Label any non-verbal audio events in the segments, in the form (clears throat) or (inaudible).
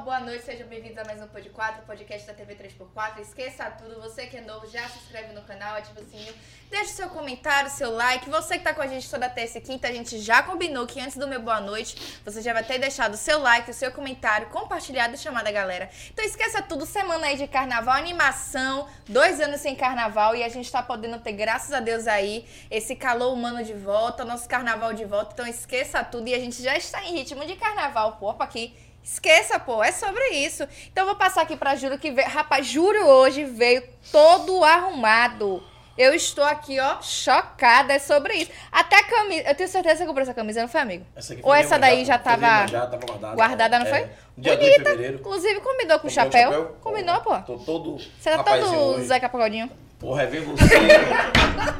boa noite, sejam bem-vindos a mais um Pod 4, podcast da TV 3x4. Esqueça tudo, você que é novo, já se inscreve no canal, ativa o sininho, deixa seu comentário, seu like. Você que tá com a gente toda terça e quinta, a gente já combinou que antes do meu boa noite, você já vai ter deixado o seu like, o seu comentário, compartilhado e chamado a galera. Então esqueça tudo, semana aí de carnaval, animação, dois anos sem carnaval e a gente tá podendo ter, graças a Deus aí, esse calor humano de volta, nosso carnaval de volta. Então esqueça tudo e a gente já está em ritmo de carnaval, pô, aqui Esqueça, pô, é sobre isso. Então eu vou passar aqui pra Júlio que veio. Rapaz, Júlio hoje veio todo arrumado. Eu estou aqui, ó, chocada. É sobre isso. Até a camisa. Eu tenho certeza que você comprou essa camisa, não foi, amigo? Essa aqui Ou essa daí já foi tava já tava guardada. guardada, não É, foi? Dia 2 de Bonita. fevereiro. Inclusive combinou com o um chapéu. Combinou, pô. Tô todo Você tá todo hoje. Zeca Pagodinho. Porra, é ver você.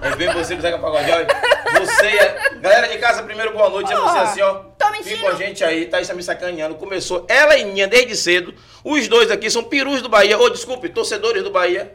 é ver você com o Zeca Pagodinho. Você, é- galera de casa, primeiro boa noite. É você assim, ó. tô mentindo. Fica com a gente aí, Thaís tá me sacaneando. Começou ela e Ninha desde cedo. Os dois aqui são perus do Bahia. Ô, desculpe, torcedores do Bahia.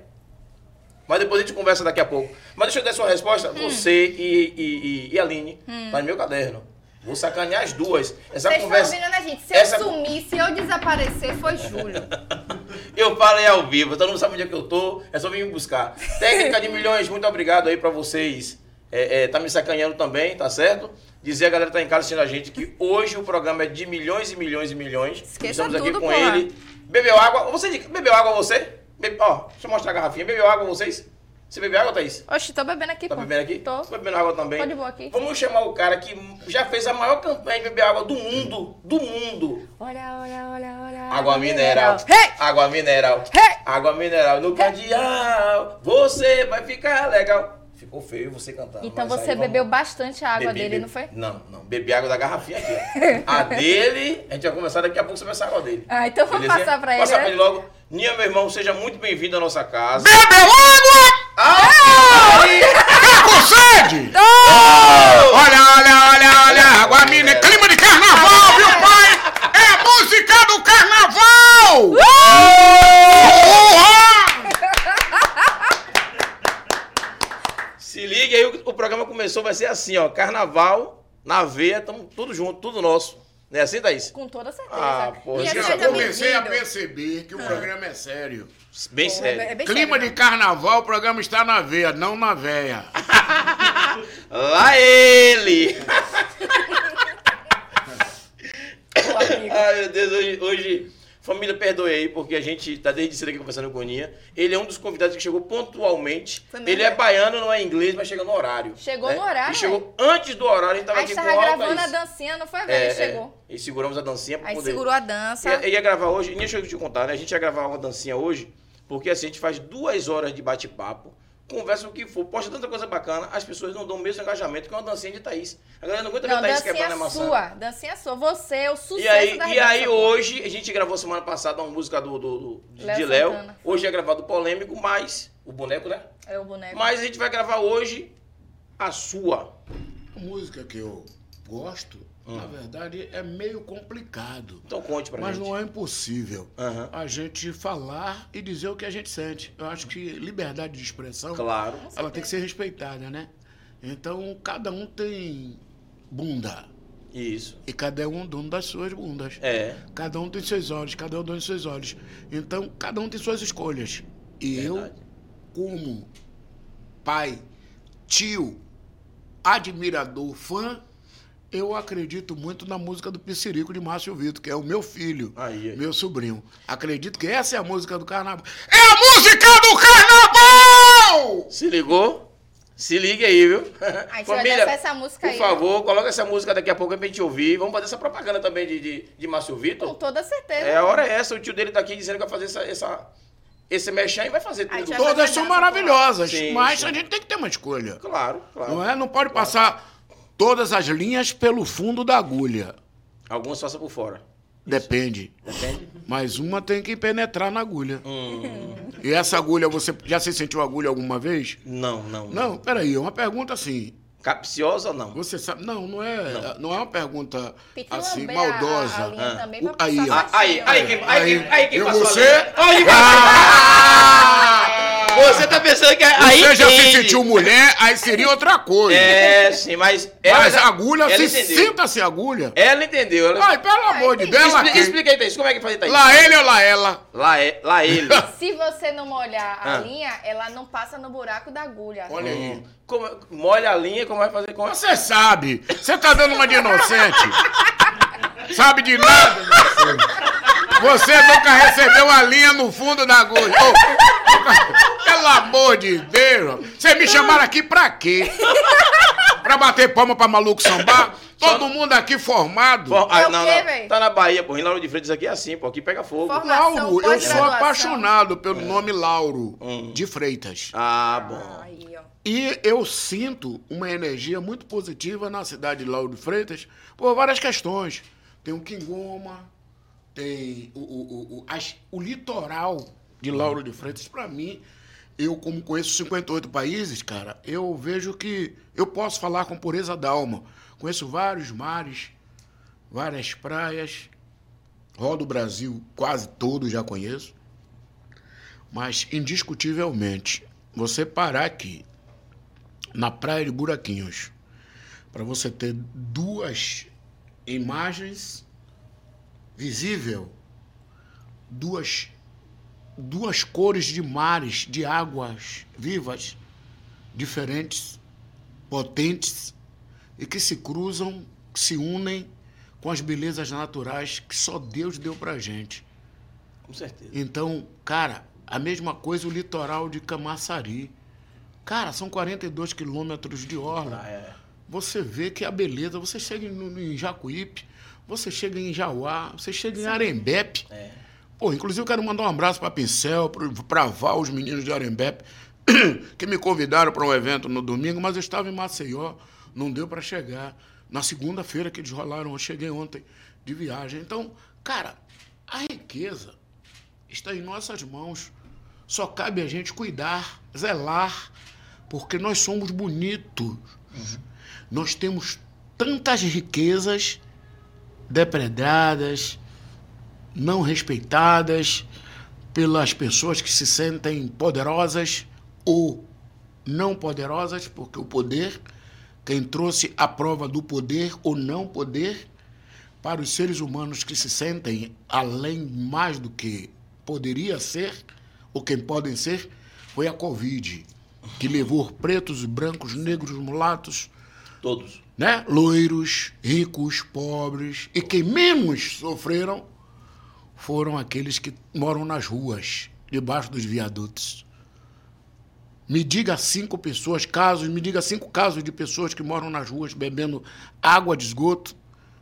Mas depois a gente conversa daqui a pouco. Mas deixa eu dar sua resposta. Hum. Você e, e, e, e Aline. Tá no meu caderno. Vou sacanear as duas. Essa Vocês conversa. estão ouvindo, né, gente? Se essa- eu sumir, se eu desaparecer, foi Júlio. (laughs) Eu falei ao vivo, todo mundo sabe onde é que eu tô, é só vir me buscar. (laughs) Técnica de milhões, muito obrigado aí pra vocês. É, é, tá me sacaneando também, tá certo? Dizer a galera que tá em casa assistindo a gente que hoje o programa é de milhões e milhões e milhões. Esqueça Estamos aqui tudo, com porra. ele. Bebeu água? Você bebeu água você? Be- Ó, deixa eu mostrar a garrafinha. Bebeu água vocês? Você bebeu água, Thaís? Oxe, tô bebendo aqui, Tá pô. bebendo aqui? Tô. Tô bebendo água também. Tô de boa aqui. Vamos chamar o cara que já fez a maior campanha de beber água do mundo. Do mundo. Olha, olha, olha, olha. Água mineral. Hey! Água mineral. Hey! Água mineral. No candial, você vai ficar legal. Ficou feio você cantando. Então você aí vamos- bebeu bastante água Bebi, dele, não foi? Não, não. Bebi água da garrafinha aqui. (laughs) A dele, a gente vai conversar daqui a pouco sobre essa água dele. Ah, então vamos Belezinha? passar pra ele, Passar né? pra ele logo. Nia, meu irmão, seja muito bem-vindo à nossa casa. Bebeu água! Ah! Tá com sede? Oh! Olha, olha, olha, olha, água mina, é clima de carnaval, viu, pai? É música do carnaval! Uhul! Se liga aí, o, o programa começou, vai ser assim, ó. Carnaval, na veia, tamo tudo junto, tudo nosso. Não é assim, Thaís? Com toda certeza. Ah, porra, E eu Eu comecei a perceber que o programa é sério. Bem Porra, sério. é bem Clima sério, de carnaval, o programa está na veia, não na veia. (laughs) Lá ele! (laughs) Pô. Ai, meu Deus, hoje, hoje, família, perdoe aí, porque a gente tá desde cedo aqui conversando com o Nia. Ele é um dos convidados que chegou pontualmente. Ele é baiano, não é inglês, mas chega no horário. Chegou né? no horário, E chegou antes do horário, a gente tava Aí aqui tava com gravando a dancinha, não foi? velho? É, Ele chegou. é. E seguramos a dancinha pra Aí poder... segurou a dança. Ia, ia gravar hoje, nem deixa eu te contar, né? A gente ia gravar uma dancinha hoje, porque assim, a gente faz duas horas de bate-papo, conversa o que for, posta tanta coisa bacana, as pessoas não dão o mesmo engajamento que uma dancinha de Thaís. A galera não aguenta ver Não, Thaís quebrando a maçã. sua. Dancinha sua. Você é o sucesso E aí, da e aí hoje, a gente gravou semana passada uma música do, do, do- de Léo Léo. Santana. Hoje é gravado polêmico, mas. O boneco, né? É o boneco. Mas a gente vai gravar hoje a sua. A música que eu gosto, na verdade, é meio complicado. Então conte pra Mas gente. não é impossível Aham. a gente falar e dizer o que a gente sente. Eu acho que liberdade de expressão Claro. ela tem que ser respeitada, né? Então, cada um tem bunda. Isso. E cada um dono das suas bundas. É. Cada um tem seus olhos, cada um dono dos seus olhos. Então, cada um tem suas escolhas. E Verdade. eu, como pai, tio, admirador, fã, eu acredito muito na música do Piscirico de Márcio Vitor, que é o meu filho, Aí, aí. meu sobrinho. Acredito que essa é a música do carnaval. É a música do carnaval! Se ligou? Se liga aí, viu? Aí dançar essa música por aí. favor, coloca essa música daqui a pouco pra gente ouvir. Vamos fazer essa propaganda também de, de, de Márcio Com Vitor. toda certeza. É, a hora é essa. O tio dele tá aqui dizendo que vai fazer essa, essa, esse mexer e vai fazer tudo. Todas são maravilhosas, Sim, mas sim. a gente tem que ter uma escolha. Claro, claro. Não é? Não pode passar todas as linhas pelo fundo da agulha. Algumas passam por fora. Depende. Entende? Mas uma tem que penetrar na agulha. Hum, E essa agulha, você já se sentiu agulha alguma vez? não, não. Não, peraí, é uma pergunta assim. Capciosa ou não? Você sabe. Não, não é, não. é uma pergunta assim, lamber a- a maldosa. linha Ah. também pra Aí, passar ah, Ah, aí, facinho. aí, quem, aí, quem, aí, quem eu passou você? ali? Aí, quem Ah! Você tá pensando que aí Você já se sentiu mulher, aí seria outra coisa. É, sim, mas... ela Mas agulha, ela se entendeu. sinta-se agulha. Ela entendeu. Ela... Ai, pelo amor de Deus, ela Expli-? Explica aí, Thaís. Como é que faz, Thaís? Lá ele ou lá ela? Lá, é, lá ele. (laughs) Se você não molhar a Ah. linha, ela não passa no buraco da agulha. Olha aí. Hum. Como, molha a linha, como vai fazer com Você sabe. Você tá dando uma de (laughs) inocente. Sabe de nada, meu filho. Você nunca recebeu a linha no fundo da agulha. Nunca- Pelo amor de Deus. Vocês me chamaram aqui pra quê? Pra bater palma pra maluco sambar? Todo mundo aqui formado. For- É o não, quê, não. Tá na Bahia, pô. Em Lauro de Freitas aqui é assim, pô. Aqui pega fogo. Forma- Lauro, eu sou apaixonado pelo nome Lauro Hum. de Freitas. Ah, bom. Aí, ó. E eu sinto uma energia muito positiva na cidade de Lauro de Freitas por várias questões. Tem o Quingoma, tem o, o, o, as- o litoral de Lauro de Freitas. Para mim, eu como conheço 58 países, cara, eu vejo que eu posso falar com pureza d'alma. Conheço vários mares, várias praias, rodo o Brasil quase todo já conheço. Mas, indiscutivelmente, você parar aqui, na Praia de Buraquinhos, para você ter duas imagens visível, duas, duas cores de mares, de águas vivas, diferentes, potentes, e que se cruzam, que se unem com as belezas naturais que só Deus deu pra gente. Com certeza. Então, cara, a mesma coisa o litoral de Camaçari. Cara, são 42 quilômetros de orla. Ah, é. Você vê que a beleza, você chega em, em Jacuípe, você chega em Jauá, você chega em Arembepe. É. Pô, inclusive eu quero mandar um abraço para Pincel, para Val, os meninos de Arembepe, (clears throat) que me convidaram para um evento no domingo, mas eu estava em Maceió, não deu para chegar. Na segunda-feira que eles rolaram, eu cheguei ontem de viagem. Então, cara, a riqueza está em nossas mãos. Só cabe a gente cuidar, zelar, porque nós somos bonitos. Nós temos tantas riquezas depredadas, não respeitadas pelas pessoas que se sentem poderosas ou não poderosas, porque o poder, quem trouxe a prova do poder ou não poder, para os seres humanos que se sentem além mais do que poderia ser, ou quem podem ser, foi a Covid, que levou pretos, brancos, negros, mulatos, Todos. né? Loiros, ricos, pobres. E quem menos sofreram foram aqueles que moram nas ruas, debaixo dos viadutos. Me diga cinco pessoas, casos, me diga cinco casos de pessoas que moram nas ruas bebendo água de esgoto,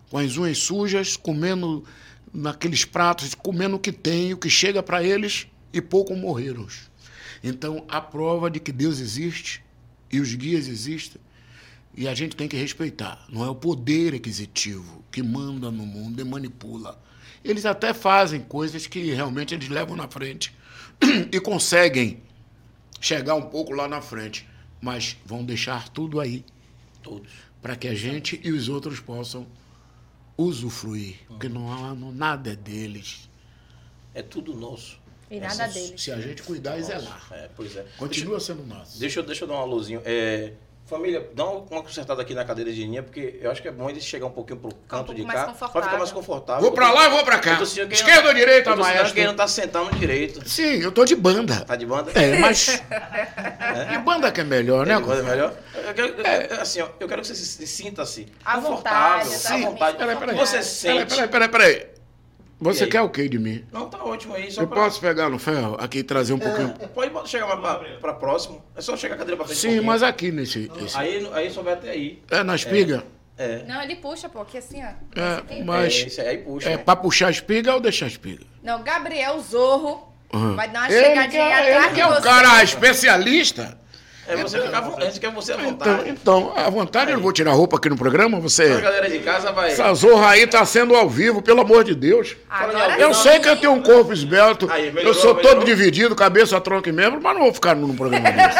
com as unhas sujas, comendo naqueles pratos, comendo o que tem, o que chega para eles, e pouco morreram. Então, a prova de que Deus existe e os guias existem, e a gente tem que respeitar. Não é o poder aquisitivo que manda no mundo e manipula. Eles até fazem coisas que realmente eles levam na frente (clears throat) e conseguem chegar um pouco lá na frente, mas vão deixar tudo aí Todos. para que a gente e os outros possam usufruir, porque não há não- nada é deles. É tudo nosso. E nada deles. Se a gente cuidar e zelar, É, pois é. continua sendo nosso. Deixa eu, deixa eu dar uma luzinha. É, família, dá uma consertada aqui na cadeira de linha, porque eu acho que é bom eles chegar um pouquinho pro canto pouco de cá. Pra ficar mais confortável. Vou pra lá e vou pra cá. Esquerda ou direita, maestro? que ele não tá sentando direito. Sim, eu tô de banda. Tá de banda? É, mas. (laughs) E banda que é melhor, né? De banda é melhor? Eu quero, eu- assim, ó, eu quero que você se, sinta assim. À confortável, vontade, à sim. vontade. Peraí, peraí. Você Peraí, sente. peraí, peraí, peraí. Você quer o que de mim? Não, tá ótimo aí. Só Eu pra- posso pegar no ferro aqui e trazer um pouquinho. Pode chegar mais pra, pra próximo. É só chegar a cadeira pra frente. um Sim, pouquinho. mas aqui nesse. esse- Aí, aí só vai até aí. É na espiga? É. Não, ele puxa, pô, aqui assim, ó. É, mas- É, aí puxa. É né? pra puxar a espiga ou deixar a espiga? Não, Gabriel Zorro Uhum. vai dar uma Ele chegadinha que é, atrás ele de que é o cara especialista. É você ficar à vontade. A gente quer você à Então, vontade. então, à vontade, eu não vou tirar roupa aqui no programa. A Você. galera de casa vai. Essa zorra aí tá sendo ao vivo, pelo amor de Deus. Agora Eu sim. sei que eu tenho um corpo esbelto, Aí, eu melhorou, sou todo melhorou. dividido, cabeça, tronco e membro, mas não vou ficar num programa (laughs) desse.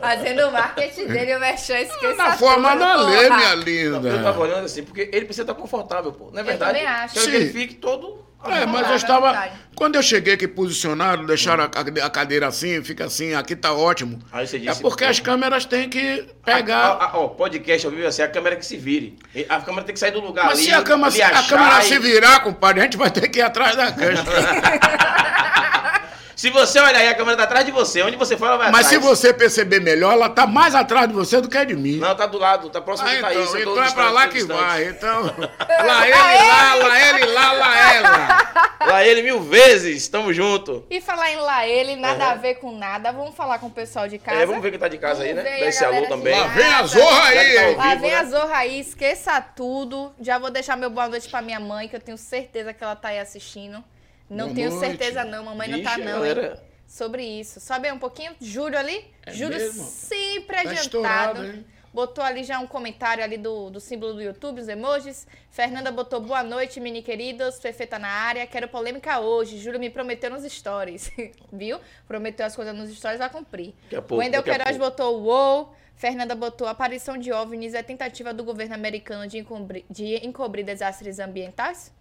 Fazendo o marketing dele, o Merchan esqueça Na forma da lei, minha Não, eu tava linda. olhando assim, porque ele precisa estar confortável, pô. Não é verdade? também acho. Quero que ele fique todo É, mas eu estava. Quando eu cheguei aqui posicionado, deixaram a, cadeira assim, fica assim, aqui tá ótimo. Aí você é disse- porque as câmeras têm que pegar. Ó, podcast ao vivo é assim, a câmera que se vire. A câmera tem que sair do lugar Mas ali. se a, cama, a câmera se virar, compadre, a gente vai ter que ir atrás da câmera. (laughs) Se você olhar aí, a câmera tá atrás de você. Onde você for, ela vai Mas se atrás. você perceber melhor, ela tá mais atrás de você do que de mim. Não, tá do lado, tá próximo Ah, do então, Thaís. eu tô então é pra lá que distante. vai. Então, (laughs) lá ele, lá, lá ele, lá, lá ela. Lá ele mil vezes, tamo junto. E falar em lá ele, nada a ver com nada. Vamos falar com o pessoal de casa. É, vamos ver quem tá de casa aí, Vamos né? ver Dá esse alô também. Lá vem a zorra tá aí. Lá vivo, vem né? a Zorra aí, esqueça tudo. Já vou deixar meu boa noite pra minha mãe, que eu tenho certeza que ela tá aí assistindo. Não Boa tenho noite. certeza não, mamãe não tá Vixe, não, hein? galera. Sobre isso. Sobe aí um pouquinho, Júlio ali. É Júlio mesmo? sempre Tá adiantado. hein? botou ali já um comentário ali do, do símbolo do YouTube, os emojis. Fernanda botou boa noite, mini queridos. Perfeita na área. Quero polêmica hoje. Júlio me prometeu nos stories. (laughs) Viu? Prometeu as coisas nos stories, vai cumprir. Daqui a pouco, Wendel Queiroz botou uou. Fernanda botou aparição de OVNIs é tentativa do governo americano de encobrir, de encobrir desastres ambientais?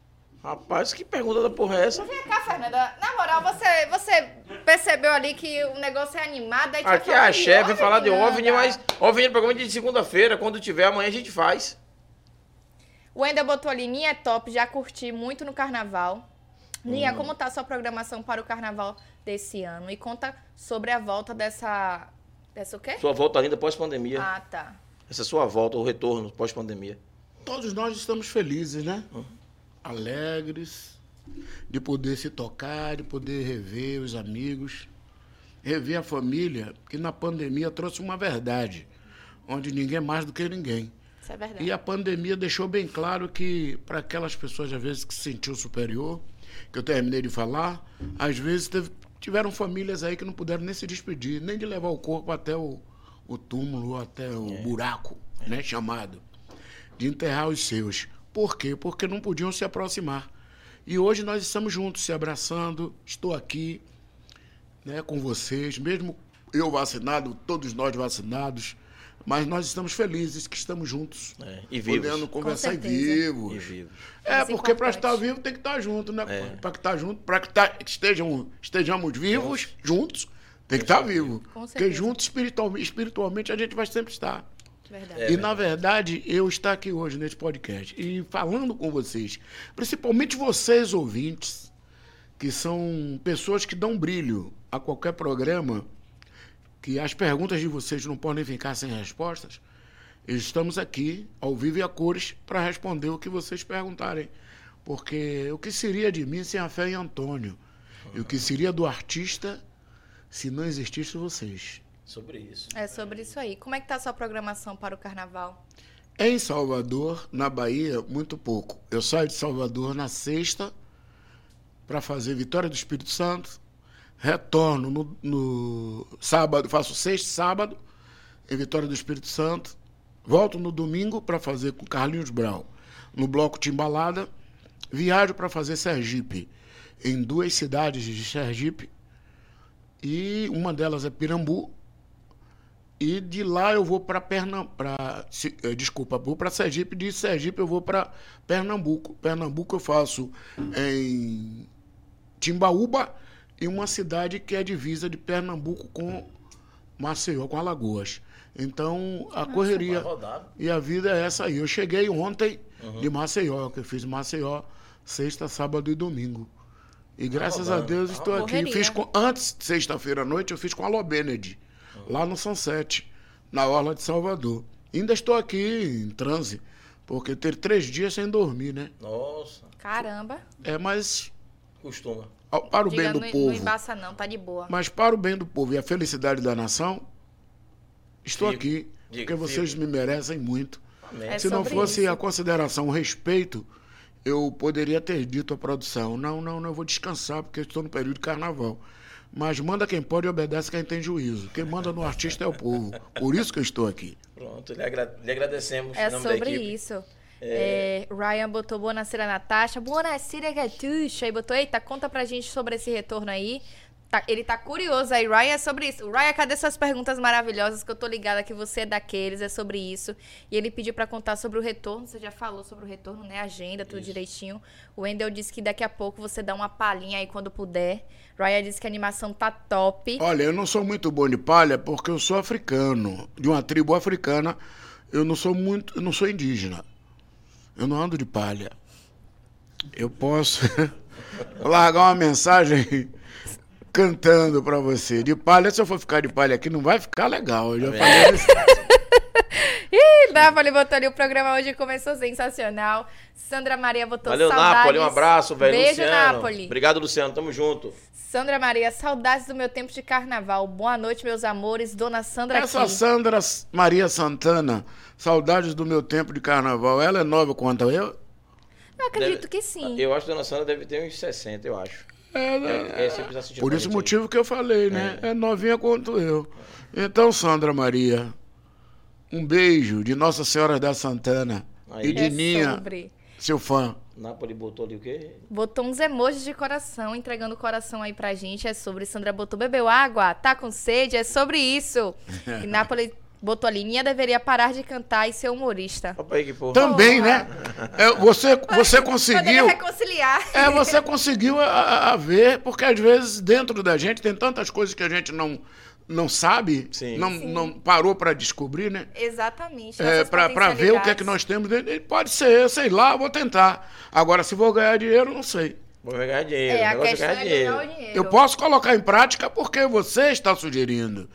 Rapaz, que pergunta da porra é essa? Vem cá, Fernanda. Na moral, você, você percebeu ali que o negócio é animado. Aí Aqui é a chefe vai falar de. OVNI, mas OVNI é programa de segunda-feira. Quando tiver, amanhã a gente faz. O Wendel botou ali, Ninha é top, já curti muito no carnaval. Hum. Ninha, como tá a sua programação para o carnaval desse ano? E conta sobre a volta dessa. Dessa o quê? Sua volta linda pós-pandemia. Ah, tá. Essa sua volta, o retorno pós-pandemia. Todos nós estamos felizes, né? Alegres de poder se tocar, de poder rever os amigos, rever a família, que na pandemia trouxe uma verdade, onde ninguém é mais do que ninguém. Isso é verdade. E a pandemia deixou bem claro que, para aquelas pessoas, às vezes, que se sentiu superior, que eu terminei de falar, às vezes teve- tiveram famílias aí que não puderam nem se despedir, nem de levar o corpo até o, o túmulo, até o buraco, né, chamado, de enterrar os seus. Por quê? Porque não podiam se aproximar. E hoje nós estamos juntos, se abraçando, estou aqui, né, com vocês, mesmo eu vacinado, todos nós vacinados, mas nós estamos felizes que estamos juntos. É, e vivos. Podendo conversar e certeza. vivos. E vivos. É, é porque para estar vivo tem que estar junto, né? É. Para que estar junto, para que tá, estejam, estejamos vivos, juntos, tem que estar vivo. Com Porque juntos, espiritualmente, espiritualmente, a gente vai sempre estar. Verdade. É e, na verdade, eu estar aqui hoje nesse podcast e falando com vocês, principalmente vocês ouvintes, que são pessoas que dão brilho a qualquer programa, que as perguntas de vocês não podem ficar sem respostas, estamos aqui, ao vivo e a cores, para responder o que vocês perguntarem. Porque o que seria de mim sem a fé em Antônio? E o que seria do artista se não existisse vocês? Sobre isso. É sobre isso aí. Como é que tá a sua programação para o carnaval? Em Salvador, na Bahia, muito pouco. Eu saio de Salvador na sexta para fazer Vitória do Espírito Santo. Retorno no, no sábado, faço sexta, e sábado, em Vitória do Espírito Santo. Volto no domingo para fazer com Carlinhos Brau no Bloco Timbalada. Viajo para fazer Sergipe em duas cidades de Sergipe. E uma delas é Pirambu, e de lá eu vou para Pernambuco, desculpa, vou para Sergipe, de Sergipe eu vou para Pernambuco. Pernambuco eu faço em Timbaúba e uma cidade que é divisa de Pernambuco com Maceió, com Alagoas. Então a correria vai rodar. e a vida é essa aí. Eu cheguei ontem de Maceió, que eu fiz Maceió sexta, sábado e domingo. E graças a. Deus estou aqui. Correria. Fiz com, antes, sexta-feira à noite, eu fiz com a Lobened, lá no Sunset, na Orla de Salvador. Ainda estou aqui em transe, porque ter três dias sem dormir, né? Nossa, Caramba. É, mas costuma. ao- para o Diga, bem do não, não povo, embaça não, tá de boa. mas para o bem do povo e a felicidade da nação, estou Fico. aqui, Diga, porque vocês me merecem muito. É Se não fosse isso. a consideração, o respeito, eu poderia ter dito à produção: não, não, não, eu vou descansar porque eu estou no período de carnaval. Mas manda quem pode e obedece quem tem juízo. Quem manda no artista é o povo. Por isso que eu estou aqui. Pronto, lhe, agra- lhe agradecemos É sobre equipe. isso. É, Ryan botou Bonacira Natasha. Bonacira Gatuxa. E botou, eita, conta pra gente sobre esse retorno aí. Tá- ele tá curioso aí, Ryan, é sobre isso. Ryan, cadê suas perguntas maravilhosas? Que eu tô ligada que você é daqueles, é sobre isso. E ele pediu pra contar sobre o retorno. Você já falou sobre o retorno, né? Agenda, tudo direitinho. O Wendel disse que daqui a pouco você dá uma palhinha aí quando puder. Ryan disse que a animação tá top. Olha, eu não sou muito bom de palha porque eu sou africano, de uma tribo africana. Eu não sou muito, eu não sou indígena. Eu não ando de palha. Eu posso (laughs) largar uma mensagem cantando pra você. De palha, se eu for ficar de palha aqui, não vai ficar legal. Eu já falei isso. (laughs) Ih, Napoli botou ali o programa hoje começou sensacional. Sandra Maria botou Valeu, saudades. Napoli. Um abraço, velho. Beijo, Luciano. Napoli. Obrigado, Luciano. Tamo junto. Sandra Maria, saudades do meu tempo de carnaval. Boa noite, meus amores. Dona Sandra Essa aqui. Sandra Maria Santana, saudades do meu tempo de carnaval. Ela é nova quanto eu? Eu acredito Deve- que sim. Eu acho que a Dona Sandra deve ter uns 60, eu acho. É, É, é Por esse gente aí. motivo que eu falei, né? É novinha quanto eu. Então, Sandra Maria, um beijo de Nossa Senhora da Santana Aí. e de É Ninha, sobre. seu fã. Napoli botou ali o quê? Botou uns emojis de coração, entregando o coração aí pra gente. É sobre. Sandra botou bebeu água, tá com sede, é sobre isso. (laughs) E Napoli botou ali. Ninha deveria parar de cantar e ser humorista. Opa aí, que porra. Também, Porra. né? É, você, (laughs) você Poderia conseguiu. reconciliar. É, você conseguiu a, a- ver, porque às vezes dentro da gente tem tantas coisas que a gente não, não sabe, Sim. não, Sim. não parou para descobrir, né? Exatamente. É, para ver o que é que nós temos dentro. Pode ser, sei lá, vou tentar. Agora, se vou ganhar dinheiro, não sei. Vou ganhar dinheiro. É, a questão é é ganhar o dinheiro. Eu posso colocar em prática porque você está sugerindo.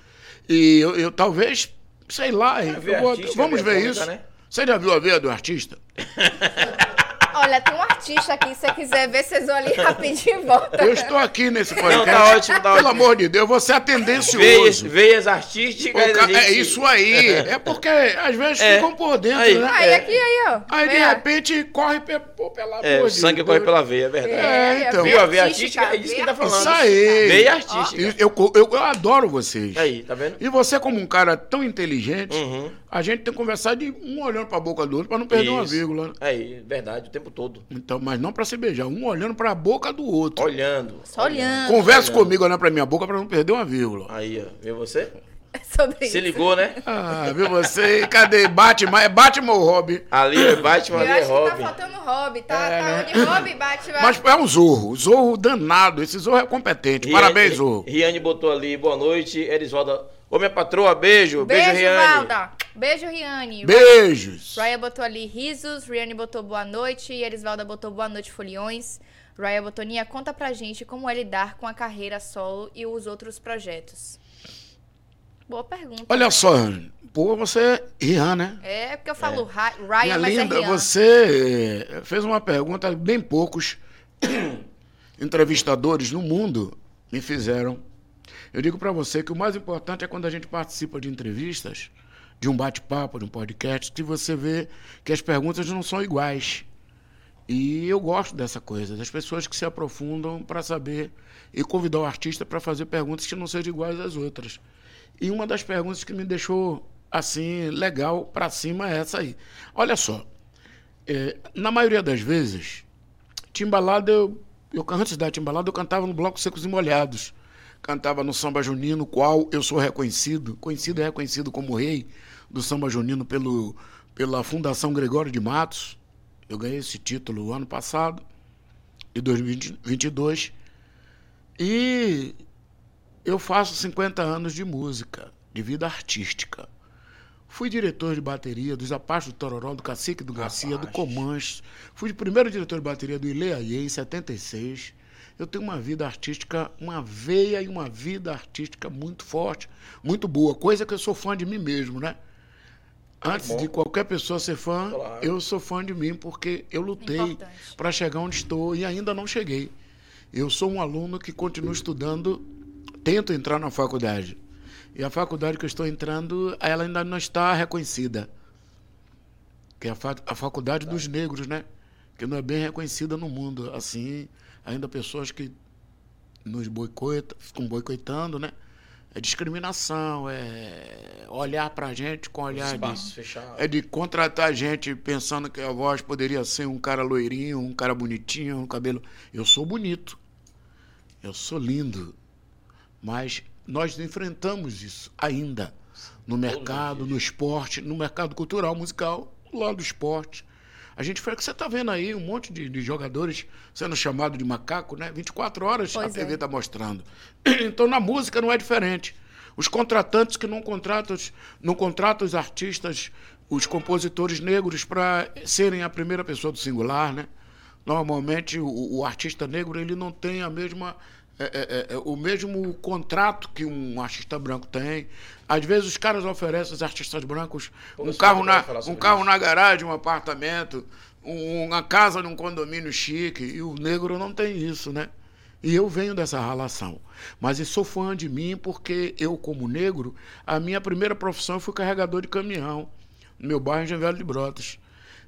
E eu, eu talvez, sei lá, vou- artística, vamos veia ver cômica, isso. né? Você já viu a veia do artista? (laughs) Olha, tem um artista aqui, se você quiser ver, vocês vão ali rapidinho e volta. Eu estou aqui nesse podcast. tá ótimo, tá Pelo ótimo. amor de Deus, você é Veias, tendencioso. veias O artísticas. ca- gente- É isso aí. É porque às vezes É. ficam por dentro, Aí. né? Aí, É. aqui, aí, ó. Aí de repente corre pe- pô, pela É, o sangue corre pela veia, é verdade. É, então. Viu a veia artística? É disso que ele tá falando. Isso aí. Veia artística. Isso, Eu, eu, eu adoro vocês. Aí, tá vendo? E você, como um cara tão inteligente, Uhum. A gente tem que conversar de um olhando pra boca do outro pra não perder uma Isso. vírgula. né? Aí, verdade, o tempo todo. Então, mas não pra se beijar, um olhando pra boca do outro. Olhando. Só olhando. Converse comigo olhando pra minha boca pra não perder uma vírgula. Aí, ó. Viu você? (laughs) É sobre Se isso. ligou, né? Ah, viu você? Cadê? Batman? É Batman ou Robin? Ali é Batman, Eu ali é acho que tá Robin. faltando Hobby, tá? É, tá né? onde Hobby bate, vai. Mas é um Zorro. Zorro danado. Esse Zorro é competente. Riane- Parabéns, Zorro. Riane botou ali, boa noite. Erisvalda. Ô, minha patroa, beijo. Beijo, Beijo, Riane. Valda. Beijo, Riane. Beijos. Raya botou ali risos, Riane botou boa noite, e Erisvalda botou boa noite, foliões. Raya botou, Nia, conta pra gente como é lidar com a carreira solo e os outros projetos. Boa pergunta. Olha só, pô, você é Rian, né? É porque eu falo Minha Ryan, mas linda, é Rian. você eh, fez uma pergunta que bem poucos (clears throat) entrevistadores no mundo me fizeram. Eu digo pra você que o mais importante é quando a gente participa de entrevistas, de um bate-papo, de um podcast, que você vê que as perguntas não são iguais. E eu gosto dessa coisa, das pessoas que se aprofundam para saber e convidar o artista para fazer perguntas que não sejam iguais às outras. E uma das perguntas que me deixou assim legal para cima é essa aí. Olha só, é, na maioria das vezes, timbalada eu, eu antes da timbalada eu cantava no bloco Secos e Molhados, cantava no samba junino, qual eu sou reconhecido, conhecido e reconhecido como rei do samba junino pelo pela Fundação Gregório de Matos. Eu ganhei esse título ano passado, em 2022. E eu faço 50 anos de música, de vida artística. Fui diretor de bateria dos Apaches do Tororó, do Cacique do Garcia, do Apaches. Comanche. Fui o primeiro diretor de bateria do Ileaie em 76. Eu tenho uma vida artística, uma veia e uma vida artística muito forte, muito boa. Coisa que eu sou fã de mim mesmo, né? Antes bom. de qualquer pessoa ser fã, Claro. eu sou fã de mim porque eu lutei para chegar onde estou e ainda não cheguei. Eu sou um aluno que continua estudando, tento entrar na faculdade. E a faculdade que eu estou entrando, ela ainda não está reconhecida. Que é a, fa- a faculdade dos negros, né? Que não é bem reconhecida no mundo. Assim, ainda pessoas que nos boicotam, ficam boicotando, né? É discriminação, é olhar pra gente com olhar de, Espaço fechado. é de contratar gente pensando que a voz poderia ser um cara loirinho, um cara bonitinho, um cabelo. Eu sou bonito. Eu sou lindo. Mas nós enfrentamos isso ainda no mercado, no esporte, no mercado cultural, musical, lado do esporte. A gente foi que você está vendo aí um monte de, de jogadores sendo chamado de macaco, né? 24 horas Pois a TV é. está mostrando. (clears throat) Então na música não é diferente. Os contratantes que não contratam, os- não contratam os artistas, os compositores negros para serem a primeira pessoa do singular, né? Normalmente o, o artista negro ele não tem a mesma é, é, é, o mesmo contrato que um artista branco tem. Às vezes os caras oferecem aos artistas brancos Pô, um carro na um carro isso. na garagem, um apartamento, um- uma casa num condomínio chique e o negro não tem isso, né? E eu venho dessa relação. Mas eu sou fã de mim porque eu, como negro, a minha primeira profissão fui carregador de caminhão no meu bairro em Velho de Brotas.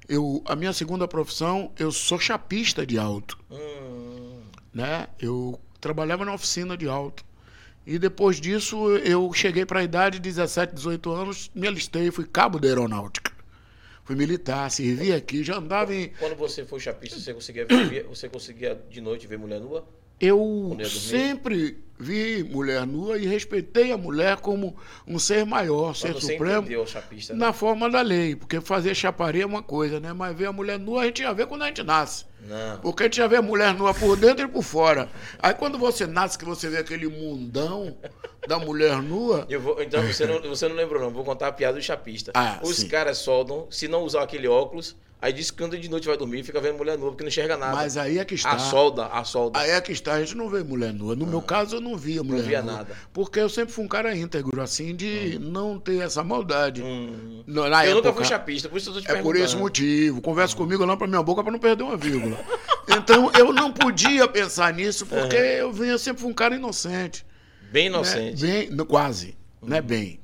Eu, a minha segunda profissão, eu sou chapista de auto. Hum, Né? Eu trabalhava na oficina de auto. E depois disso, eu cheguei para a idade de 17, 18 anos, me alistei, fui cabo da aeronáutica. Fui militar, servi aqui, já andava em. quando você foi chapista, você conseguia, ver, você conseguia de noite ver mulher nua? Eu sempre vi mulher nua e respeitei a mulher como um ser maior, ser supremo, chapista, né? na forma da lei. Porque fazer chaparia é uma coisa, né? Mas ver a mulher nua a gente já vê quando a gente nasce. Não. Porque a gente já vê a mulher nua por dentro e por fora. Aí quando você nasce, que você vê aquele mundão da mulher nua, vou, então você não, você não lembrou, não. Vou contar a piada do chapista. Ah, Os sim. caras soldam, se não usar aquele óculos, aí diz que quando de noite vai dormir, fica vendo mulher nua, porque não enxerga nada. mas aí é que está. A solda, a solda. Aí é que está, a gente não vê mulher nua. No meu caso, eu não via mulher via nua. nada. Porque eu sempre fui um cara íntegro, assim, de não ter essa maldade. Hum. No- Na eu nunca época- fui chapista, por isso eu tô te É por perguntando. esse motivo. Conversa comigo lá pra minha boca pra não perder uma vírgula. Então eu não podia pensar nisso porque eu vinha sempre fui um cara inocente. Bem né? inocente. Bem, no- quase. Não é bem.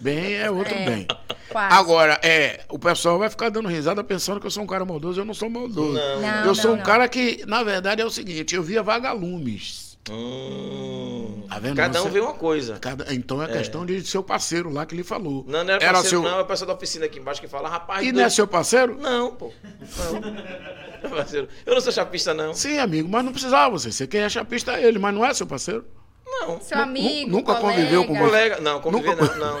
Bem é outro É, bem. Quase. Agora, é, o pessoal vai ficar dando risada pensando que eu sou um cara maldoso. Eu não sou maldoso. Não. Não, eu sou não, um não. cara que, na verdade, é o seguinte: eu via vagalumes. Hum. Tá vendo? Cada um Você- vê uma coisa. Cada- então é questão de seu parceiro lá que ele falou. Não, não era, Era parceiro, seu... não, é o pessoal da oficina aqui embaixo que fala, rapaz. E não é seu parceiro? Não, pô. Não. (laughs) Parceiro, Eu não sou chapista, não. Sim, amigo, mas não precisava você. Você quer é chapista é ele, mas não é seu parceiro? Não. Seu amigo, nunca colega. conviveu com você? Colega, não, conviver Nunca- não, não.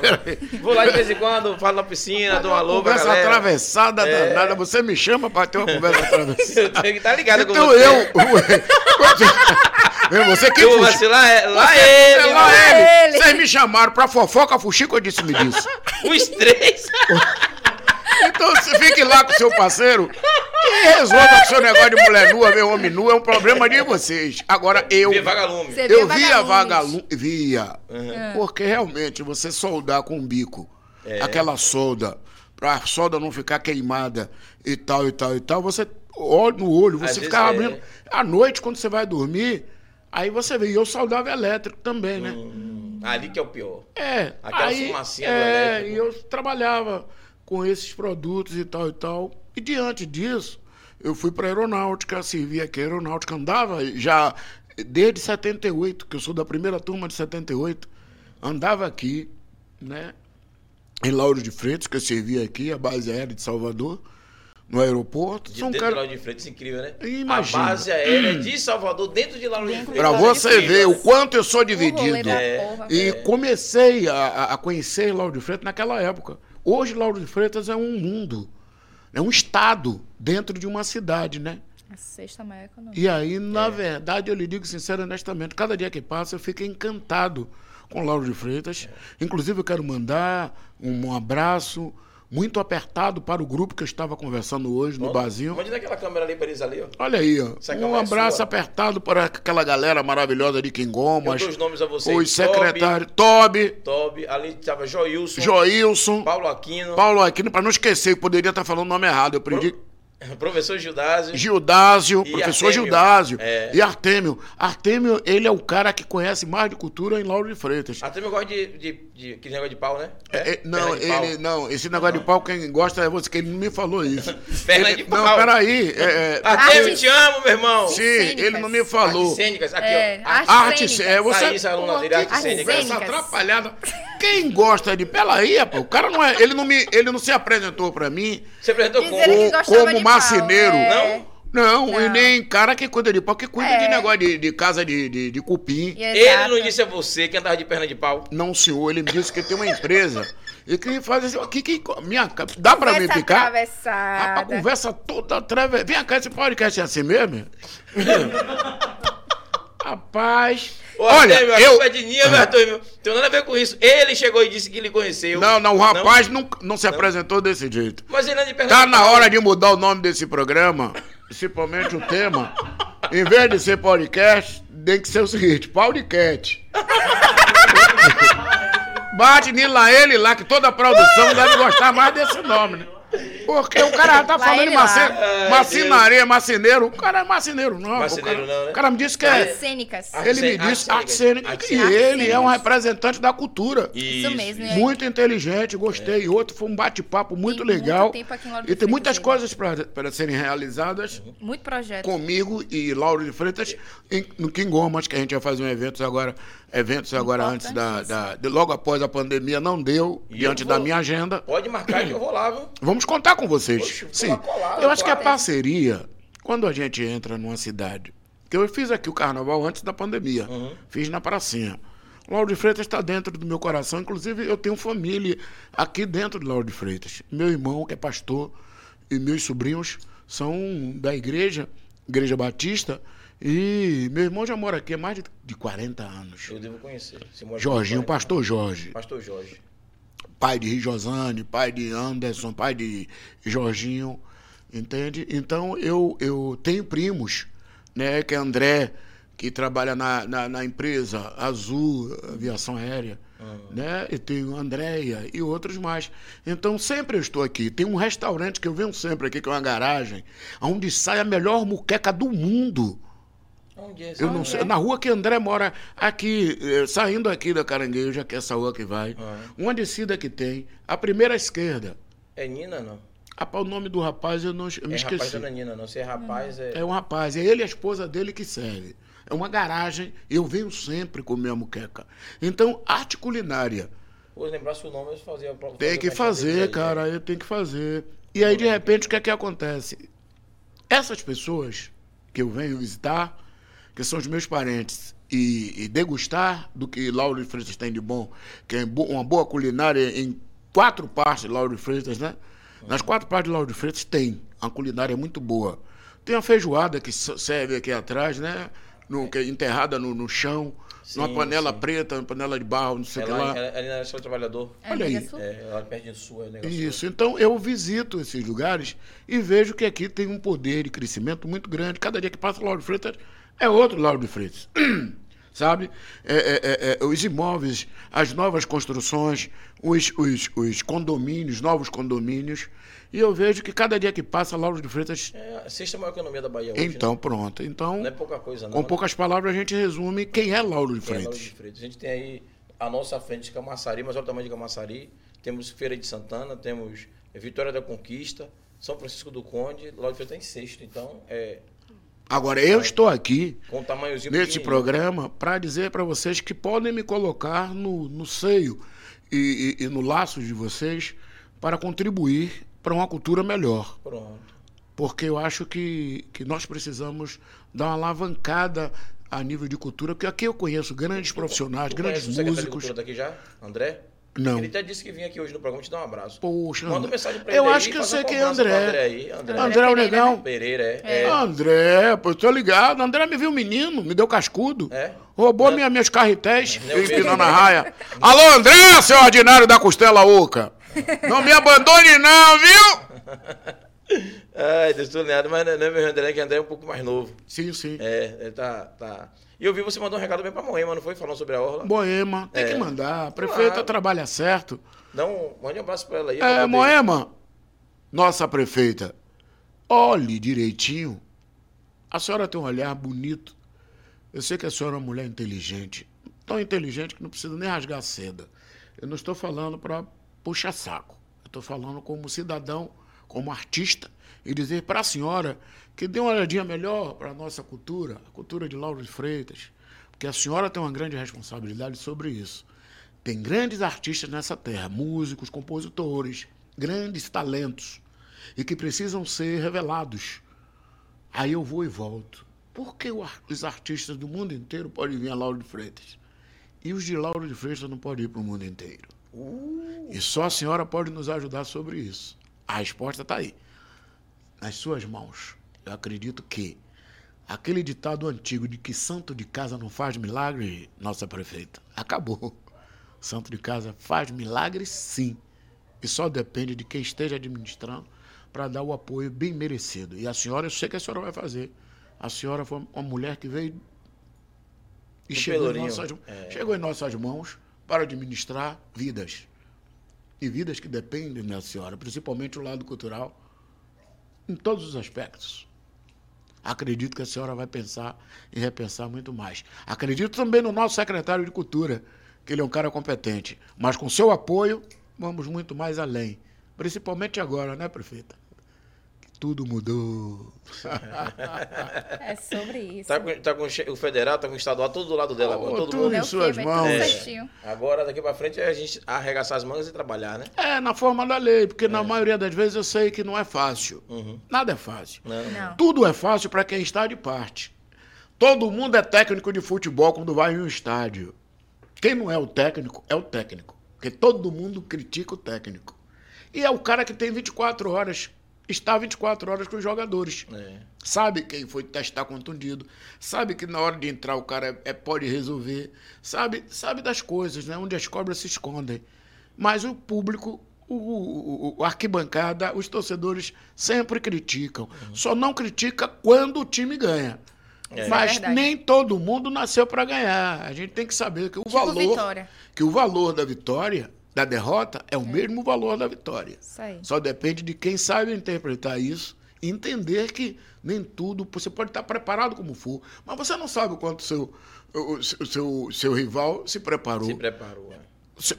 Vou lá de vez em quando, falo na piscina, dou um alô pra conversa galera. atravessada É. danada. Você me chama pra ter uma conversa atravessada. (laughs) Eu tenho que estar ligado com então você. eu. Ué, (laughs) você que Eu vou fuxico. vacilar, é lá Você- ele, é lá ele. ele. Vocês me chamaram pra fofoca, fuxico, eu disse me disso. (laughs) Os três. Então você fique lá com seu parceiro e resolva o seu negócio de mulher nua, ver homem nu, é um problema de vocês. Agora eu. Vê vagalume. Você Eu via via vagalume. Via. Porque realmente você soldar com um bico, aquela solda, pra solda não ficar queimada e tal, e tal, e tal, você olha no olho, Às você vezes ficava é. abrindo. À noite, quando você vai dormir, aí você vê. E eu soldava elétrico também, né? Hum, ali que é o pior. É. Aquela aí, fumacinha do é, elétrico. e eu trabalhava com esses produtos e tal e tal. E diante disso, eu fui para aeronáutica, servi aqui a aeronáutica, andava já desde 78, que eu sou da primeira turma de 78, andava aqui, né? Em Lauro de Freitas, que eu servi aqui, a base aérea de Salvador, no aeroporto. De um dentro de cara. Lauro de Freitas, incrível, né? Imagina. A base aérea de Salvador, dentro de Lauro de de Freitas. Para de você ver o quanto eu sou dividido. É. porra. E comecei a, a- a conhecer Lauro de Freitas naquela época. Hoje, Lauro de Freitas é um mundo, é um estado dentro de uma cidade, né? A sexta maior economia. E aí, na verdade, eu lhe digo sincero e honestamente, cada dia que passa eu fico encantado com Lauro de Freitas. Inclusive, eu quero mandar um, um abraço muito apertado para o grupo que eu estava conversando hoje no barzinho. Mande naquela câmera ali pra eles ali, ó. Olha aí, ó. Essa um é abraço sua. apertado para aquela galera maravilhosa de Eu Quingomas. os nomes a vocês. Os secretários Toby, Toby, ali tava Joilson, Joilson, Paulo Aquino, Paulo Aquino, para não esquecer, que poderia estar falando o nome errado. Eu aprendi. (laughs) professor Gildásio. Gildásio, professor Artêmio. Gildásio. É. E Artêmio. Artêmio, ele é o cara que conhece mais de cultura em Lauro de Freitas. Até eu gosto de, de, de, aquele negócio de pau, né? É, é, não, de ele, não, esse negócio de pau, quem gosta é você, que ele não me falou isso. (laughs) Perna Ele- de Não, pau. peraí. É, é, Artêmio, Artes- te amo, meu irmão. sim, cênicas. ele não me falou. Artes cênicas, aqui, É, ó. artes Arte, cênicas. é, você. Artes cênicas. Cênicas. atrapalhada. (laughs) Quem gosta de. Peraí, pô, o cara não é. Ele não, me, ele não se apresentou pra mim Você apresentou como? como de marceneiro. é. Não? Não, Não. e nem cara que cuida de pau, que cuida de É. negócio de, de casa de, de, de cupim. E Ele não disse a você que andava de perna de pau. Não, senhor, ele me disse que tem uma empresa e que faz assim, que, que, minha, dá pra me Conversa picar? A atravessada. conversa toda através. Vem cá, esse podcast é assim mesmo? (laughs) Rapaz. Olha, a eu. culpa é de Ninha, meu Artemio. Tem nada a ver com isso. Ele chegou e disse que lhe conheceu. Não, não, o rapaz não, não se apresentou desse jeito. Mas ele anda de perna Tá na hora de mudar o nome desse programa, principalmente o tema. Em vez de ser podcast, tem que ser o seguinte: podcast. Bate nele lá, ele lá, que toda a produção deve gostar mais desse nome, né? Porque o cara já tá Lá falando em lá. maci... Ai, macinaria, marceneiro. O cara é marceneiro, não. Marceneiro o cara, não, né? O cara me disse que é. cênicas. Ah, Ele me disse cênica. arte cênica. Arte E cênica. ele é um representante da cultura. Isso mesmo. né? Muito inteligente, gostei. E outro foi um bate-papo muito Tem muito legal. tempo aqui em Lauro de e tem Freitas muitas ainda. coisas para- para serem realizadas Muito projeto. comigo e Lauro de Freitas em- no King Gomas, que a gente vai fazer um evento agora, eventos agora antes da, da- de- logo após a pandemia não deu E diante eu da vou- minha agenda. Pode marcar que eu vou lá, viu? Vamos contar com vocês. Oxe, Sim. colar, eu acho que a parceria, quando a gente entra numa cidade, que eu fiz aqui o carnaval antes da pandemia, Uhum. fiz na pracinha. Lauro de Freitas está dentro do meu coração, inclusive eu tenho família aqui dentro de Lauro de Freitas. Meu irmão, que é pastor, e meus sobrinhos são da igreja, Igreja Batista, e meu irmão já mora aqui há mais de, de 40 anos. Eu devo conhecer. Jorginho, pastor Jorge Pastor Jorge. Pai de Josane, pai de Anderson, pai de Jorginho, entende? Então eu, eu tenho primos, né? Que é André, que trabalha na, na, na empresa Azul Aviação Aérea, né? E tenho Andréia e outros mais. Então sempre eu estou aqui. Tem um restaurante que eu venho sempre aqui, que é uma garagem, onde sai a melhor muqueca do mundo. Onde é? Eu não sei, na rua que André mora, aqui, eh, saindo aqui da Carangueja, que é essa rua que vai, uma descida que tem, a primeira esquerda. É Nina, não? Rapaz, o nome do rapaz eu, não, eu me é rapaz esqueci. da Nina, não. Se é rapaz, é... É um rapaz, é ele e a esposa dele que serve. É uma garagem, eu venho sempre comer a muqueca. Então, arte culinária. Vou lembrar seu nome, eu fazia... Tem que fazer, cara, eu tenho que fazer. E aí, de repente, o que é que acontece? Essas pessoas que eu venho visitar, que são os meus parentes, e, e degustar do que Lauro de Freitas tem de bom, que é uma boa culinária em quatro partes de Lauro de Freitas, né? Nas quatro partes de Lauro de Freitas tem uma culinária muito boa. Tem a feijoada que serve aqui atrás, né? No, que é enterrada no, no chão, numa Sim, panela sim. preta, uma panela de barro, não sei o que Ela, lá. ela, ela é seu trabalhador. É Olha aí. É, ela perde em sul, é negócio. Isso, então eu visito esses lugares e vejo que aqui tem um poder de crescimento muito grande. Cada dia que passa o Lauro de Freitas é outro Lauro de Freitas. (clears throat) Sabe? É, é, é, é, os imóveis, as novas construções, os, os, os condomínios, novos condomínios. E eu vejo que cada dia que passa, Lauro de Freitas. É a sexta maior economia da Bahia hoje, Então, né? pronto. Então, Não é pouca coisa, não. com né? poucas palavras, a gente resume quem é Lauro de Tem a Lauro Freitas. de Freitas. A gente tem aí a nossa frente de Camaçari, mas olha o tamanho de Camaçari. Temos Feira de Santana, temos Vitória da Conquista, São Francisco do Conde, Lauro de Freitas está em sexto. Então, é, Agora, eu estou aqui pequenininho. programa para dizer para vocês que podem me colocar no, no seio e, e- e no laço de vocês para contribuir para uma cultura melhor. Pronto. Porque eu acho que, que nós precisamos dar uma alavancada a nível de cultura, porque aqui eu conheço grandes profissionais, Tu grandes músicos. Cultura daqui já? André? Não. Ele até disse que vinha aqui hoje no programa te dar um abraço. Poxa, Manda mensagem pra eu ele acho aí, que eu sei quem é André. André aí, André. André é o negão. né? Pereira, é. é. André, pô, eu tô ligado. André me viu menino, me deu cascudo. É? Roubou Não. minha, minhas carretéis, é empinando mesmo. a raia. Alô, André, seu ordinário da costela oca. Não me abandone não, viu? (laughs) Ai, ligado, mas não é meu André, que André é um pouco mais novo. Sim, sim. É, ele tá, tá. E eu vi você mandou um recado bem pra Moema, não foi? Falando sobre a Orla. Moema, tem É. que mandar. A prefeita Claro. trabalha certo. Um, mande um abraço pra ela aí. É, Moema, nossa prefeita, olhe direitinho. A senhora tem um olhar bonito. Eu sei que a senhora é uma mulher inteligente. Tão inteligente que não precisa nem rasgar seda. Eu não estou falando para puxar saco. Eu estou falando como cidadão, como artista, e dizer para a senhora que dê uma olhadinha melhor para a nossa cultura, a cultura de Lauro de Freitas. Porque a senhora tem uma grande responsabilidade sobre isso. Tem grandes artistas nessa terra, músicos, compositores, grandes talentos, e que precisam ser revelados. Aí eu vou e volto. Por que os artistas do mundo inteiro podem vir a Lauro de Freitas? E os de Lauro de Freitas não podem ir para o mundo inteiro? E só a senhora pode nos ajudar sobre isso. A resposta está aí, nas suas mãos. Eu acredito que aquele ditado antigo de que santo de casa não faz milagre, nossa prefeita, acabou. Santo de casa faz milagre sim. E só depende de quem esteja administrando para dar o apoio bem merecido. E a senhora, eu sei que a senhora vai fazer. A senhora foi uma mulher que veio e chegou em, nossas, é. chegou em nossas mãos para administrar vidas. E vidas que dependem da senhora, principalmente o lado cultural, em todos os aspectos. Acredito que a senhora vai pensar e repensar muito mais. Acredito também no nosso secretário de Cultura, que ele é um cara competente. Mas com seu apoio, vamos muito mais além. Principalmente agora, né, prefeita? Tudo mudou. (laughs) É sobre isso. Tá com, tá com o federal, tá com o estadual, tudo do lado dela. Ô, agora, todo tudo mundo. em É suas Vai mãos. É. Agora, daqui pra frente, é a gente arregaçar as mangas e trabalhar, né? É, na forma da lei, porque na maioria das vezes eu sei que não é fácil. Nada é fácil. Não. Não. Tudo é fácil para quem está de parte. Todo mundo é técnico de futebol quando vai em um estádio. Quem não é o técnico é o técnico. Porque todo mundo critica o técnico. E é o cara que tem 24 horas, está 24 horas com os jogadores. É. Sabe quem foi testar contundido, sabe que na hora de entrar o cara é, é- pode resolver, sabe, sabe das coisas, né? Onde as cobras se escondem. Mas o público, o, o- o- arquibancada, os torcedores sempre criticam. Só não critica quando o time ganha. É. Mas É nem todo mundo nasceu para ganhar. A gente tem que saber que o Tipo valor, vitória. que o valor da vitória, da derrota, é o mesmo valor da vitória. Só depende de quem sabe interpretar isso e entender que nem tudo. Você pode estar preparado como for, mas você não sabe o quanto seu, o, seu, seu, seu rival se preparou. Se preparou. é.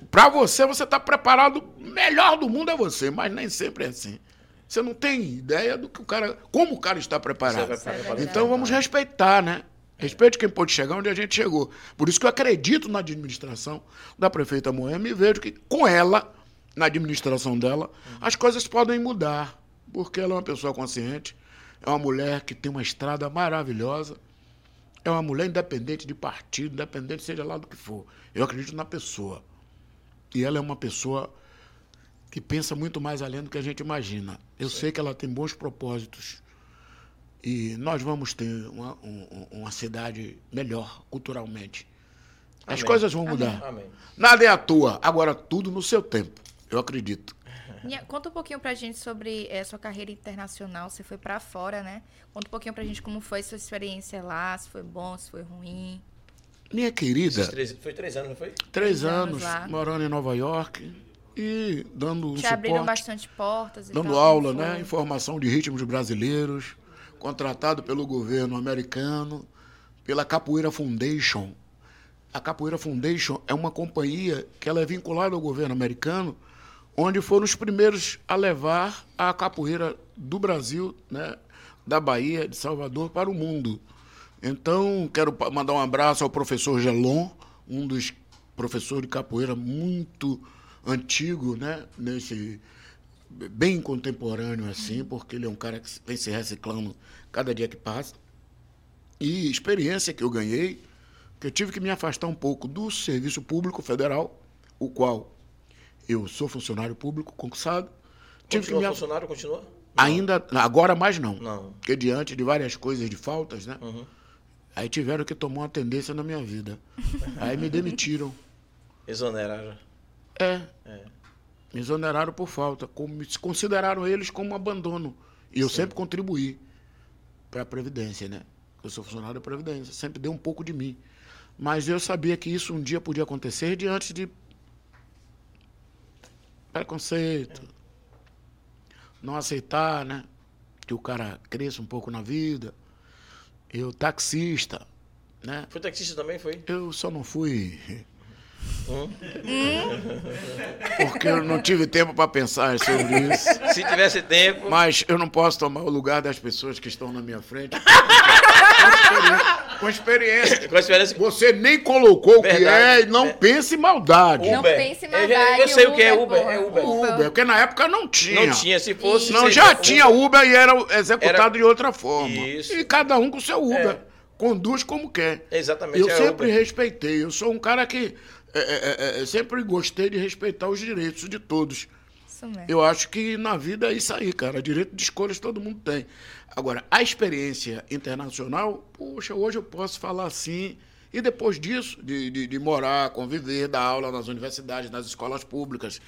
Para você, você está preparado, o melhor do mundo é você, mas nem sempre é assim. Você não tem ideia do que o cara, como o cara está preparado. Você vai preparar. Então vamos respeitar, né? Respeite quem pode chegar onde a gente chegou. Por isso que eu acredito na administração da prefeita Moema e vejo que com ela, na administração dela, as coisas podem mudar. Porque ela é uma pessoa consciente, é uma mulher que tem uma estrada maravilhosa, é uma mulher independente de partido, independente seja lá do que for. Eu acredito na pessoa. E ela é uma pessoa que pensa muito mais além do que a gente imagina. Eu sei que ela tem bons propósitos. E nós vamos ter uma, um- uma cidade melhor culturalmente. As Amém. coisas vão mudar. Amém. Nada é à toa. Agora, tudo no seu tempo. Eu acredito. (laughs) Conta um pouquinho pra gente sobre eh, sua carreira internacional. Você foi pra fora, né? Conta um pouquinho pra gente como foi sua experiência lá, se foi bom, se foi ruim. Minha querida, três- foi três anos, não foi? três anos anos lá. morando em Nova York e dando um Te abriram suporte, bastante portas e dando tal, aula, né? Informação de ritmos brasileiros, contratado pelo governo americano, pela Capoeira Foundation. A Capoeira Foundation é uma companhia que ela é vinculada ao governo americano, onde foram os primeiros a levar a capoeira do Brasil, né, da Bahia, de Salvador, para o mundo. Então, quero mandar um abraço ao professor Gelon, um dos professores de capoeira muito antigo, né, nesse bem contemporâneo assim, porque ele é um cara que vem se reciclando cada dia que passa. E experiência que eu ganhei, que eu tive que me afastar um pouco do serviço público federal, o qual eu sou funcionário público concursado. Tive que Continua me af- funcionário, continua? Ainda, agora mais não. Não. Porque diante de várias coisas de faltas, né? Uhum. Aí tiveram que tomar uma tendência na minha vida. Aí me demitiram. Exoneraram. É, É. me exoneraram por falta. Como, consideraram eles como abandono. E eu sempre contribuí para a Previdência, né? Eu sou funcionário da Previdência, sempre dei um pouco de mim. Mas eu sabia que isso um dia podia acontecer diante de preconceito. Não aceitar, né? Que o cara cresça um pouco na vida. Eu, taxista, né? Foi taxista também, foi? Eu só não fui. Hum? Porque eu não tive tempo para pensar sobre isso. Se tivesse tempo. Mas eu não posso tomar o lugar das pessoas que estão na minha frente. Com experiência. Com experiência. Você nem colocou o que é e não É. pense em maldade. Não Uber. pense em Eu maldade. eu sei o que é Uber, é Uber. Uber, porque na época não tinha. Não tinha, se fosse. Não, já fosse- tinha Uber e era executado Era- de outra forma. Isso. E cada um com seu Uber. É. Conduz como quer. Exatamente. Eu é sempre Uber. respeitei. Eu sou um cara que é, é, é, é, sempre gostei de respeitar os direitos de todos. Isso mesmo. Eu acho que na vida é isso aí, cara. Direito de escolhas todo mundo tem. Agora, a experiência internacional, poxa, hoje eu posso falar assim. E depois disso, de, de, de morar, conviver, dar aula nas universidades, nas escolas públicas,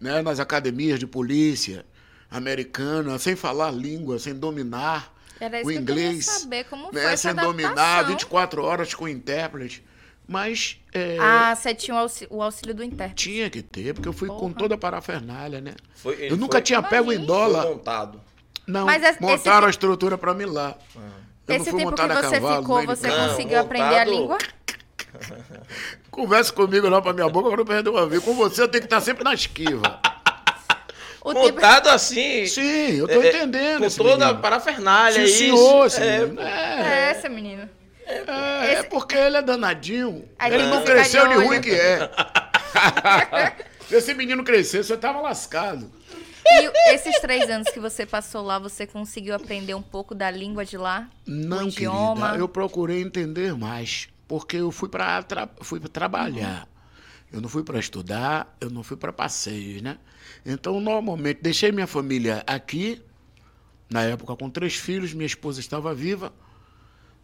né, nas academias de polícia americana, sem falar língua, sem dominar Era isso o que eu inglês, saber, como né, foi sem dominar adaptação. 24 horas com intérprete. Mas é, Ah, você tinha o auxílio, o auxílio do intérprete. tinha que ter, porque eu fui com Porra. toda a parafernália, né? Foi- eu nunca foi- tinha pego em dólar. Foi montado. Não, Mas esse- montaram esse a estrutura pra mim lá. Eu Esse tempo que montado a você cavalo, ficou, você. Não, conseguiu aprender a montado- língua? (laughs) Conversa comigo não pra minha boca, eu não perder uma vez. Com você eu tenho que estar sempre na esquiva. O. Montado assim. Sim, eu tô é, entendendo. Com toda a menino. parafernália. Sim, isso. senhor, esse É, menino. É É, essa, menina. É, é porque ele é danadinho. Aí ele não cresceu de ruim que é. Se (laughs) esse menino crescesse, eu tava lascado. E esses três anos que você passou lá, você conseguiu aprender um pouco da língua de lá? Não, o idioma? querida, eu procurei entender mais, porque eu fui para tra fui pra trabalhar. Eu não fui para estudar, eu não fui para passeios, né? Então, normalmente, deixei minha família aqui, na época com três filhos, minha esposa estava viva,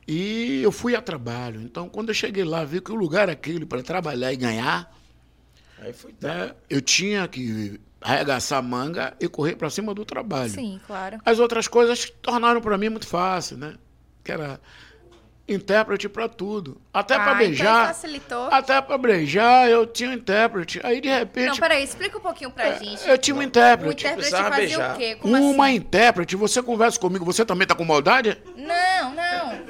e eu fui a trabalho. Então, quando eu cheguei lá, vi que o lugar é aquele para trabalhar e ganhar, Aí foi né? Eu tinha que arregaçar a manga e correr para cima do trabalho. Sim, claro. As outras coisas tornaram para mim muito fácil, né? Que era intérprete para tudo. Até para Ah, beijar. Então facilitou. Até para beijar eu tinha um intérprete. Aí de Não, repente peraí, explica um pouquinho pra gente. eu tinha um O intérprete. intérprete precisava fazia beijar. o quê? Como Uma assim? intérprete, você conversa comigo, você também tá com maldade? Não, não.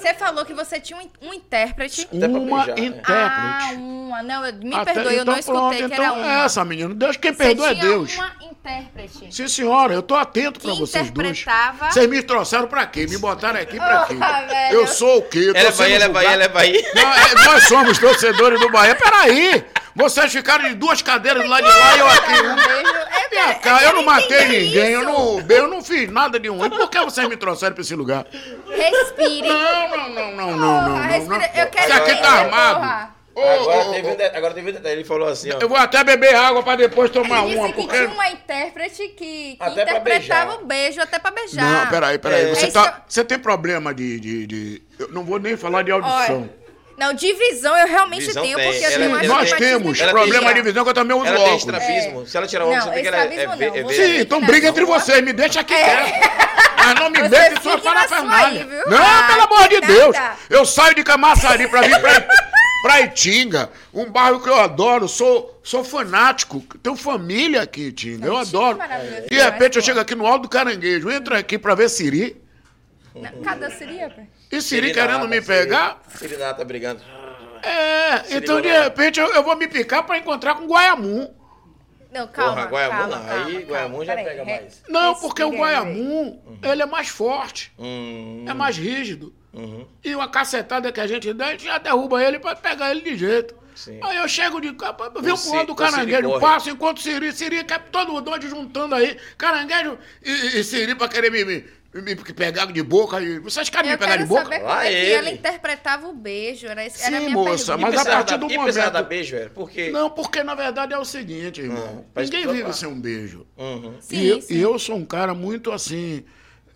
Você falou que você tinha um, um intérprete. Uma beijar, é. intérprete. Ah, uma. Não, eu- me Até- perdoe, eu não então, pronto, escutei que era então uma. essa, menino. Deus, quem Você perdoa é tinha Deus. uma intérprete. Sim, senhora, eu tô atento pra Que vocês dois. interpretava- Vocês me trouxeram pra quê? Me botaram aqui pra quê? Porra, (laughs) velho. Eu sou o quê? Eu Ela é Bahia, ela é? Bahia, ela é Bahia. Não, é, nós somos torcedores do Bahia. Peraí! Vocês ficaram de duas cadeiras do lado de lá e eu aqui. Um beijo. É, Minha é, cara, eu não matei ninguém, eu não, eu não fiz nada de ruim. Por que vocês me trouxeram pra esse lugar? Respire. Não, não, não, não, não, não. Respira. não. Eu quero Isso aqui tá armado. Ô, Agora ô, teve ô, um de- agora teve um detalhe. Ele falou assim, ó. Eu vou até beber água pra depois tomar Ele uma, disse que porque... tinha uma intérprete que, que interpretava o beijo até pra beijar. Não, peraí, peraí. É. Você, É tá, isso você tem problema de, de, de- Eu não vou nem falar de audição. Olha, não, de visão eu realmente Visão tenho, tem. porque eu Ela- tenho ela- Nós temos Ela problema tem- de visão que eu também uso Ela tem óculos. estrabismo. Se ela tirar o óculos, Não, você ela é, é, não, é você- ver- Sim, então briga entre vocês, me deixa aqui quieto. Mas não me sua parafernália. aí, viu? Não, Ah, pelo amor de nada. Deus. Eu saio de Camaçari pra vir pra, (laughs) pra Itinga, um bairro que eu adoro, sou, sou fanático. Tenho família aqui, Itinga, eu é adoro. maravilhoso De repente eu chego aqui no Alto do Caranguejo, entro aqui pra ver Siri. Cadê o Siri? rapaz? E Siri querendo me Siri- pegar. Serenata tá brigando. É, então de repente eu, eu vou me picar pra encontrar com Guaiamum. Não, calma, Porra, Guaiamum calma, não. calma, Aí calma. Guaiamum já Peraí, pega re- mais. Não, porque o aí, Guaiamum, ele é mais forte, Hum, é mais rígido. uhum. E uma cacetada que a gente dá, a gente já derruba ele pra pegar ele de jeito. Sim. Aí eu chego de cá, venho O lado do o Siri caranguejo, passo enquanto Siri, Siri quer todo mundo juntando aí, caranguejo e, e Siri pra querer me, me, me pegar de boca. E, vocês querem Eu me pegar de boca? saber como Lá é que ele. ela interpretava o beijo. Era, esse- era a Sim, minha moça, pergunta. mas e a partir da- do e momento- dar beijo, era? Porque... Não, porque na verdade é o seguinte, irmão. pra Ninguém explicar. vive sem um beijo. Uhum. Sim, e, eu, sim. e eu sou um cara muito assim.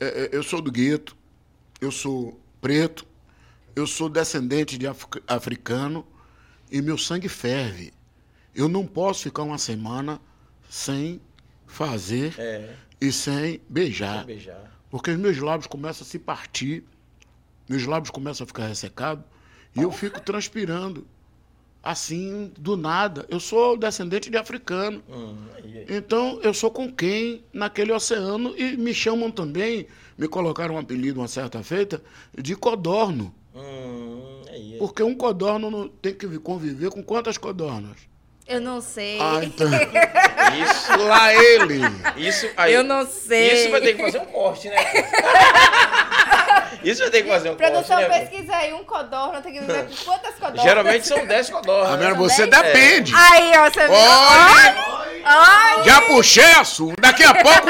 é, é, eu sou do gueto, eu sou preto, eu sou descendente de af- africano e meu sangue ferve. Eu não posso ficar uma semana sem fazer É, e sem beijar. sem beijar. Porque os meus lábios começam a se partir, meus lábios começam a ficar ressecados e eu fico transpirando. Assim, do nada. Eu sou descendente de africano. Hum. Então, eu sou com quem naquele oceano e me chamam também, me colocaram um apelido uma certa feita, de codorno. Hum. Porque um codorno tem que conviver com quantas codornas? Eu não sei. Ah, então. Isso, (laughs) Lá ele. isso aí. Eu não sei. Isso vai ter que fazer um corte, né? (laughs) Isso vai ter que fazer um Produção, corte, né? pesquisa aí, um codorna, tem que dizer (laughs) quantas codornas. Geralmente são 10 codornas. Tá vendo? São Você dez? depende. Aí, ó, você viu? Olha, Ai, já puxei assunto. Daqui a pouco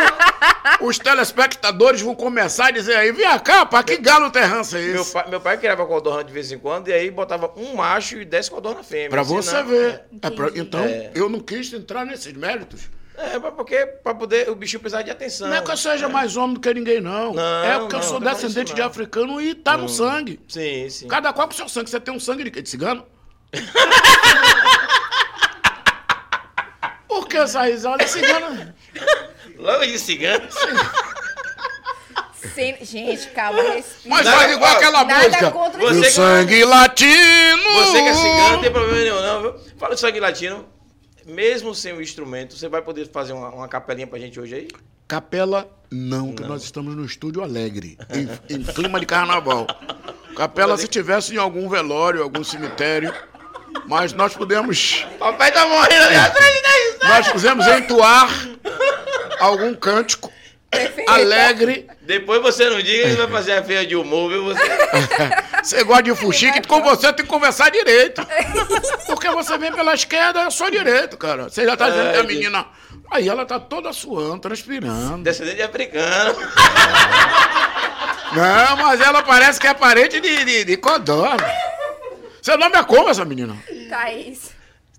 os telespectadores vão começar a dizer aí, vem cá, pá, que galo terrança é Meu esse? pai, meu pai criava codorna de vez em quando e aí botava um macho e 10 codornas fêmeas. Pra você Senão- ver. É pra- então, É. eu não quis entrar nesses méritos. É, mas porque pra poder o bichinho precisar de atenção. Não é que eu seja mais homem do que ninguém, não. Não, é porque eu não, sou não é descendente isso, de africano e tá no sangue. Sim, sim. Cada qual com seu sangue. Você tem um sangue de quê? De cigano? (laughs) Por que essa risada é cigana? Logo de cigano. sim, gente, calma, respira. Mas faz igual aquela Nada música. contra o sangue latino. Você que é cigano, não tem problema nenhum, não, viu? Fala de sangue latino. Mesmo sem o instrumento, você vai poder fazer uma, uma capelinha pra gente hoje aí? Capela, não, que nós estamos no estúdio alegre, em, em clima de carnaval. Capela, se tivesse em algum velório, algum cemitério, mas nós podemos, Papai tá morrendo ali atrás de nós. nós podemos entoar algum cântico Alegre. Depois você não diga que vai fazer a feia de humor, viu? Você... (laughs) Você gosta de fuxique, com você tem que conversar direito. Porque você vem pela esquerda, eu sou direito, cara. Você já tá dizendo que a menina. Aí ela tá toda suando, transpirando. Descendente de africano. (laughs) Não, mas ela parece que é parente de, de, de Codorna. Seu nome é como essa menina? Thaís.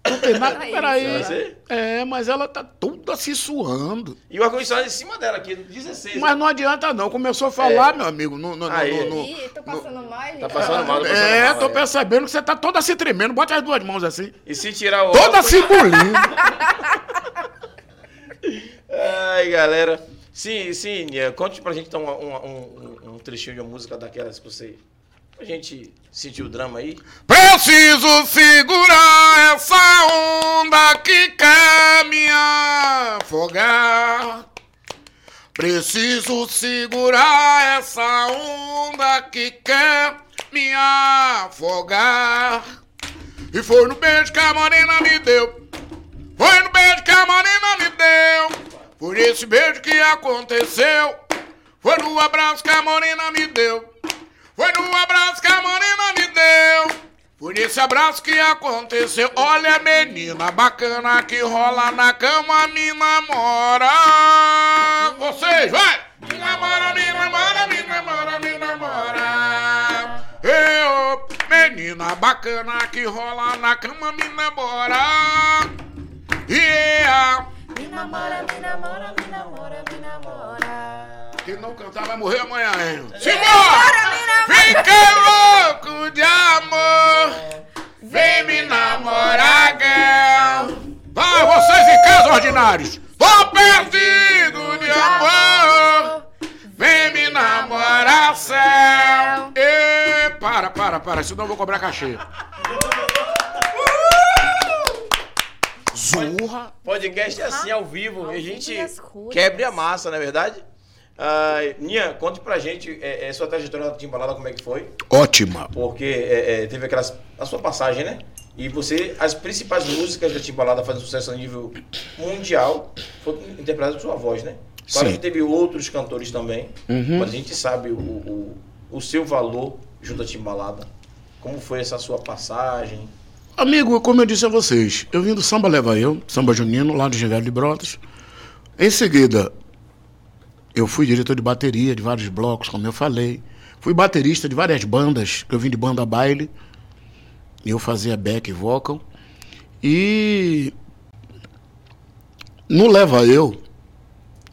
Não tem nada. Thaís, Peraí. Você? É, mas ela tá toda se suando. E o ar-condicionado em cima dela aqui, 16. Mas não adianta, não. Começou a falar, meu amigo. No, no, no- Aí. no- no- Ih, tô passando mal, gente. Tá passando mal, tá passando É, mal, tô é. percebendo que você tá toda se tremendo. Bote as duas mãos assim. E se tirar o Toda óculos- se bulindo. (laughs) Ai, galera. Sim, sim, Nia, conte pra gente então uma- um, um- um trechinho de uma música daquelas que você. Pra gente sentir o drama aí. Preciso segurar essa onda que quer me afogar. Preciso segurar essa onda que quer me afogar. E foi no beijo que a morena me deu. Foi no beijo que a morena me deu. Por esse beijo que aconteceu. Foi no abraço que a morena me deu. Foi no abraço que a morena me deu. Por esse abraço que aconteceu. Olha, menina bacana que rola na cama, me namora. Vocês, vai! Me namora, me namora, me namora, me namora. Eu, menina bacana que rola na cama, me namora. Yeah! Me namora, me namora, me namora, me namora. Quem não cantar vai morrer amanhã, hein? Simbora! Fica louco de amor! Vem me namorar, girl! Vai, vocês em casa, ordinários! Tô perdido de amor! Vem me namorar, céu! E para, para, para, senão eu vou cobrar cachê. Zorra! Podcast é assim, ao vivo. E a gente quebre a massa, não é verdade? Ah, Nia, conte pra gente é, é, sua trajetória na Timbalada, como é que foi? Ótima! Porque é, é, teve aquelas. a sua passagem, né? E você, as principais músicas da Timbalada fazendo sucesso a nível mundial, foram interpretadas por sua voz, né? Claro Sim. que teve outros cantores também, Uhum. mas a gente sabe o, o, o seu valor junto à Timbalada. Como foi essa sua passagem? Amigo, como eu disse a vocês, eu vim do Samba Leva Eu, Samba Junino, lá do Gingado de Brotas. Em seguida, eu fui diretor de bateria de vários blocos, como eu falei. Fui baterista de várias bandas, que eu vim de banda baile. Eu fazia back vocal. E no Leva Eu,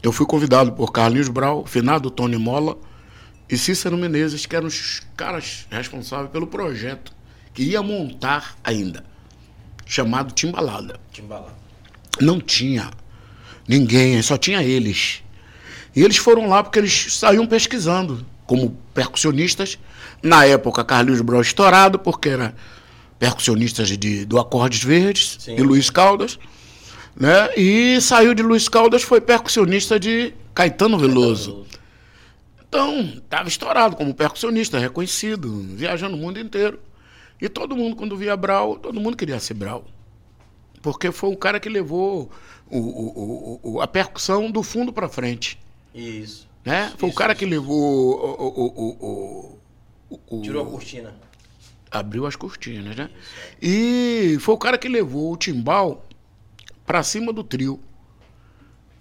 eu fui convidado por Carlinhos Brau, finado Tony Mola e Cícero Menezes, que eram os caras responsáveis pelo projeto que ia montar ainda, chamado Timbalada. Timbalada. Não tinha ninguém, só tinha eles. E eles foram lá porque eles saíam pesquisando como percussionistas. Na época, Carlinhos Brau estourado, porque era percussionista de, do Acordes Verdes, Sim. de Luiz Caldas. Né? E saiu de Luiz Caldas, foi percussionista de Caetano Veloso. Então, estava estourado como percussionista, reconhecido, viajando o mundo inteiro. E todo mundo, quando via Brau, todo mundo queria ser Brau. Porque foi o cara que levou o- o- o- a percussão do fundo para frente. Isso. Né? Foi Isso, o cara isso. que levou o, o, o, o- Tirou a cortina. abriu as cortinas, né? E foi o cara que levou o timbal para cima do trio.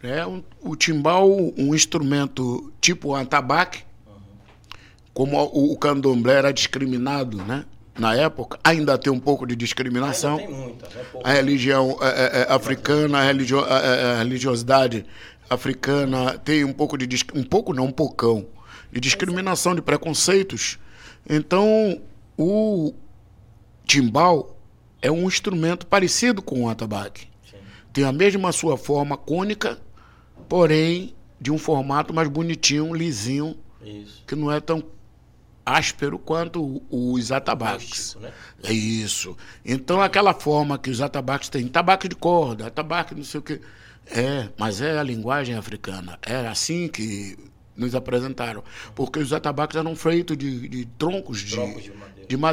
É um, o timbal, um instrumento tipo atabaque, como o, candomblé era discriminado, né? Na época, ainda tem um pouco de discriminação. Ainda tem muita, né? Pouco. A religião é, é, é, africana, a, religio, a- a- a religiosidade africana tem um pouco de um pouco não um pocão de discriminação, de preconceitos. Então, o timbal é um instrumento parecido com o atabaque. Sim. Tem a mesma sua forma cônica, porém de um formato mais bonitinho, lisinho, Isso. que não é tão áspero quanto os atabaques. Né? É isso. Então, aquela forma que os atabaques têm, tabaco de corda, atabaque não sei o quê. É, mas é a linguagem africana. Era assim que nos apresentaram. Porque os atabaques eram feitos de, de troncos de, Troncos de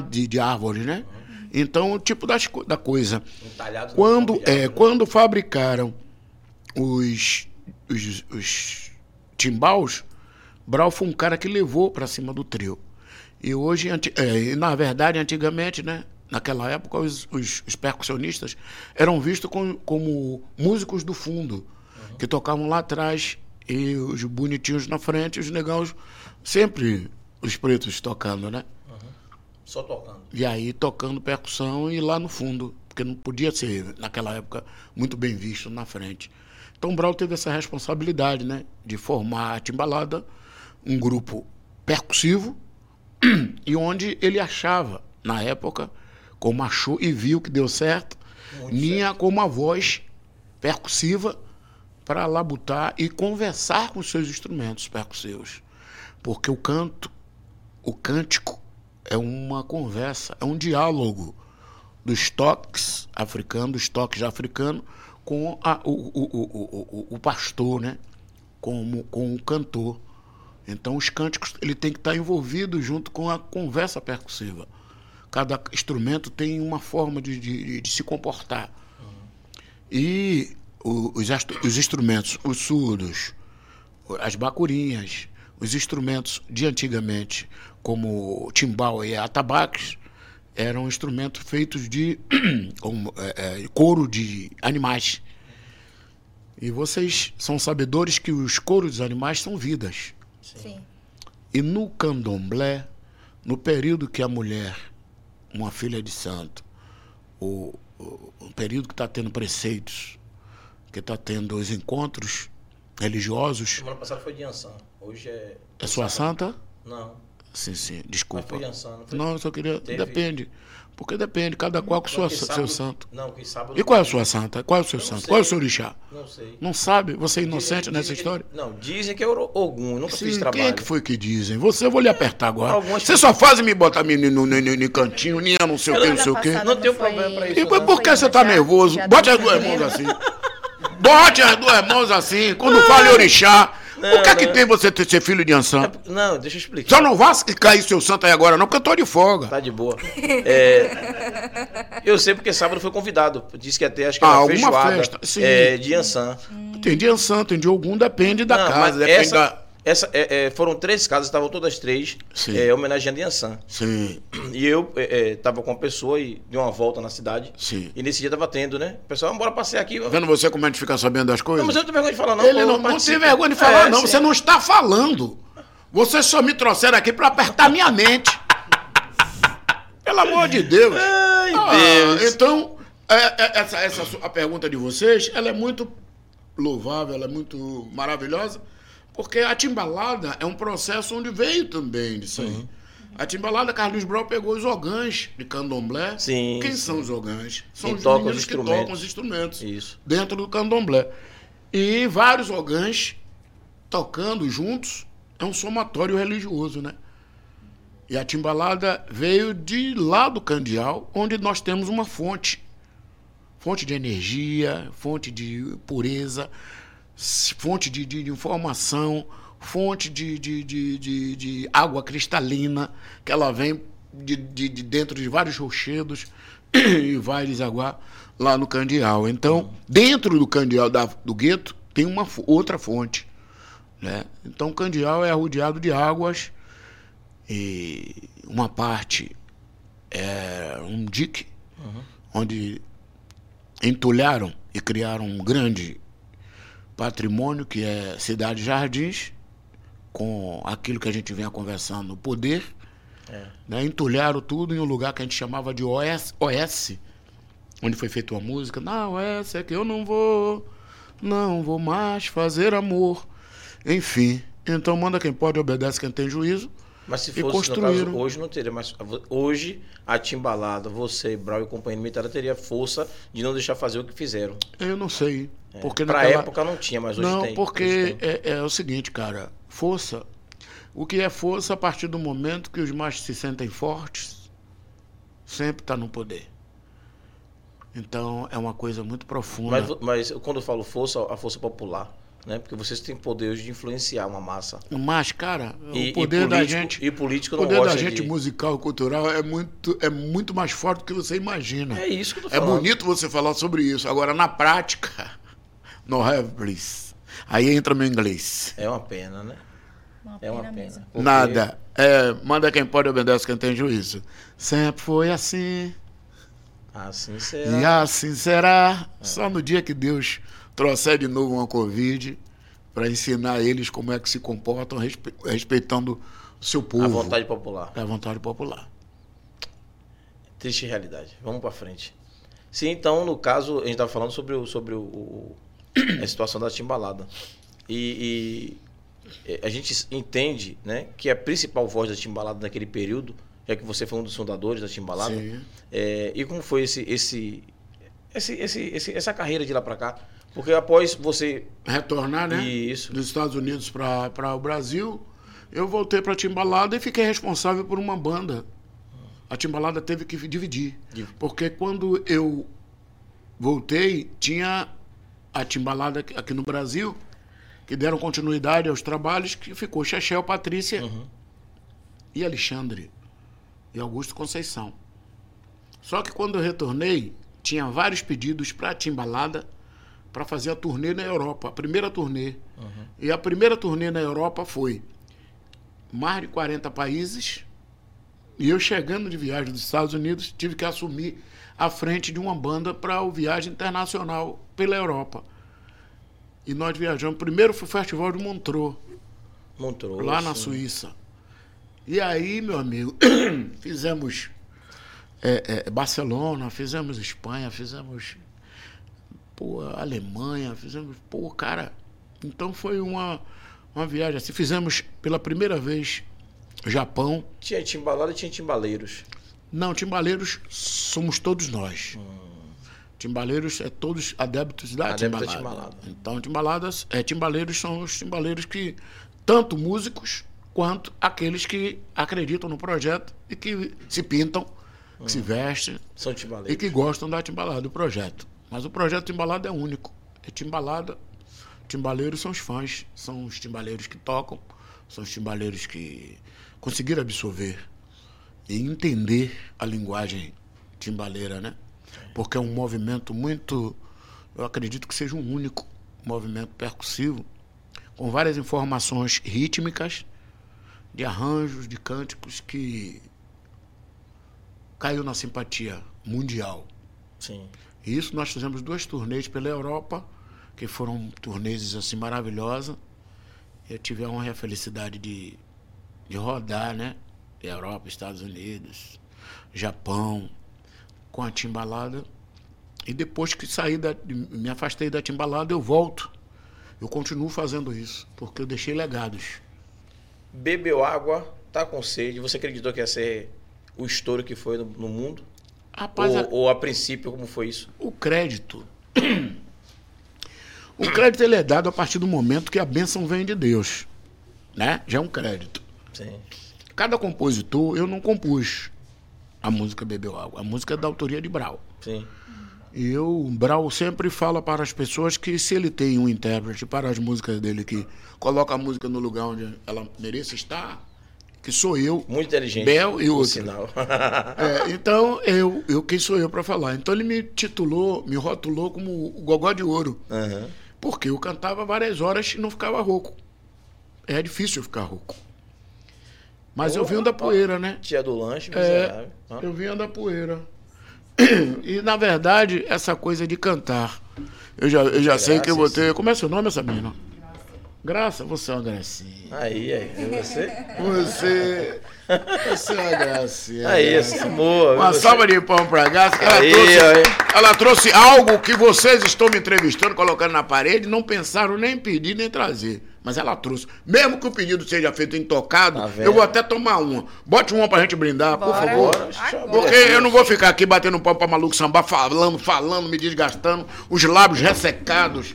de, de, árvores, né? Então, o tipo das, da coisa. No Quando, é, quando fabricaram os, os, os timbaus, Brau foi um cara que levou para cima do trio. E hoje, é, na verdade, antigamente, né? Naquela época, os, os- os percussionistas eram vistos com- como músicos do fundo, que tocavam lá atrás e os bonitinhos na frente, e os negãos sempre os pretos tocando, né? Só tocando. E aí tocando percussão e lá no fundo, porque não podia ser, naquela época, muito bem visto na frente. Então Brau teve essa responsabilidade, né? De formar a Timbalada, um grupo percussivo, (clears throat) e onde ele achava, na época, como achou e viu que deu certo, Muito Ninha com uma voz percussiva para labutar e conversar com os seus instrumentos percussivos. Porque o canto, o cântico, é uma conversa, é um diálogo dos toques africanos, dos toques africanos, com a- o, o, o, o, pastor, né? com, com o cantor. Então, os cânticos ele tem que estar envolvido junto com a conversa percussiva. Cada instrumento tem uma forma de, de, de se comportar. E o- os, os instrumentos, os surdos, as bacurinhas, os instrumentos de antigamente, como timbal e atabaques, eram instrumentos feitos de (clears throat) é, é, couro de animais. E vocês são sabedores que os couros dos animais são vidas. Sim. E no candomblé, no período que a mulher, uma filha de santo, o, o, o período que está tendo preceitos, que está tendo os encontros religiosos, Semana passada foi de Ansan. Hoje é. é sua santa? Não. Sim, sim, Mas desculpa. foi de Ansan, não foi? Não, eu só queria. Teve- Depende. Porque depende, cada qual com sua, que seu sábado- santo. Não, que sábado. E qual é a sua santa? Qual é o seu santo? sei. Qual é o seu orixá? Não sei. Não sabe? Você é inocente Dizem- nessa dizem que- história? Não, dizem que é. Eu nunca fiz Sim, trabalho. quem é que foi que dizem? Você, eu vou lhe apertar agora. Algumas Você só faz me botar me no, no, no, no cantinho, nem não sei o que, não sei o que. Não tem problema pra isso, E por, que você tá nervoso? Bote as duas mãos assim. Bote as duas mãos assim. Quando fala em orixá, o que é que não. tem você ter, ser filho de Ansan? Não, deixa eu explicar. Só não vá cair seu santo aí agora, não, porque eu tô de folga. Tá de boa. É, eu sei porque sábado foi convidado. Disse que ter, acho que Ah, uma alguma feijoada festa, sim. é, de Ansan. Tem de Ansan, tem de Ogum, depende da Não, casa, depende essa, da. Essa, é, é, foram três casas, estavam todas três Sim. é, homenageando Ansan. Sim, E eu é, é, tava com uma pessoa e deu uma volta na cidade. sim. E nesse dia tava tendo, né? O pessoal, bora passear aqui. Vendo você como a gente fica sabendo das coisas? Não, mas eu não tenho vergonha de falar, não. Ele pô, não, não tem vergonha de falar, É, não. sim. Você não está falando. Vocês só me trouxeram aqui para apertar minha mente. Pelo amor de Deus. Ai, Ah, Deus. então, é, é, essa, essa a pergunta de vocês, ela é muito louvável, ela é muito maravilhosa, porque a timbalada é um processo onde veio também disso aí. Uhum. A timbalada, Carlos Brau pegou os ogãs de candomblé. Sim, Quem sim. são os ogãs? São Quem os toca os meninos que tocam os instrumentos Isso. dentro do candomblé. E vários ogãs tocando juntos é um somatório religioso, né? E a timbalada veio de lá do Candial, onde nós temos uma fonte. Fonte de energia, fonte de pureza, fonte de, de- de informação, fonte de, de, de, de- água cristalina, que ela vem de, de- de dentro de vários rochedos (clears throat) e vai desaguar lá no Candial. Então, dentro do Candial da- do gueto, tem uma outra fonte. Né? Então, Candial é rodeado de águas e uma parte é um dique, onde entulharam e criaram um grande patrimônio que é Cidade Jardins, com aquilo que a gente vinha conversando, o poder. Né? Entulharam tudo em um lugar que a gente chamava de OS, OS onde foi feita uma música. Na OS é que eu não vou, não vou mais fazer amor. Enfim, então manda quem pode, obedece quem tem juízo. Mas se fosse, no construíram. caso, hoje não teria, mas hoje a Timbalada, você, Brau e Companhia Limitada teria força de não deixar fazer o que fizeram. Eu não sei. porque pra naquela- época não tinha, mas hoje não, tem. porque Hoje tem. é, é o seguinte, cara. Força. O que é força a partir do momento que os mais se sentem fortes, sempre está no poder. Então é uma coisa muito profunda. Mas, mas quando eu falo força, a força popular, né? Porque vocês têm poder hoje de influenciar uma massa. Mas, cara, E, o poder e da político, gente. E político O não poder da gente de... musical e cultural é muito, é muito mais forte do que você imagina. É isso que eu tô É falando. bonito você falar sobre isso. Agora, na prática, (laughs) no have please. Aí entra meu inglês. É uma pena, né? Uma É uma pena pena. mesmo. Porque- Nada. É, manda quem pode, obedece quem tem juízo. Sempre foi assim. Assim E será. assim será. Só no dia que Deus trouxer de novo uma Covid para ensinar eles como é que se comportam, respe- respeitando o seu povo. A vontade popular. A vontade popular. Triste realidade. Vamos pra frente. Sim, então, no caso, a gente tava falando sobre, o, sobre o, o- a situação da timbalada. E, e, a gente entende né, que a principal voz da timbalada naquele período, já que você foi um dos fundadores da timbalada, Sim. é, e como foi esse, esse, esse, esse, essa carreira de lá pra cá? Porque após você. Retornar, né? Isso. Dos Estados Unidos para o Brasil, eu voltei para Timbalada e fiquei responsável por uma banda. A Timbalada teve que dividir. Div- Porque quando eu voltei, tinha a Timbalada aqui- no Brasil, que deram continuidade aos trabalhos, que ficou Chechel, Patrícia e Alexandre. E Augusto Conceição. Só que quando eu retornei, tinha vários pedidos para a Timbalada para fazer a turnê na Europa, a primeira turnê. E a primeira turnê na Europa foi mais de 40 países. E eu chegando de viagem dos Estados Unidos, tive que assumir a frente de uma banda para o viagem internacional pela Europa. E nós viajamos. Primeiro foi o Festival de Montreux, Montreux. lá na Suíça. E aí, meu amigo, (clears throat) fizemos é, é, Barcelona, fizemos Espanha, fizemos pô, Alemanha, fizemos, pô, cara. Então foi uma, uma viagem assim. Fizemos pela primeira vez Japão. Tinha timbalada e tinha timbaleiros. Não, timbaleiros somos todos nós. Timbaleiros é todos adeptos da Adeptos da timbalada. timbalada. Então, timbaladas, é, timbaleiros são os timbaleiros que, tanto músicos, quanto aqueles que acreditam no projeto e que se pintam, que se vestem São e timbaleiros. que gostam da timbalada, do projeto. Mas o projeto Timbalada é único. É timbalada. Timbaleiros são os fãs, são os timbaleiros que tocam, são os timbaleiros que conseguiram absorver e entender a linguagem timbaleira, né? Porque é um movimento muito, eu acredito que seja um único movimento percussivo, com várias informações rítmicas, de arranjos, de cânticos que caiu na simpatia mundial. Sim. Isso nós fizemos duas turnês pela Europa, que foram turnês assim maravilhosas. Eu tive a honra e a felicidade de, de rodar, né? Europa, Estados Unidos, Japão, com a timbalada. E depois que saí da, me afastei da timbalada, eu volto. Eu continuo fazendo isso, porque eu deixei legados. Bebeu água, tá com sede. Você acreditou que ia ser o estouro que foi no, no mundo? Rapaz, ou, a- ou a princípio, como foi isso? O crédito. (clears throat) O crédito ele é dado a partir do momento que a bênção vem de Deus. Né? Já é um crédito. Sim. Cada compositor, eu não compus a música Bebeu Água. A música é da autoria de Brau. Sim. E eu, o Brau sempre fala para as pessoas que se ele tem um intérprete para as músicas dele que coloca a música no lugar onde ela mereça estar, que sou eu, Muito inteligente. Bel e outro. sinal. É, então, eu, eu, quem sou eu para falar? Então ele me titulou, me rotulou como o Gogó de Ouro. Aham. Porque eu cantava várias horas e não ficava rouco. é difícil ficar rouco. Mas eu vim da poeira, né? Tia do lanche, É. Hã? eu vinha da poeira. (clears throat) E, na verdade, essa coisa de cantar. Eu já, eu já sei que eu vou ter. Como é seu nome, essa menina? Graça, você é uma gracinha. Aí, aí, você? Você. Você é uma gracinha. Aí, essa boa. Uma viu salva de pão pra Graça. que Ela, Aí, trouxe, aí. ela trouxe algo que vocês estão me entrevistando, colocando na parede, não pensaram nem em pedir nem trazer. Mas ela trouxe. Mesmo que o pedido seja feito intocado, Tá eu vou até tomar uma. Bote uma pra gente brindar, por Bora. favor. Bora, Agora. Porque eu não vou ficar aqui batendo pau pra maluco sambar, falando, falando, me desgastando, os lábios ressecados.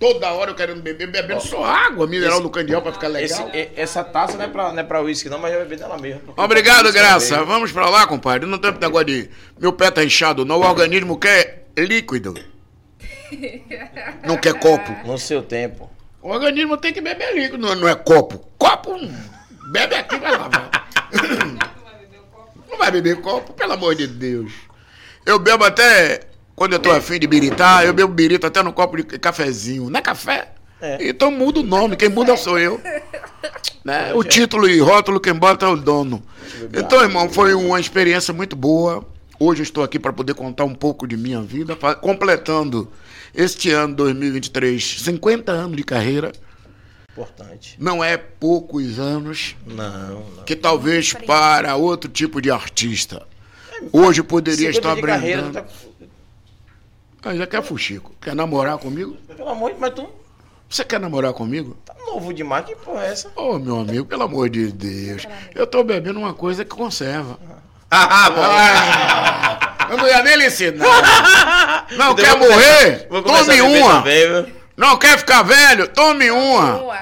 Toda hora eu querendo beber, bebendo só água mineral esse- do candial pra ficar Esse- legal. e- essa taça não é pra, não é pra uísque, não, mas eu bebi dela mesmo. Obrigado, Graça. cerveja. Vamos pra lá, compadre. Não tem negócio de. Meu pé tá inchado, não. O organismo quer líquido. Não quer copo. No seu tempo. O organismo tem que beber líquido, não, não é copo. Copo, hum, bebe aqui, vai lá. Vai. Não vai beber copo, pelo amor de Deus. Eu bebo até, quando eu tô afim de biritar, eu bebo birita até no copo de cafezinho. Não é café? É. Então muda o nome, quem muda sou eu. (laughs) Né? O título e rótulo, quem bota é o dono. Então, irmão, foi uma experiência muito boa. Hoje eu estou aqui para poder contar um pouco de minha vida, completando este ano 2023, 50 anos de carreira. Importante. Não é poucos anos, Não, não. que talvez para outro tipo de artista. Hoje poderia 50 estar carreira, brindando. tá- Ah, já quer fuxico. Quer namorar comigo? Pelo amor de mas tu Você quer namorar comigo? tá novo demais, que porra é essa? Ô, meu amigo, pelo amor de Deus. Eu tô bebendo uma coisa que conserva. Ah, bom. Ah, eu não ia nem lhe ensinar. (laughs) Não Eu quer morrer? Tome uma. também? Não quer ficar velho? Tome uma. Boa.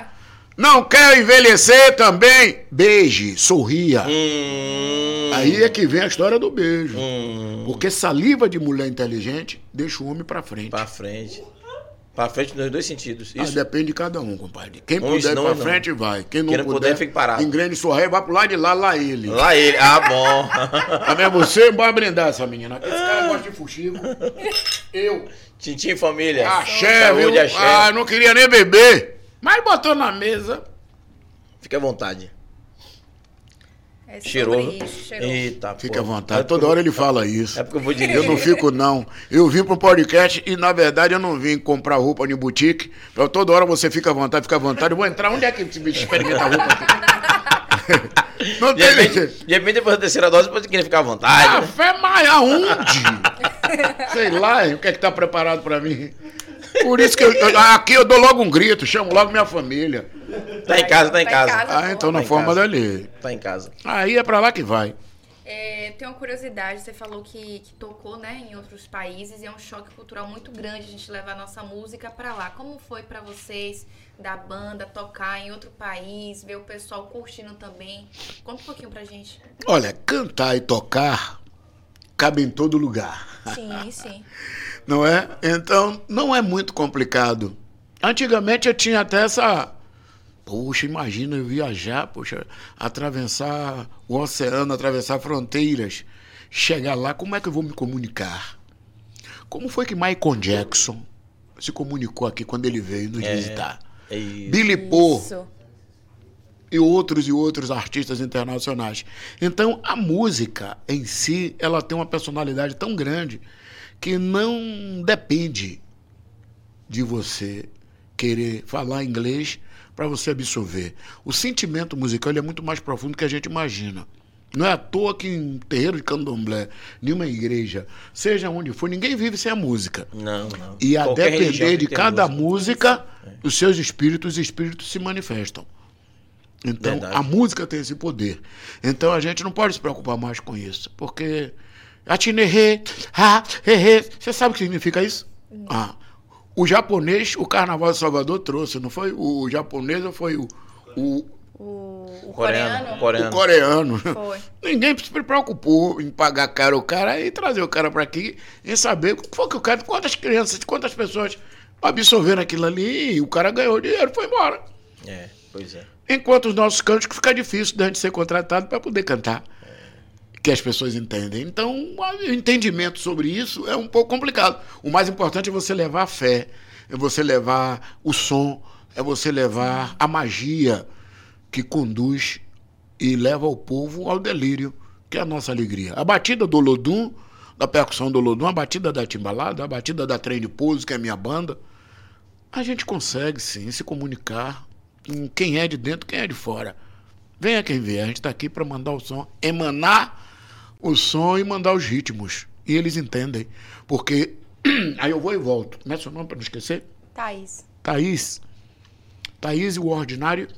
Não quer envelhecer também? Beije, sorria. Hum, Aí é que vem a história do beijo. hum, Porque saliva de mulher inteligente deixa o homem pra frente. pra frente. Pra frente nos dois sentidos. Ah, Isso. depende de cada um, compadre. Quem Uns puder não, pra não. frente, vai. Quem não Quem não puder, puder, fica parado. engrene sua ré, vai pro lado de lá, lá ele. Lá ele. Ah, bom. (laughs) Também você, bora brindar essa menina. Esse cara gosta de fuxico. (laughs) Eu. Tintim família. Axé, Saúde, viu? axé. Ah, não queria nem beber. Mas botou na mesa. Fica à vontade. É Cheirou. isso, cheirou. Eita, Fique à vontade. É Toda hora ele fala isso. É porque eu vou dirigir. Eu não fico, não. Eu vim pro podcast e, na verdade, eu não vim comprar roupa em boutique. Então, toda hora você fica à vontade, fica à vontade. Eu vou entrar. Onde é que esse bicho experimenta roupa aqui? (laughs) não De tem. repente, de repente, depois da terceira dose, você queria ficar à vontade. né? Café, mas aonde? Sei lá, o que é que tá preparado pra mim? Por isso que eu, eu- aqui eu dou logo um grito, chamo logo minha família. Tá em casa, tá em Tá casa. casa. Ah, então Tá na em forma casa. da lei. Tá em casa. Aí é pra lá que vai. É, tem uma curiosidade, você falou que, que tocou né, em outros países e é um choque cultural muito grande a gente levar a nossa música pra lá. Como foi pra vocês da banda tocar em outro país, ver o pessoal curtindo também? Conta um pouquinho pra gente. Olha, cantar e tocar cabe em todo lugar. Sim, sim. (laughs) Não é? Então, não é muito complicado. Antigamente eu tinha até essa. Poxa, imagina eu viajar, poxa, atravessar o oceano, atravessar fronteiras, chegar lá, como é que eu vou me comunicar? Como foi que Michael Jackson se comunicou aqui quando ele veio nos É. visitar? É isso. Billy Paul. E outros e outros artistas internacionais. Então, a música em si, ela tem uma personalidade tão grande que não depende de você querer falar inglês para você absorver. O sentimento musical é muito mais profundo que a gente imagina. Não é à toa que em terreiro de candomblé, nenhuma igreja, seja onde for, ninguém vive sem a música. Não, não. E a Qualquer depender de cada música. música, os seus espíritos e espíritos se manifestam. Então, Verdade. a música tem esse poder. Então, a gente não pode se preocupar mais com isso. Porque. Atinerê, ha, he, he. Você sabe o que significa isso? Ah, o japonês, o Carnaval de Salvador trouxe, não foi? O japonês ou foi o, o, O, o Coreano. coreano? Coreano. o coreano? Foi. Ninguém se preocupou em pagar caro o cara e trazer o cara para aqui e saber o que foi que o cara, quantas crianças, quantas pessoas absorveram aquilo ali e o cara ganhou dinheiro e foi embora. É, pois é. Enquanto os nossos cânticos fica difícil a gente ser contratado para poder cantar. Que as pessoas entendem. Então, o entendimento sobre isso é um pouco complicado. O mais importante é você levar a fé, é você levar o som, é você levar a magia que conduz e leva o povo ao delírio, que é a nossa alegria. A batida do Lodum, da percussão do Lodum, a batida da timbalada, a batida da trem de pouso, que é a minha banda, a gente consegue sim se comunicar quem é de dentro, quem é de fora. Venha quem vier, a gente está aqui para mandar o som, emanar o som e mandar os ritmos. E eles entendem. Porque (clears throat) aí eu vou e volto. Como é seu nome para não esquecer? Thaís. Thaís. Thaís e o Ordinário.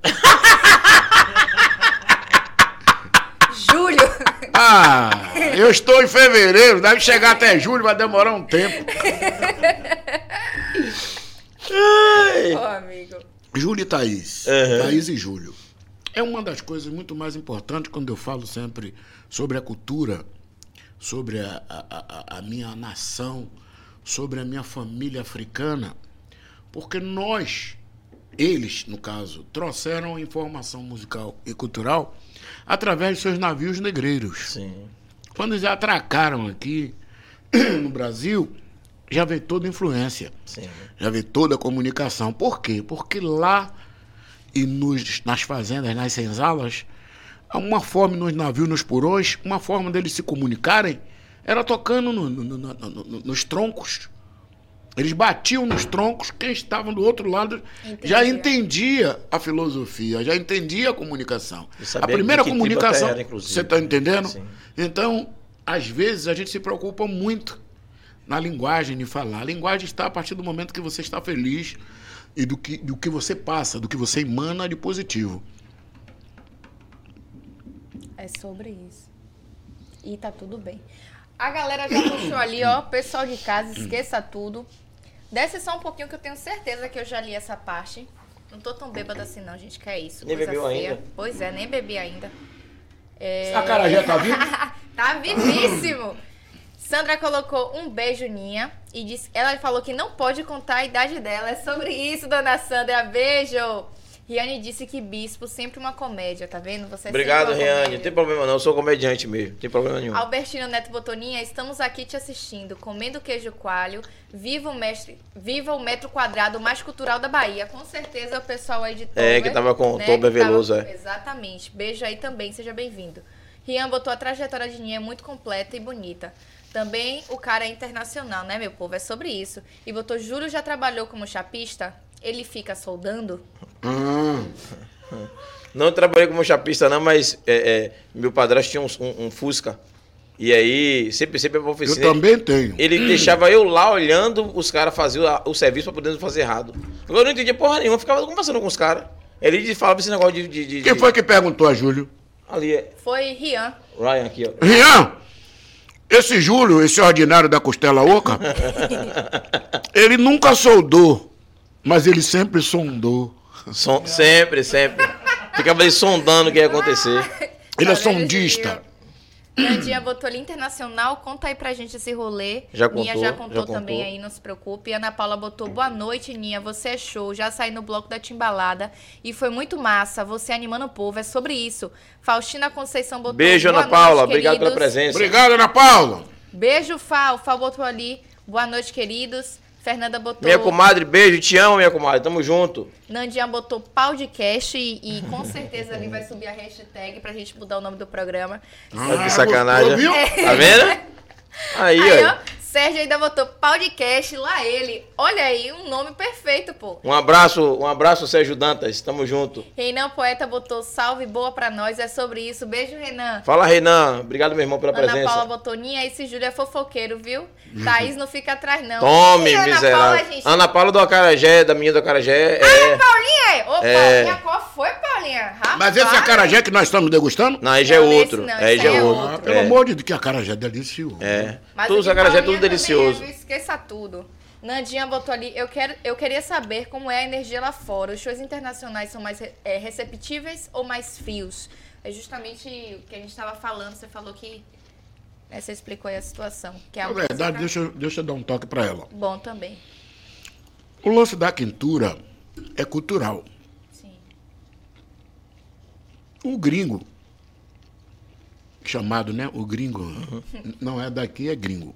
Júlio. (laughs) Ah, eu estou em fevereiro, deve chegar até julho, vai demorar um tempo. (laughs) Ô, amigo. Júlio e Thaís. Uhum. Thaís e Júlio. É uma das coisas muito mais importantes quando eu falo sempre sobre a cultura, sobre a, a, a, a minha nação, sobre a minha família africana, porque nós, eles, no caso, trouxeram informação musical e cultural através de seus navios negreiros. Sim. Quando eles atracaram aqui (clears throat) no Brasil, já veio toda a influência. Sim. Já veio toda a comunicação. Por quê? Porque lá e nos, nas fazendas, nas senzalas, há uma forma nos navios, nos porões, uma forma deles se comunicarem era tocando no- no- no- no- no- nos troncos. Eles batiam nos troncos, quem estava do outro lado já Entendia. entendia a filosofia, já entendia a comunicação. A primeira tipo comunicação, era, inclusive. você está entendendo? Sim. Então, às vezes, a gente se preocupa muito na linguagem de falar. A linguagem está a partir do momento que você está feliz e do que, do que você passa, do que você emana de positivo. É sobre isso. E tá tudo bem. A galera já puxou ali, ó. Pessoal de casa, esqueça tudo. Desce só um pouquinho que eu tenho certeza que eu já li essa parte. Não tô tão bêbada assim não, gente, que é isso. Nem bebeu feia. ainda? Pois é, nem bebi ainda. É... A cara já tá vindo? (laughs) tá vivíssimo. Sandra colocou um beijo, Ninha. E disse, ela falou que não pode contar a idade dela. É sobre isso, dona Sandra. Beijo. Riane disse que bispo sempre uma comédia, tá vendo? Você é Obrigado, Riane. comédia. Não tem problema não, eu sou comediante mesmo. Não tem problema nenhum. Albertino Neto Botoninha, estamos aqui te assistindo, comendo queijo coalho. Viva o, mestre, viva o metro quadrado mais cultural da Bahia. Com certeza o pessoal aí de Tober, É, que tava com o Tober que tava- Veloso, é. Exatamente. Beijo aí também, seja bem-vindo. Rian botou a trajetória de Ninha é muito completa e bonita. Também o cara é internacional, né, meu povo? É sobre isso. E botou, Júlio já trabalhou como chapista? Ele fica soldando? Ah, Não trabalhei como chapista não, mas é, é, meu padrasto tinha um, um- um Fusca. E aí, sempre, sempre pra eu oficina. também tenho. Ele deixava eu lá olhando os caras fazer o, serviço pra poder não fazer errado. Eu não entendia porra nenhuma, eu ficava conversando com os caras. Ele falava esse negócio de. de, de- Quem de- foi que perguntou a Júlio? Ali, é. Foi Rian. Ryan aqui, ó. Rian, esse Júlio, esse ordinário da costela oca, (laughs) ele nunca soldou, mas ele sempre sondou. Som- sempre, sempre. Ficava ali sondando o que ia acontecer. Ele é sondista. Nandinha botou ali internacional, conta aí pra gente esse rolê. Já Ninha contou, já contou já também contou. aí, não se preocupe. Ana Paula botou boa noite, Ninha, você é show. Já saí no bloco da Timbalada e foi muito massa. Você animando o povo, é sobre isso. Faustina Conceição botou Beijo, boa Ana Paula. noite, Obrigado pela presença. Obrigado, Ana Paula. Beijo, Fal. Fal botou ali. Boa noite, queridos. Fernanda botou. Minha comadre, beijo, te amo, minha comadre. Tamo junto. Nandinha botou pau de cash e, e com certeza ali vai subir a hashtag pra gente mudar o nome do programa. Olha que sacanagem. Tá vendo? (laughs) Aí, Aí, ó, ó. Sérgio ainda botou pau de cash, lá ele. Olha aí, um nome perfeito, pô. Um abraço, um abraço, Sérgio Dantas. Tamo junto. Reinan Poeta botou salve boa pra nós, é sobre isso. Beijo, Renan. Fala, Renan. Obrigado, meu irmão, pela Ana Paula presença. botou Ninha, esse Júlio é fofoqueiro, viu? (laughs) Thaís não fica atrás, não. Tome, Ana miserável. Paula, gente? Ana Paula do Acarajé, da minha do Acarajé. Ah, É... Paulinha! Ô, É. Paulinha, qual foi, Paulinha? Rapaz. Mas esse acarajé que nós estamos degustando? Não, aí já é Não, esse outro. não, aí esse já é é outro. outro. Ah, pelo É. amor de Deus, que acarajé é delicioso. É. Mas Todos os acarajé é Paulinha tudo delicioso. esqueça tudo. Nandinha botou ali, eu, quero, eu queria saber como é a energia lá fora. Os shows internacionais são mais é, receptíveis ou mais frios? É justamente o que a gente estava falando. Você falou que. né, você explicou aí a situação. Que é Na verdade, música- deixa, eu- deixa eu dar um toque para ela. Bom também. O lance da quintura é cultural. Sim. O gringo, chamado, né? O gringo, não é daqui, é gringo.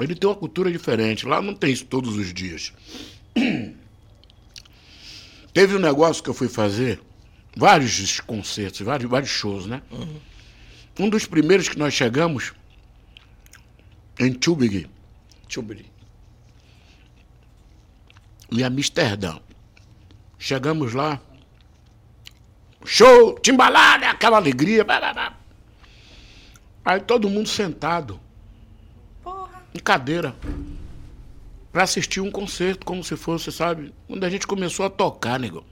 Ele tem uma cultura diferente. Lá não tem isso todos os dias. (clears throat) Teve um negócio que eu fui fazer vários concertos, vários, vários shows, né? Um dos primeiros que nós chegamos em Tübingen, Tchubri. em Amsterdã. Chegamos lá, show, timbalada, aquela alegria. blá, blá, blá. Aí todo mundo sentado, Em cadeira, para assistir um concerto, como se fosse, sabe? Quando a gente começou a tocar, negão,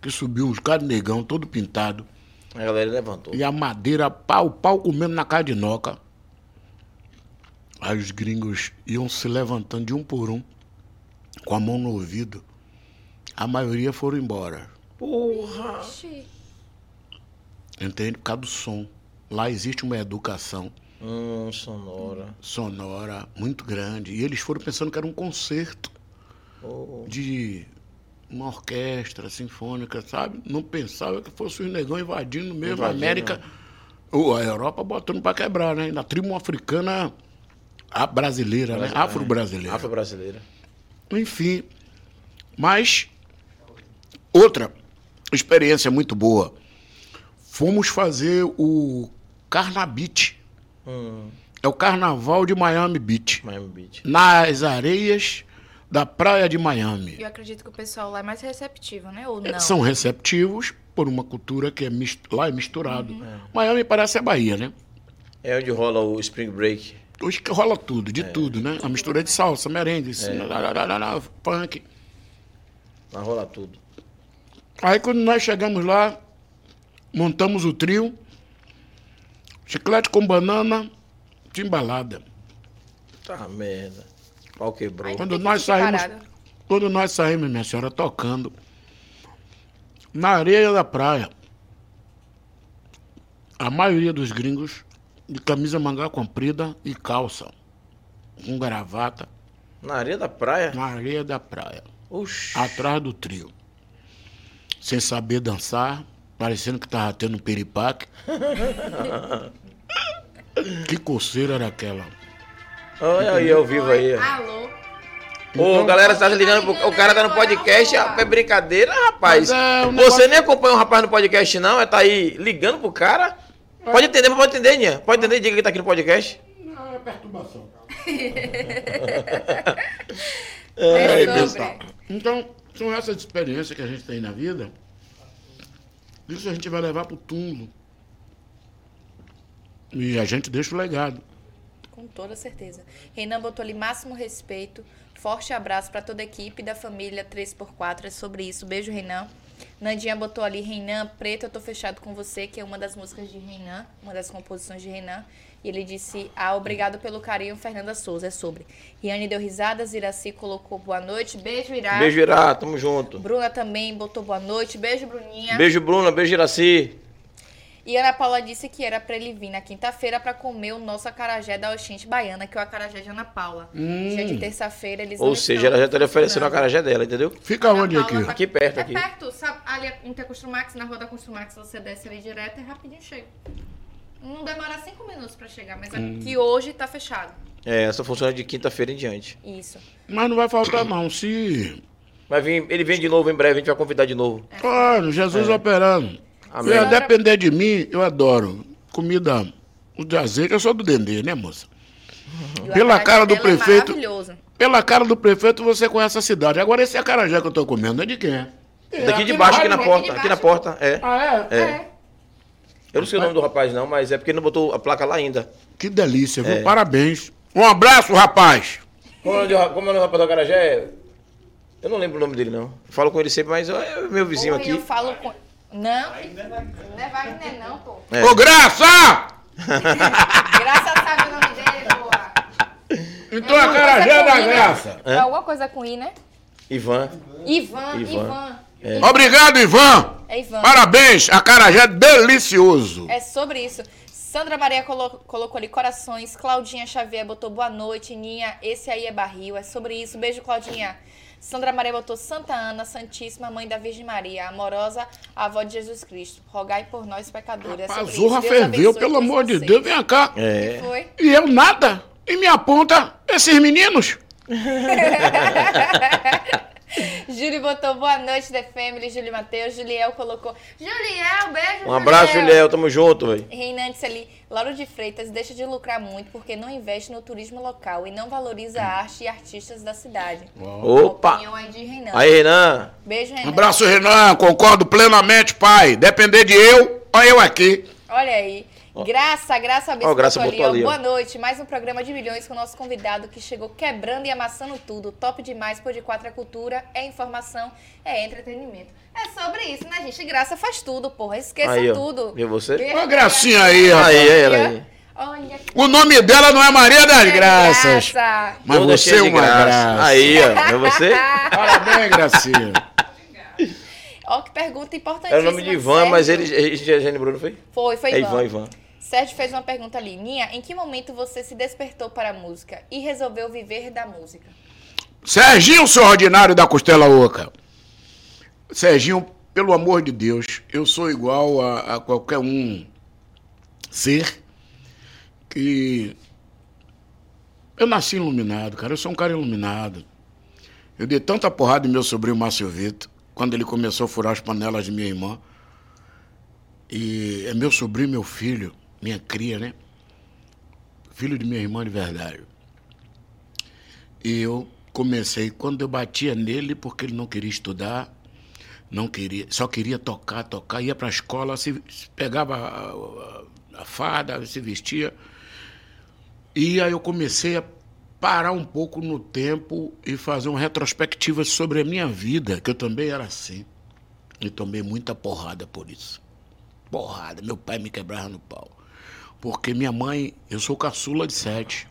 que subiu uns caras negão, todo pintado, A galera levantou. e a madeira, pau, pau comendo na cara de noca. Aí os gringos iam se levantando de um por um, com a mão no ouvido. A maioria foram embora. Porra! Entende? Por causa do som. Lá existe uma educação Hum, sonora. sonora muito grande. E eles foram pensando que era um concerto Oh. de uma orquestra sinfônica, sabe? Não pensava que fosse os negão invadindo mesmo a Invadindo, América. Ou a Europa botando pra quebrar, né? Na tribo africana a brasileira, né? Afro-brasileira. Afro-brasileira. Enfim. Mas, outra experiência muito boa. Fomos fazer o Carnabit. Hum, É o carnaval de Miami Beach. Miami Beach. Nas areias da praia de Miami. Eu acredito que o pessoal lá é mais receptivo, né? Ou não? São receptivos por uma cultura que é lá é misturado. Uhum. Miami parece a Bahia, né? É onde rola o Spring Break. Hoje que rola tudo, É. de tudo, né? A mistura de salsa, merengue, lá, punk. Lá rola tudo. Aí quando nós chegamos lá, montamos o trio, chiclete com banana, timbalada. Tá merda. Pau quebrou. Quando nós saímos, quando nós saímos, minha senhora, tocando, na areia da praia, a maioria dos gringos de camisa manga comprida e calça, com gravata, Na areia da praia? na areia da praia, Oxi. atrás do trio. Sem saber dançar, parecendo que tava tendo um piripaque. (laughs) que coceira era aquela? Olha aí, ao vivo aí. ó. Alô? Ô, galera, você tá ligando pro... O cara tá no podcast, é brincadeira, rapaz. Mas é um Você negócio- nem acompanha o rapaz no podcast, não? É tá aí ligando pro cara? Pode entender, mas pode entender, Ninha. Pode entender, diga que tá aqui no podcast. Não, é perturbação. (laughs) É sobre. Então, são essas experiências que a gente tem na vida. Isso a gente vai levar pro túmulo. E a gente deixa o legado. Com toda certeza. Reinan botou ali máximo respeito. Forte abraço para toda a equipe da família 3x4. É sobre isso. Beijo, Reinan. Nandinha botou ali, Reinan, preto, eu tô fechado com você, que é uma das músicas de Reinan, uma das composições de Reinan. E ele disse, ah, obrigado pelo carinho, Fernanda Souza. É sobre. Riane deu risadas, Iraci colocou boa noite. Beijo, Irá. Beijo, Irá. Tamo junto. Bruna também botou boa noite. Beijo, Bruninha. Beijo, Bruna. Beijo, Iraci. E Ana Paula disse que era pra ele vir na quinta-feira pra comer o nosso acarajé da Oxente Baiana, que é o acarajé de Ana Paula. Dia de terça-feira eles Ou seja, ela já tá lhe oferecendo a funcionando. carajé dela, entendeu? Fica Ana onde Paula aqui? tá- Aqui perto, é aqui. perto, sabe? Ali em Interconstrumax, na rua da Construmax, você desce ali direto e rapidinho chega. Não demora cinco minutos pra chegar, mas aqui hoje tá fechado. É, só funciona de quinta-feira em diante. Isso. Mas não vai faltar não. Se. Vai vir, ele vem de novo em breve, a gente vai convidar de novo. Claro, Jesus operando. Amém. Se depender de mim, eu adoro. Comida de azeite, eu sou do Dendê, né, moça? O Pela cara do dela prefeito. É maravilhoso. Pela cara do prefeito, você conhece a cidade. Agora, esse acarajé que eu tô comendo é de quem? É Daqui de baixo, aqui na porta. Aqui na porta, é. Ah, é? É. Eu não sei o nome do rapaz, não, mas é porque ele não botou a placa lá ainda. Que delícia, viu? É. Parabéns. Um abraço, rapaz. Como é o nome do, é rapaz do Acarajé? Eu não lembro o nome dele, não. Falo com ele sempre, mas é meu vizinho Porra, aqui. Eu falo com... Não, não é Wagner não, pô. É. Ô, Graça! (laughs) Graça sabe o nome dele, porra. Então, acarajé Alguma coisa da né? graça. É alguma coisa com I, né? Ivan. Ivan, Ivan. Ivan. Obrigado, Ivan. É Ivan. Parabéns, acarajé delicioso. É sobre isso. Sandra Maria colo- colocou ali corações. Claudinha Xavier botou boa noite. Ninha, esse aí é barril. É sobre isso. Beijo, Claudinha. Sandra Maria botou Santa Ana, Santíssima Mãe da Virgem Maria, amorosa avó de Jesus Cristo. Rogai por nós, pecadores. É A sobre zorra ferveu, pelo amor de. Deus, vem cá. É. E eu nada. E me aponta esses meninos. (laughs) (laughs) Júlio botou boa noite, The Family. Júlio Matheus. Juliel colocou. Juliel, beijo, Um abraço, Juliel. Tamo junto, velho. Reinantes ali. Lauro de Freitas deixa de lucrar muito porque não investe no turismo local e não valoriza a arte e artistas da cidade. Opa! Opinião aí de Renan. Aí, Renan. Beijo, Renan. Um abraço, Renan. Concordo plenamente, pai. Depender de eu, olha eu aqui. Olha aí. Graça, Graça Ó, Graça botou ali, ó. Boa noite. Mais um programa de milhões com o nosso convidado que chegou quebrando e amassando tudo. Top demais, pô de quatro é cultura, é informação, é entretenimento. É sobre isso, né, gente? Graça faz tudo, porra. Esqueça Aí, ó. tudo. Viu você? Uma gracinha aí, rapaz. Aí, aí, ela aí. Olha que O nome dela não é Maria das Graças. graça. Mas Toda você é de uma graça. Aí, ó. Viu você? (laughs) Parabéns, Gracinha. Ó, que pergunta importantíssima. Era o nome de Ivan, mas ele, já lembrou, não foi? Foi, foi É Ivan. Ivan, Ivan. Sérgio fez uma pergunta ali. Ninha, em que momento você se despertou para a música e resolveu viver da música? Serginho, seu ordinário da Costela Oca. Serginho, pelo amor de Deus, eu sou igual a, a qualquer um ser que. Eu nasci iluminado, cara. Eu sou um cara iluminado. Eu dei tanta porrada em meu sobrinho Márcio Vitor, quando ele começou a furar as panelas de minha irmã. E é meu sobrinho, meu filho, minha cria, né? Filho de minha irmã de verdade. E eu comecei, quando eu batia nele, porque ele não queria estudar, não queria, só queria tocar, tocar, ia para a escola, se, pegava a, a, a fada, se vestia. E aí eu comecei a parar um pouco no tempo e fazer uma retrospectiva sobre a minha vida, que eu também era assim. E tomei muita porrada por isso. Porrada, meu pai me quebrava no pau. Porque minha mãe, eu sou caçula de sete.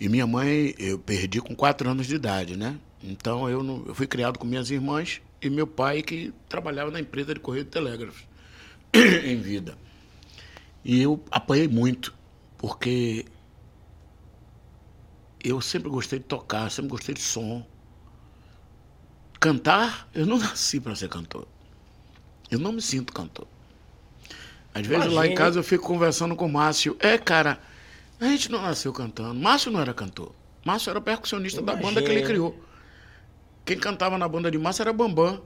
E minha mãe eu perdi com quatro anos de idade, né? Então eu, não, eu fui criado com minhas irmãs e meu pai que trabalhava na empresa de correio de telégrafos (clears throat) em vida. E eu apanhei muito, porque eu sempre gostei de tocar, sempre gostei de som. Cantar, eu não (laughs) nasci para ser cantor. Eu não me sinto cantor. Às vezes lá em casa eu fico conversando com o Márcio. É, cara, a gente não nasceu cantando. Márcio não era cantor. Márcio era percussionista da banda que ele criou. Quem cantava na banda de Márcio era Bambam.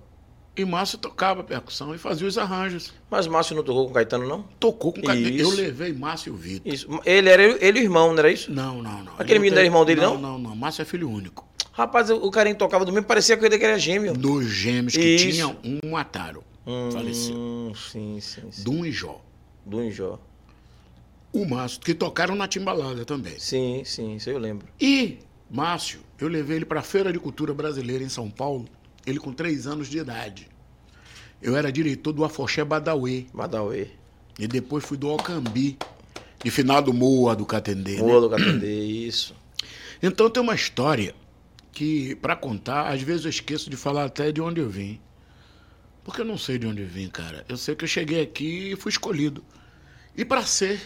E Márcio tocava percussão e fazia os arranjos. Mas Márcio não tocou com Caetano, não? Tocou com cadê? Eu levei Márcio Vitor. Isso. Ele era ele e o irmão, não era isso? Não, não, não. Aquele Ele menino era irmão dele, não? Não, não, não. Márcio é filho único. Rapaz, o o carinha tocava do mesmo, parecia que ele era gêmeo. Dois gêmeos que Isso. tinham, um mataram. Faleceu. Hum, sim, sim, sim. Dum e Jó. Do Injó. O Márcio, que tocaram na Timbalada também. Sim, sim, isso eu lembro. E Márcio, eu levei ele para a Feira de Cultura Brasileira em São Paulo, ele com três anos de idade. Eu era diretor do Afoxé Badauê Madauê. e depois fui do Ocambi, de finado Moa do Catendê. né? Boa do Catendê, isso. Então tem uma história que, para contar, às vezes eu esqueço de falar até de onde eu vim. Porque eu não sei de onde vim, cara. Eu sei que eu cheguei aqui e fui escolhido. E para ser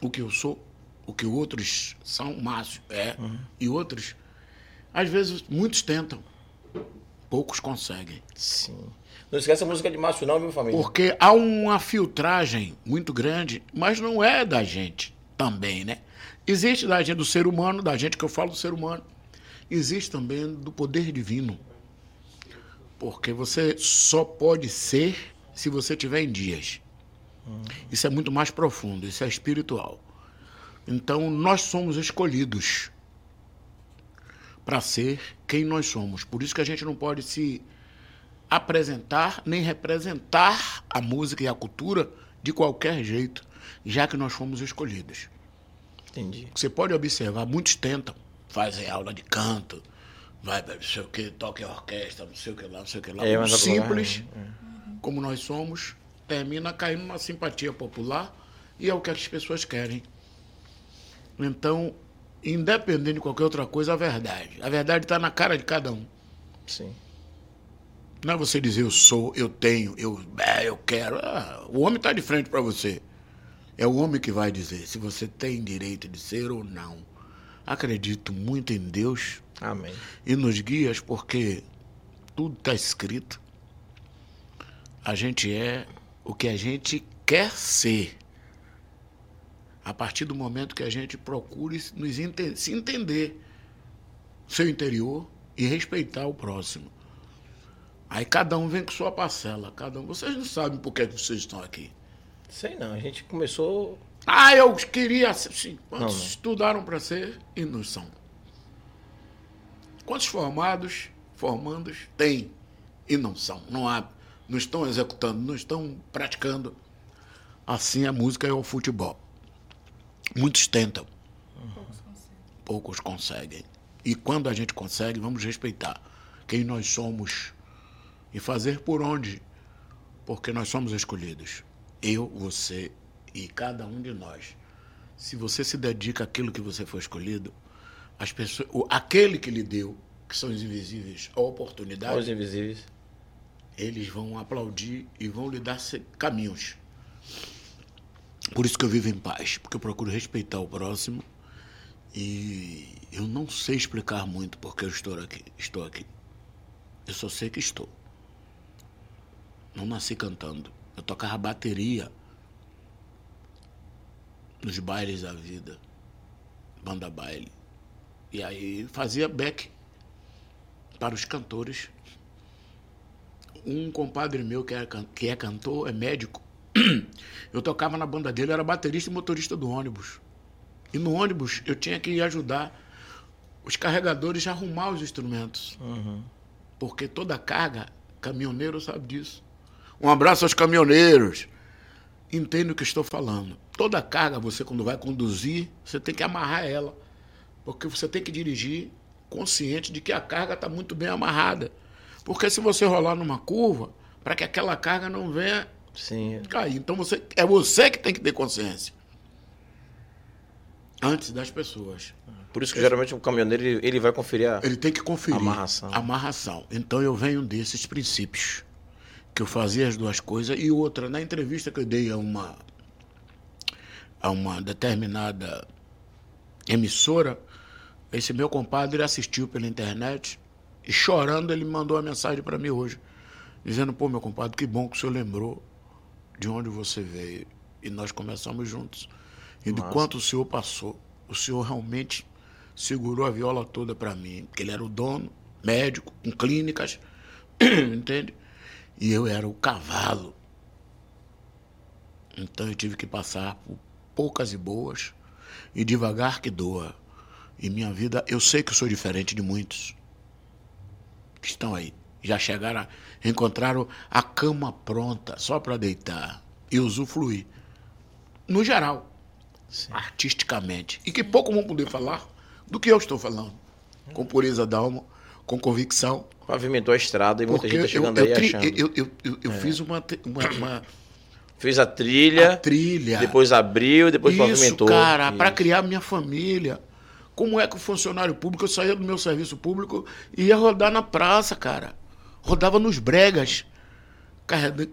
o que eu sou, o que outros são, Márcio é, e outros, às vezes muitos tentam, poucos conseguem. Sim. Não esquece a música de Márcio, não, viu, família? Porque há uma filtragem muito grande, mas não é da gente também, né? Existe da gente, do ser humano, da gente que eu falo do ser humano. Existe também do poder divino. Porque você só pode ser se você tiver em dias. Isso é muito mais profundo, isso é espiritual. Então, nós somos escolhidos para ser quem nós somos. Por isso que a gente não pode se apresentar nem representar a música e a cultura de qualquer jeito, já que nós fomos escolhidos. Entendi. Você pode observar, muitos tentam, fazem aula de canto, vai não sei o que, toca em orquestra, não sei o que lá, não sei o que lá. É, mas a- simples, como nós somos, termina caindo na simpatia popular e é o que as pessoas querem. Então, independente de qualquer outra coisa, a verdade. A verdade está na cara de cada um. Sim. Não é você dizer eu sou, eu tenho, eu, é, eu quero. Ah, o homem está de frente para você. É o homem que vai dizer se você tem direito de ser ou não. Acredito muito em Deus Amém. e nos guias, porque tudo está escrito. A gente é o que a gente quer ser. A partir do momento que a gente procure nos enten- se entender, seu interior e respeitar o próximo. Aí cada um vem com sua parcela, cada um. Vocês não sabem por que vocês estão aqui. Sei não, a gente começou. Ah, eu queria ser. Sim, Não, não. estudaram para ser e não são? Quantos formados, formandos tem e não são? Não há, não estão executando, não estão praticando. Assim a música é o futebol. Muitos tentam, poucos conseguem. E quando a gente consegue, vamos respeitar quem nós somos e fazer por onde, porque nós somos escolhidos. Eu, você e cada um de nós. Se você se dedica àquilo que você foi escolhido, as pessoas, o- aquele que lhe deu, que são os invisíveis, a oportunidade, Os invisíveis. eles vão aplaudir e vão lhe dar caminhos. Por isso que eu vivo em paz, porque eu procuro respeitar o próximo e eu não sei explicar muito porque eu estou aqui. Estou aqui. Eu só sei que estou. Não nasci cantando. Eu tocava bateria nos bailes da vida, banda baile. E aí fazia back para os cantores um compadre meu que é, que é cantor, é médico. (clears throat) Eu tocava na banda dele, era baterista e motorista do ônibus. E no ônibus eu tinha que ajudar os carregadores a arrumar os instrumentos. Porque toda carga, caminhoneiro sabe disso. Um abraço aos caminhoneiros. Entende o que estou falando. Toda carga, você quando vai conduzir, você tem que amarrar ela. Porque você tem que dirigir consciente de que a carga está muito bem amarrada. Porque se você rolar numa curva, para que aquela carga não venha Sim. cair. Então você, é você que tem que ter consciência. Antes das pessoas. Por isso que geralmente o caminhoneiro ele, ele vai conferir a. Ele tem que conferir. Amarração. Amarração. Então eu venho desses princípios. Que eu fazia as duas coisas. E outra, na entrevista que eu dei a uma, a uma determinada emissora, esse meu compadre assistiu pela internet e chorando ele mandou uma mensagem para mim hoje. Dizendo, pô, meu compadre, que bom que o senhor lembrou de onde você veio. E nós começamos juntos. E de Massa. quanto o senhor passou. O senhor realmente segurou a viola toda para mim. Porque ele era o dono, médico, com clínicas, (clears throat) entende? E eu era o cavalo. Então eu tive que passar por poucas e boas e devagar que doa. E minha vida, eu sei que eu sou diferente de muitos que estão aí. Já chegaram, encontraram a cama pronta só para deitar e usufruir. No geral, artisticamente. E que pouco vão poder falar do que eu estou falando. Com pureza d'alma, com convicção. Pavimentou a estrada e muita gente tá chegando eu, aí eu, tri- achando. É. eu, eu, eu- eu fiz uma, uma, uma Fez a trilha, a trilha. depois abriu, depois Isso, pavimentou. cara, para criar minha família. Como é que o funcionário público, eu saía do meu serviço público e ia rodar na praça, cara. Rodava nos bregas,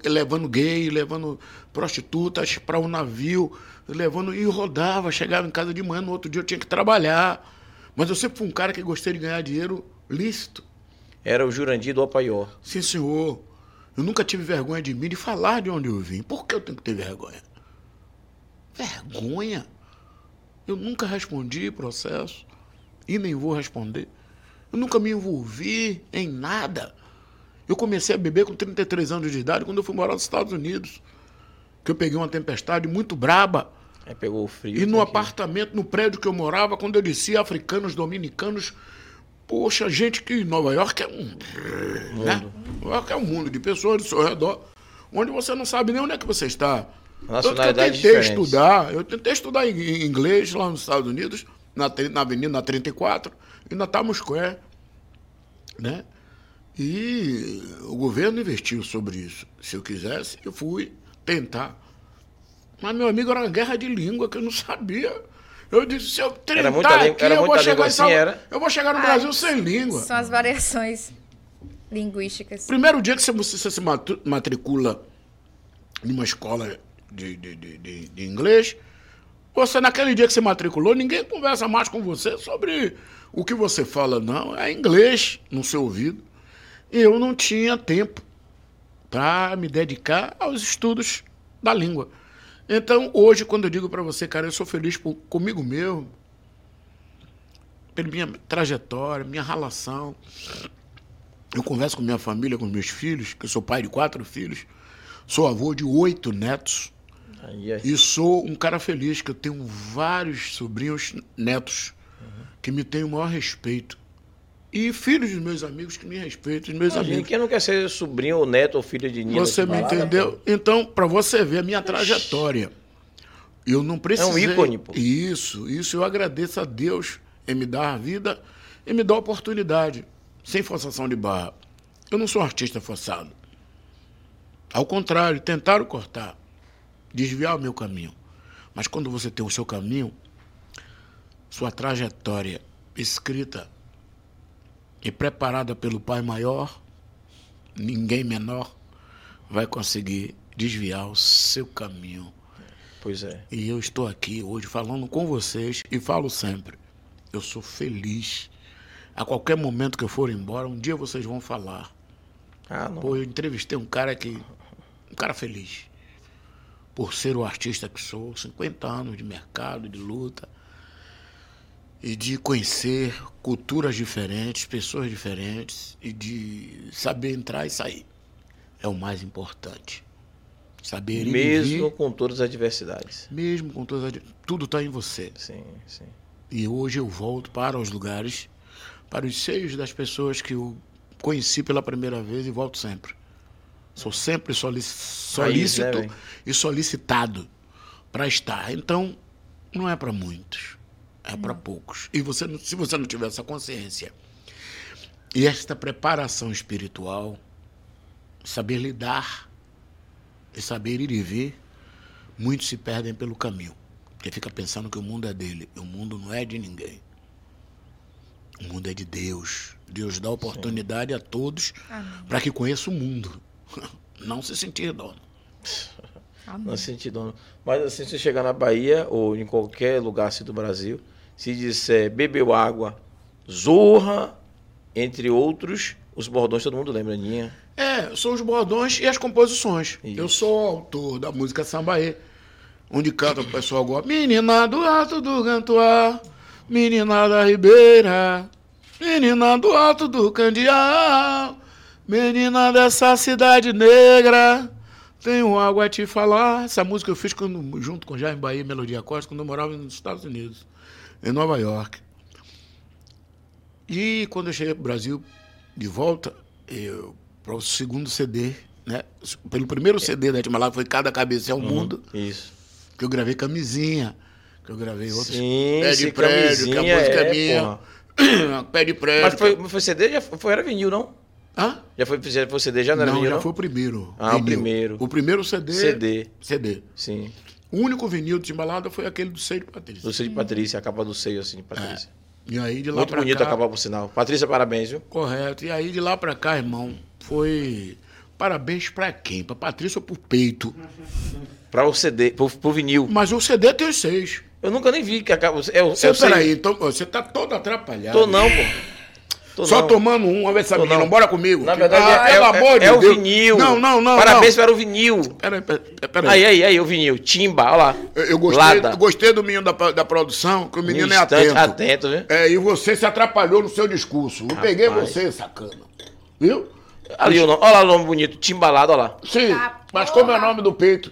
levando gay, levando prostitutas para um navio, levando e rodava, chegava em casa de manhã, no outro dia eu tinha que trabalhar. Mas eu sempre fui um cara que gostei de ganhar dinheiro lícito. Era o Jurandir do Apaió. Sim, senhor. Eu nunca tive vergonha de mim de falar de onde eu vim. Por que eu tenho que ter vergonha? Vergonha? Eu nunca respondi processo e nem vou responder. Eu nunca me envolvi em nada. Eu comecei a beber com 33 anos de idade quando eu fui morar nos Estados Unidos. Que eu peguei uma tempestade muito braba. Aí pegou o frio. E no que- apartamento, no prédio que eu morava, quando eu descia, africanos, dominicanos, poxa, gente que Nova York é um. Né? Nova York é um mundo de pessoas do seu redor, onde você não sabe nem onde é que você está. Que eu tentei diferentes. estudar, eu tentei estudar em em inglês lá nos Estados Unidos, na, na Avenida na 34, e na Times Square. Né? E o governo investiu sobre isso. Se eu quisesse, eu fui tentar. Mas, meu amigo, era uma guerra de língua que eu não sabia. Eu disse, se eu tentar Era muita língua- aqui, era eu vou chegar assim, era? Eu vou chegar no Ah, Brasil sem língua. São as variações linguísticas. Primeiro dia que você, você se matri- matricula numa escola de, de, de, de- inglês, você, naquele dia que você matriculou, ninguém conversa mais com você sobre o que você fala, não. É inglês no seu ouvido. E eu não tinha tempo para me dedicar aos estudos da língua. Então, hoje, quando eu digo para você, cara, eu sou feliz por, comigo mesmo, pela minha trajetória, minha relação. Eu converso com minha família, com meus filhos, que eu sou pai de quatro filhos, sou avô de oito netos. Aí. E sou um cara feliz, que eu tenho vários sobrinhos netos que me têm o maior respeito. E filhos dos meus amigos que me respeitam, meus Imagina, amigos. quem não quer ser sobrinho ou neto ou filho de Nina? Você me entendeu? pô? Então, para você ver a minha trajetória, eu não precisei... É ícone, pô. Isso, isso eu agradeço a Deus em me dar a vida e me dar a oportunidade, sem forçação de barra. Eu não sou um artista forçado. Ao contrário, tentaram cortar, desviar o meu caminho. Mas quando você tem o seu caminho, sua trajetória escrita e preparada pelo Pai Maior, ninguém menor vai conseguir desviar o seu caminho. Pois é. E eu estou aqui hoje falando com vocês e falo sempre. Eu sou feliz. A qualquer momento que eu for embora, um dia vocês vão falar. Ah, não. Pô, eu entrevistei um cara que. Um cara feliz. Por ser o artista que sou, 50 anos de mercado, de luta. E de conhecer culturas diferentes, pessoas diferentes. E de saber entrar e sair. É o mais importante. Saber e Mesmo com todas as adversidades. mesmo com todas as. Tudo está em você. Sim, sim. E hoje eu volto para os lugares, para os seios das pessoas que eu conheci pela primeira vez e volto sempre. Sou sempre solic- né, solícito e solicitado para estar. Então, não é para muitos, é para poucos. E você, se você não tiver essa consciência e esta preparação espiritual, saber lidar e saber ir e vir, muitos se perdem pelo caminho. Porque fica pensando que o mundo é dele. O mundo não é de ninguém. O mundo é de Deus. Deus dá oportunidade a todos para que conheçam o mundo. (laughs) Não se sentir dono. (laughs) Não senti dono. Mas assim, se chegar na Bahia ou em qualquer lugar assim do Brasil, se disser bebeu água, zorra, entre outros, os bordões todo mundo lembra, Ninha. É, são os bordões e as composições. Isso. Eu sou autor da música Sambaê, onde canta o pessoal agora. Menina do alto do Gantuá, menina da Ribeira, menina do alto do Candial, menina dessa cidade negra. Tenho algo a te falar. Essa música eu fiz quando, junto com Jaime Bahia e Melodia Costa, quando eu morava nos Estados Unidos, em Nova York. E quando eu cheguei para o Brasil, de volta, para o segundo CD, né? Pelo primeiro CD da Timbalada foi Cada Cabeça é Uhum. o Mundo, Isso. que eu gravei camisinha, que eu gravei outros. Sim, Pé de prédio, que a música é, é, minha. (clears throat) Pé de prédio. Mas foi, foi CD? Já foi, era vinil, não? Hã? Já foi, já foi CD? Já não era Não, vinil, já não? foi o primeiro. Ah, o vinil. primeiro. O primeiro CD. CD. CD. Sim. O único vinil de Timbalada foi aquele do Seio de Patrícia. Do seio de Patrícia, a capa do seio, assim, de Patrícia. E aí de lá Muito pra bonito cá, a capa, por sinal. Patrícia, parabéns, viu? Correto. E aí de lá pra cá, irmão, foi parabéns pra quem? Pra Patrícia ou pro peito? Pra o CD, pro, pro vinil. Mas o CD tem seis. Eu nunca nem vi que a capa. É, o- é o peraí, então, você tá todo atrapalhado. Tô não, pô. Tô Só não. tomando um, olha ver essa menina, não. bora comigo. Na verdade, ah, é, pelo é, amor de é o Deus. vinil. Não, não, não. Parabéns não. para o vinil. Peraí, peraí. Aí, aí, aí, o vinil. Timba, olha lá. Eu, eu gostei, Lada. eu gostei do menino da, da produção, que o menino é Instante, atento. atento, viu? É, e você se atrapalhou no seu discurso. Eu peguei Rapaz. você, sacana. Viu? Ali, o nome. Olha lá o nome bonito. Timbalado, olha lá. Sim, Tá, mas como é o nome do peito?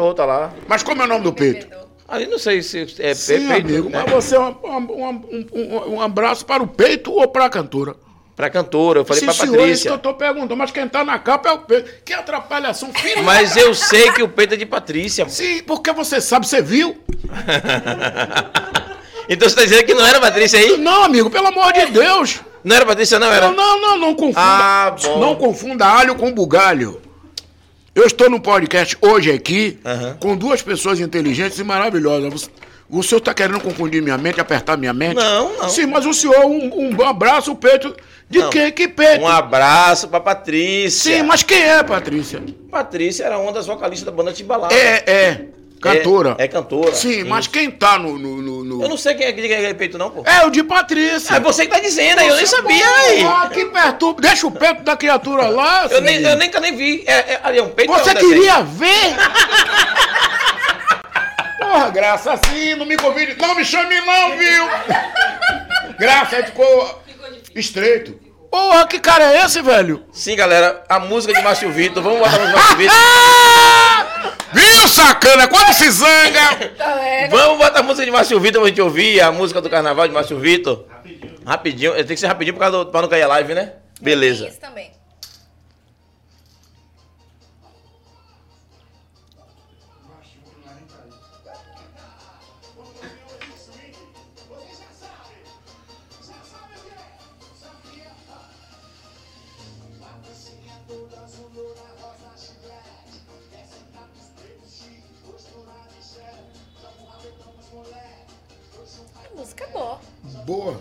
Outra lá. Mas como é o nome do peito? Ali não sei se é Sim, peito, amigo, né? mas você é um, um- um- um- um abraço para o peito ou para a cantora? Pra cantora, eu falei Sim, pra senhor, é isso que Patrícia. eu tô perguntando, mas quem tá na capa é o peito. Que atrapalhação fina. Mas eu sei que o peito é de Patrícia. Sim, porque você sabe, você viu? (laughs) Então você tá dizendo que não era Patrícia aí? Não, amigo, pelo amor de Deus. Não era Patrícia, não era? Não, não, não, não confunda. Ah. Não confunda alho com bugalho. Eu estou no podcast hoje aqui Aham. com duas pessoas inteligentes e maravilhosas. O senhor está querendo confundir minha mente, apertar minha mente? Não, não. Sim, mas o senhor, um, um abraço, o peito. De Não. quem? Que peito? Um abraço pra Patrícia. Sim, mas quem é, Patrícia? Patrícia era uma das vocalistas da banda Timbalada. É, é. Cantora. É, é cantora. Sim, mas Isso. quem tá no. no, no- no- Eu não sei quem é que diga aquele peito, não, pô. É o de Patrícia. É você que tá dizendo aí, eu nem sabia aí. Ah, que perturba. Deixa o peito da criatura lá. Eu nem, eu nunca nem vi. É, é, ali é um peito Você é um desenho. queria ver? Porra, graça assim, não me convide. Não me chame não, viu? Graça, aí ficou estreito. Porra, que cara é esse, velho? Sim, galera, a música de Márcio Vitor. Vamos botar a música de Márcio Vitor. (laughs) Viu, sacana? Quando se zanga. Vamos botar a música de Márcio Vitor pra gente ouvir a música do carnaval de Márcio Vitor. Rapidinho. Rapidinho. Tem que ser rapidinho por causa do, pra não cair a live, né? Beleza. Isso também. Boa.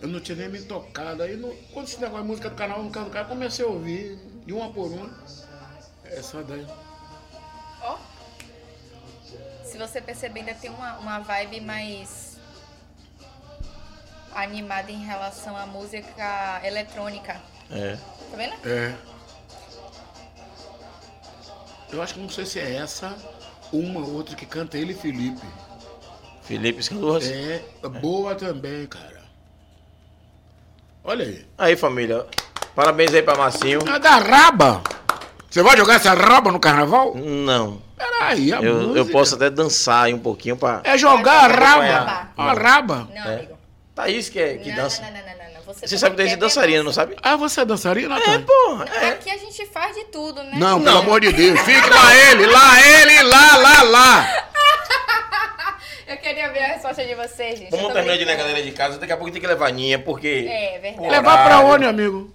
Eu não tinha nem me tocado. Aí, no, quando esse negócio de música do canal, no caso do cara, comecei a ouvir, de uma por uma. Essa daí. Ó. Se você perceber, ainda tem uma, uma vibe mais animada em relação à música eletrônica. É. Tá vendo? É. Eu acho que não sei se é essa, uma ou outra que canta ele e Felipe. Felipe Escandurras. É boa também, cara. Olha aí. Aí, família. Parabéns aí pra Marcinho. É da raba. Você vai jogar essa raba no carnaval? Não. Peraí, a Eu, eu música. posso até dançar aí um pouquinho pra. É jogar a raba. A raba. Não, É. amigo. Thaís que, é, que não, dança. não, não, não, não, não. Você, Você sabe que Thaís é quer dançarina, não sabe? Ah, você é dançarina, É, Thaís? porra. dança. Aqui a gente faz de tudo, né? Não, pelo amor de Deus. Fique lá ele, lá ele, lá, lá, lá. Eu queria ver a resposta de vocês, gente. Vamos terminar de ir na galera de casa. Daqui a pouco tem que levar a Ninha, porque. É, verdade. Pô, Levar pra onde, amigo?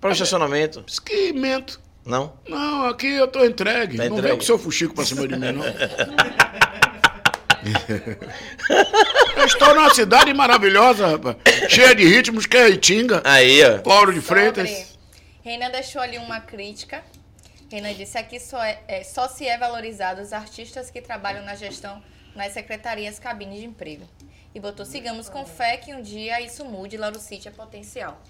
Para o estacionamento. Esquimento. Não? Não, aqui eu tô entregue. Tá não entregue. vem com seu fuxico pra cima de mim, não. (laughs) eu estou numa cidade maravilhosa, rapaz. Cheia de ritmos, que é Itinga. Aí, ó. Lauro de Sobre. Freitas. Renan deixou ali uma crítica. Renan disse aqui só, é, é, só se é valorizado os artistas que trabalham na gestão nas secretarias cabines de emprego. E botou, sigamos com fé que um dia isso mude, Lauro City é potencial.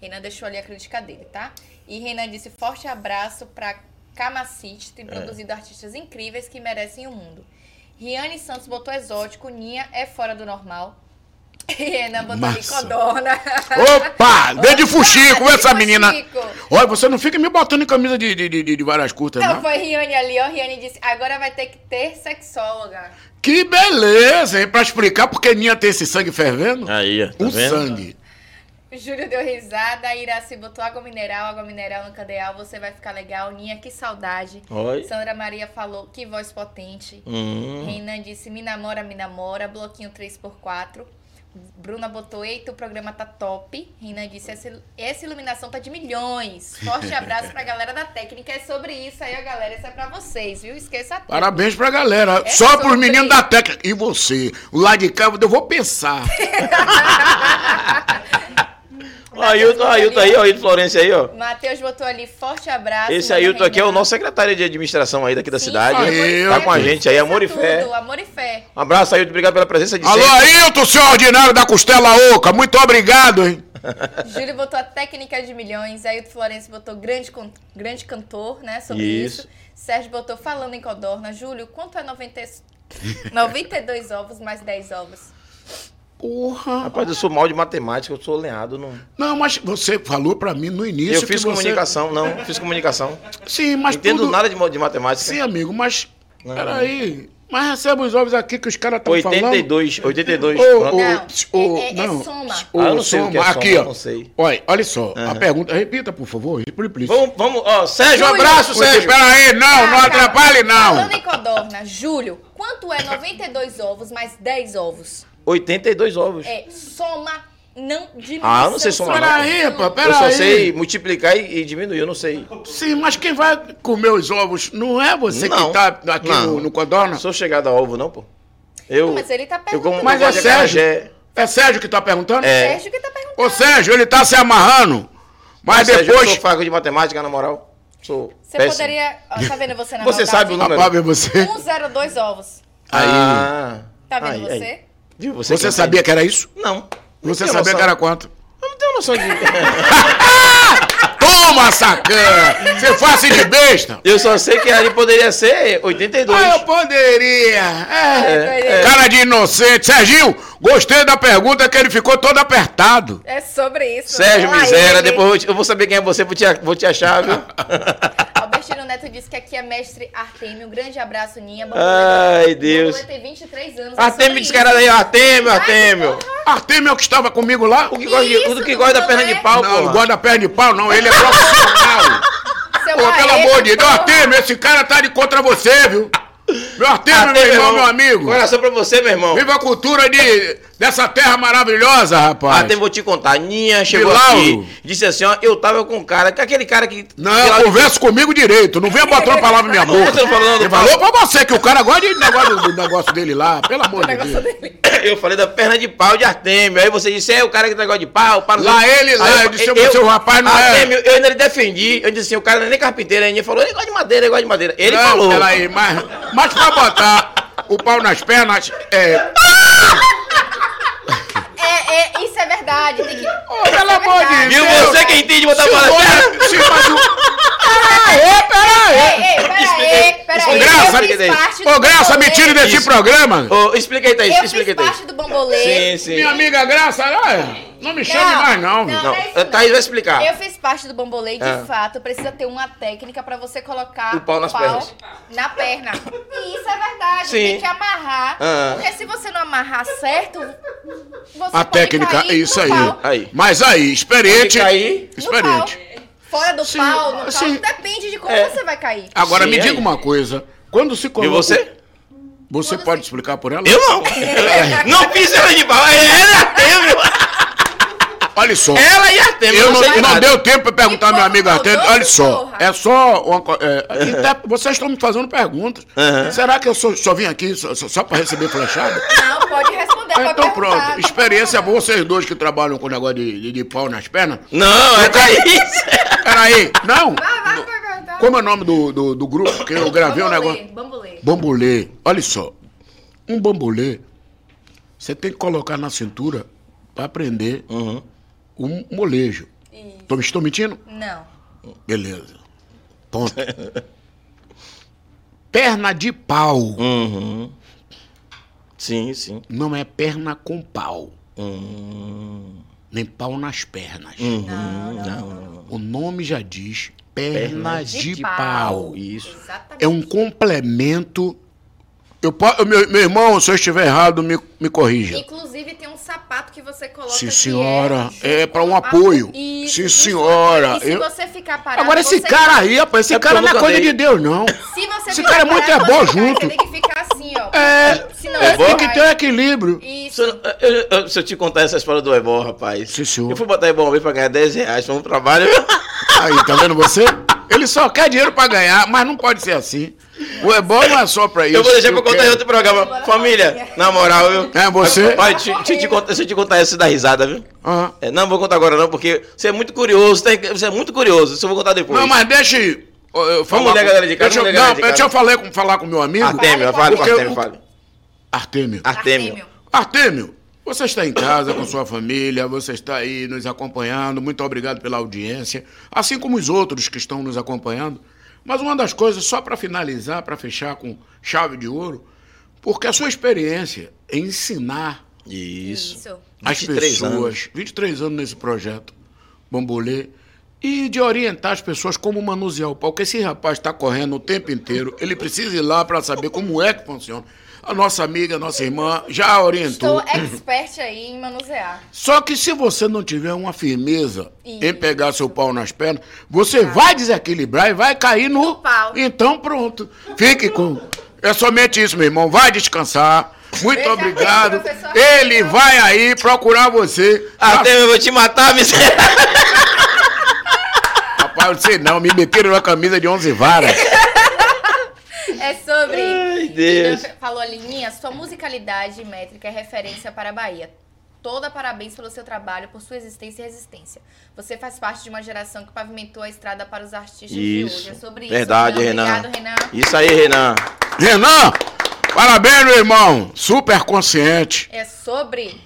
Renan deixou ali a crítica dele, tá? E Renan disse, forte abraço pra Camacite, tem produzido artistas incríveis que merecem o mundo. Riane Santos botou exótico, Ninha é fora do normal. (laughs) Renan botou ali codorna. Opa! (laughs) Dedo de fuxico, Opa, essa menina. Olha, você não fica me botando em camisa de, de, de, de várias curtas, Não, não? foi Riane ali, ó. Riane disse, agora vai ter que ter sexóloga. Que beleza, hein? Pra explicar porque Ninha tem esse sangue fervendo. Aí, ó. Tá o vendo? sangue. O Júlio deu risada, Iraci botou água mineral, água mineral no cadeal, você vai ficar legal. Ninha, que saudade. Oi. Sandra Maria falou, que voz potente. Hum. Renan disse, me namora, me namora. Bloquinho 3x4. Bruna botou, eita, o programa tá top. Renan disse, essa, essa iluminação tá de milhões. Forte abraço pra galera da técnica. É sobre isso aí, ó, galera. Isso é pra vocês, viu? Esqueça tudo. Parabéns pra galera. É Só pros sobre. meninos da técnica. E você? O lado de cá, eu vou pensar. (laughs) Ó, Ailton, Ailton aí, ó. Ailton Florencio aí, ó. Matheus botou ali, forte abraço. Esse Ailton aqui é o nosso secretário de administração aí daqui da Sim, cidade. E Tá Fé, com a gente aí, amor e fé. tudo, Amor e fé. Um abraço, Ailton. Obrigado pela presença de Alô, sempre. Ailton, seu ordinário da costela oca. Muito obrigado, hein? (laughs) Júlio botou a técnica de milhões. Ailton Florencio botou grande, grande cantor, né? Sobre isso. Isso. Sérgio botou falando em codorna. Júlio, quanto é 90, e- 92 ovos mais 10 ovos? Porra. Rapaz, eu sou mal de matemática, eu sou lenhado. Não... Não, mas você falou pra mim no início Eu que fiz você... comunicação, não. Fiz comunicação. Sim, mas Entendo tudo... nada de, de matemática. Sim, amigo, mas... Não. Peraí. Mas recebe os ovos aqui que os caras estão falando. 82, 82. Ô, pronto. ô, Não, ô, é- é- é soma. Ô, Ah, não o é soma. soma, Aqui, ó. não sei. Olha, olha só. A Aham. pergunta... Repita, por favor. Please. Vamos, vamos, ó, Sérgio, um Júlio. abraço, Você, Sérgio. Pera aí, não, não atrapalhe, não. Falando em codorna, Júlio, quanto é 92 ovos mais 10 ovos? 82 ovos. É soma, não diminuição. Ah, eu não sei somar, não. Peraí, pô, eu peraí. só sei multiplicar e, e diminuir, eu não sei. Sim, mas quem vai comer os ovos não é você Não. que tá aqui Não. no, no Codorna? Não sou chegado a ovo, não, pô. Eu, Não, mas ele tá eu perguntando. Mas eu é gosto de Sérgio. acarajé. É Sérgio que tá perguntando? É. Sérgio que tá perguntando. Ô, Sérgio, ele tá se amarrando. Mas Sérgio, depois. eu sou fraco de matemática, na moral. Sou Você péssimo. poderia. ó, tá vendo você na Você sabe o número. Você. 102 ovos. Aí. Ah, Tá vendo aí, você? aí. Viu? Você, que sabia que era isso? Não. Você Não tenho sabia noção. que era quanto? Eu não tenho noção de... (laughs) Toma, sacana. Você faz de besta. Eu só sei que ali poderia ser 82. Ah, eu poderia. É. É. Cara de inocente. Serginho, gostei da pergunta que ele ficou todo apertado. É sobre isso. Sérgio Olha Miséria, depois eu vou te- eu vou saber quem é você, vou te, vou te achar, viu? (laughs) Albertino Neto disse que aqui é mestre Artemio. Um grande abraço, Ninha. Ai, Deus. Bambolê tem 23 anos. é Artemio sobre descarado aí. Artemio, Artemio. Artemio é o que estava comigo lá? O que gosta, Isso, o que gosta da perna de Bambolê. pau, Não, não gosta da perna de pau, não. Ele é profissional. Seu Pô, pelo amor de Deus. Artemio, esse cara tá de contra você, viu? Meu Artemio, meu irmão, meu amigo. Coração pra você, meu irmão. Viva a cultura de, dessa terra maravilhosa, rapaz. Até vou te contar, Ninha chegou aqui, disse assim, ó, eu tava com um cara, que aquele cara que... Não, lá- conversa comigo direito. Não venha botando palavra na minha boca. Você tá falando, Ele falou pra você que o cara gosta de negócio, do negócio dele lá. Pelo amor de Deus. Eu falei da perna de pau de Artemio. Aí você disse, é o cara que tem negócio de pau. não Lá ele, lá, Aí eu disse, seu rapaz não é- Artemio, eu ainda lhe defendi. Eu disse assim, o cara não é nem carpinteiro. Ele falou, ele gosta de madeira, ele gosta de madeira. Ele não, falou. Peraí, mas, mas pra botar o pau nas pernas, é. (laughs) É, é, isso é verdade. Tem que... Ô, pelo amor de Deus. você que entende botar Se for- perna? se- mas o- Peraí, peraí. Ô, Graça, eu fiz parte do Ô, Graça, me tire desse Isso. programa. Ô, explica aí, Thaís, Eu explica aí, fiz parte do Bambolê. Sim, sim. Minha amiga Graça, não me chame mais, não. não, Não, é Thaís vai explicar. Eu fiz parte do bambolê de Ah. fato, precisa ter uma técnica pra você colocar O pau nas pernas. na perna. E isso é verdade. Sim. Tem que amarrar. Ah. Porque se você não amarrar certo, você A pode técnica cair é isso no aí. pau. Aí. Mas aí, experiente. Aí. No Experiente. Pau. Fora do Sim, pau, no pau, sim. depende de como É. você vai cair. Agora Sim, me aí. diga uma coisa. Quando se E coloca. você? Você Quando pode se- explicar por ela? Eu não. (laughs) não fiz ela de pau. Ela e Artemio. Olha só. Ela e Artemio. Eu não, sei não nada. deu tempo pra perguntar ao meu amigo Artemio. doce, Olha só. É só. Uma, co- é, inter- vocês estão me fazendo perguntas. Será que eu só, só vim aqui só, só, só pra receber flechada? Não, pode responder. pode Então perguntar, pronto. tá Experiência boa, vocês dois que trabalham com negócio de, de, de pau nas pernas. Não, é Thaís. Peraí. Não. Vai, vai, vai perguntar. Como é o nome do, do, do grupo que eu gravei o Bambolê, negócio? Bambolê. Bambolê. Olha só. Um bambolê, você tem que colocar na cintura pra aprender Uhum. um molejo. Isso. Tô, estou mentindo? Não. Beleza. Ponto. perna de pau. Uhum. Sim, sim. Não é perna com pau. Hum. Nem pau nas pernas. Uhum. Não, não, Não. O nome já diz perna, Perna de, de pau. pau. Isso. Exatamente. É um complemento. Eu meu, meu irmão, se eu estiver errado, me, me corrija. Inclusive tem um sapato que você coloca. Sim, que senhora. É, É pra um apoio. a- Isso, Sim, senhora. E se Eu- você ficar parado. Agora esse você cara aí, rapaz, esse É cara não eu é coisa de Deus, não. Se você Esse cara é muito é bom junto. Você tem que ficar assim, ó. É, Senão É tem que ter um equilíbrio. Isso. Se eu, eu- eu- se eu te contar essa história do Ebol, rapaz. Sim, senhor. Eu fui botar Ebol vez pra ganhar 10 reais. Foi um trabalho. Aí, tá vendo você? Ele só quer dinheiro pra ganhar, mas não pode ser assim. O ebol não é só pra isso. Eu vou deixar pra Eu contar em outro programa. Família, na moral, viu? É, você? Pai, deixa, eu te contar, deixa eu te contar essa da risada, viu? Aham. É, não vou contar agora não, porque você é muito curioso. tem você é muito curioso. Isso eu vou contar depois. Não, mas deixa eu eu falar. Vamos ler a com- galera de casa, Deixa, eu- a galera não, de deixa eu falar com, falar com meu amigo. Artemio, fale com Porque Artemio, o- fale. Artemio. Artemio. Artemio, você está em casa com sua família, você está aí nos acompanhando. Muito obrigado pela audiência, assim como os outros que estão nos acompanhando. Mas uma das coisas, só para finalizar, para fechar com chave de ouro, porque a sua experiência em ensinar Isso. Isso. as 23 pessoas, anos. 23 anos nesse projeto, Bambolê, e de orientar as pessoas como manusear o pau, porque esse rapaz está correndo o tempo inteiro, ele precisa ir lá para saber como é que funciona. A nossa amiga, a nossa irmã já orientou. Estou expert aí em manusear. Só que se você não tiver uma firmeza em Isso. pegar seu pau nas pernas, você vai desequilibrar e vai cair no, No pau. Então pronto. Fique com. É somente isso, meu irmão. Vai descansar. Muito Veja obrigado. Ele vai aí procurar você. Artemio, eu vou te matar, (laughs) miséria. Rapaz, não sei não. Me meteram na camisa de 11 varas. É sobre. Ai, Deus. Falou ali, Ninha, sua musicalidade métrica é referência para a Bahia. Toda parabéns pelo seu trabalho, por sua existência e resistência. Você faz parte de uma geração que pavimentou a estrada para os artistas de hoje. É Isso. sobre isso. Verdade, Renan. Obrigado, Renan. Isso aí, Renan. Renan, parabéns, meu irmão. Super consciente. É sobre.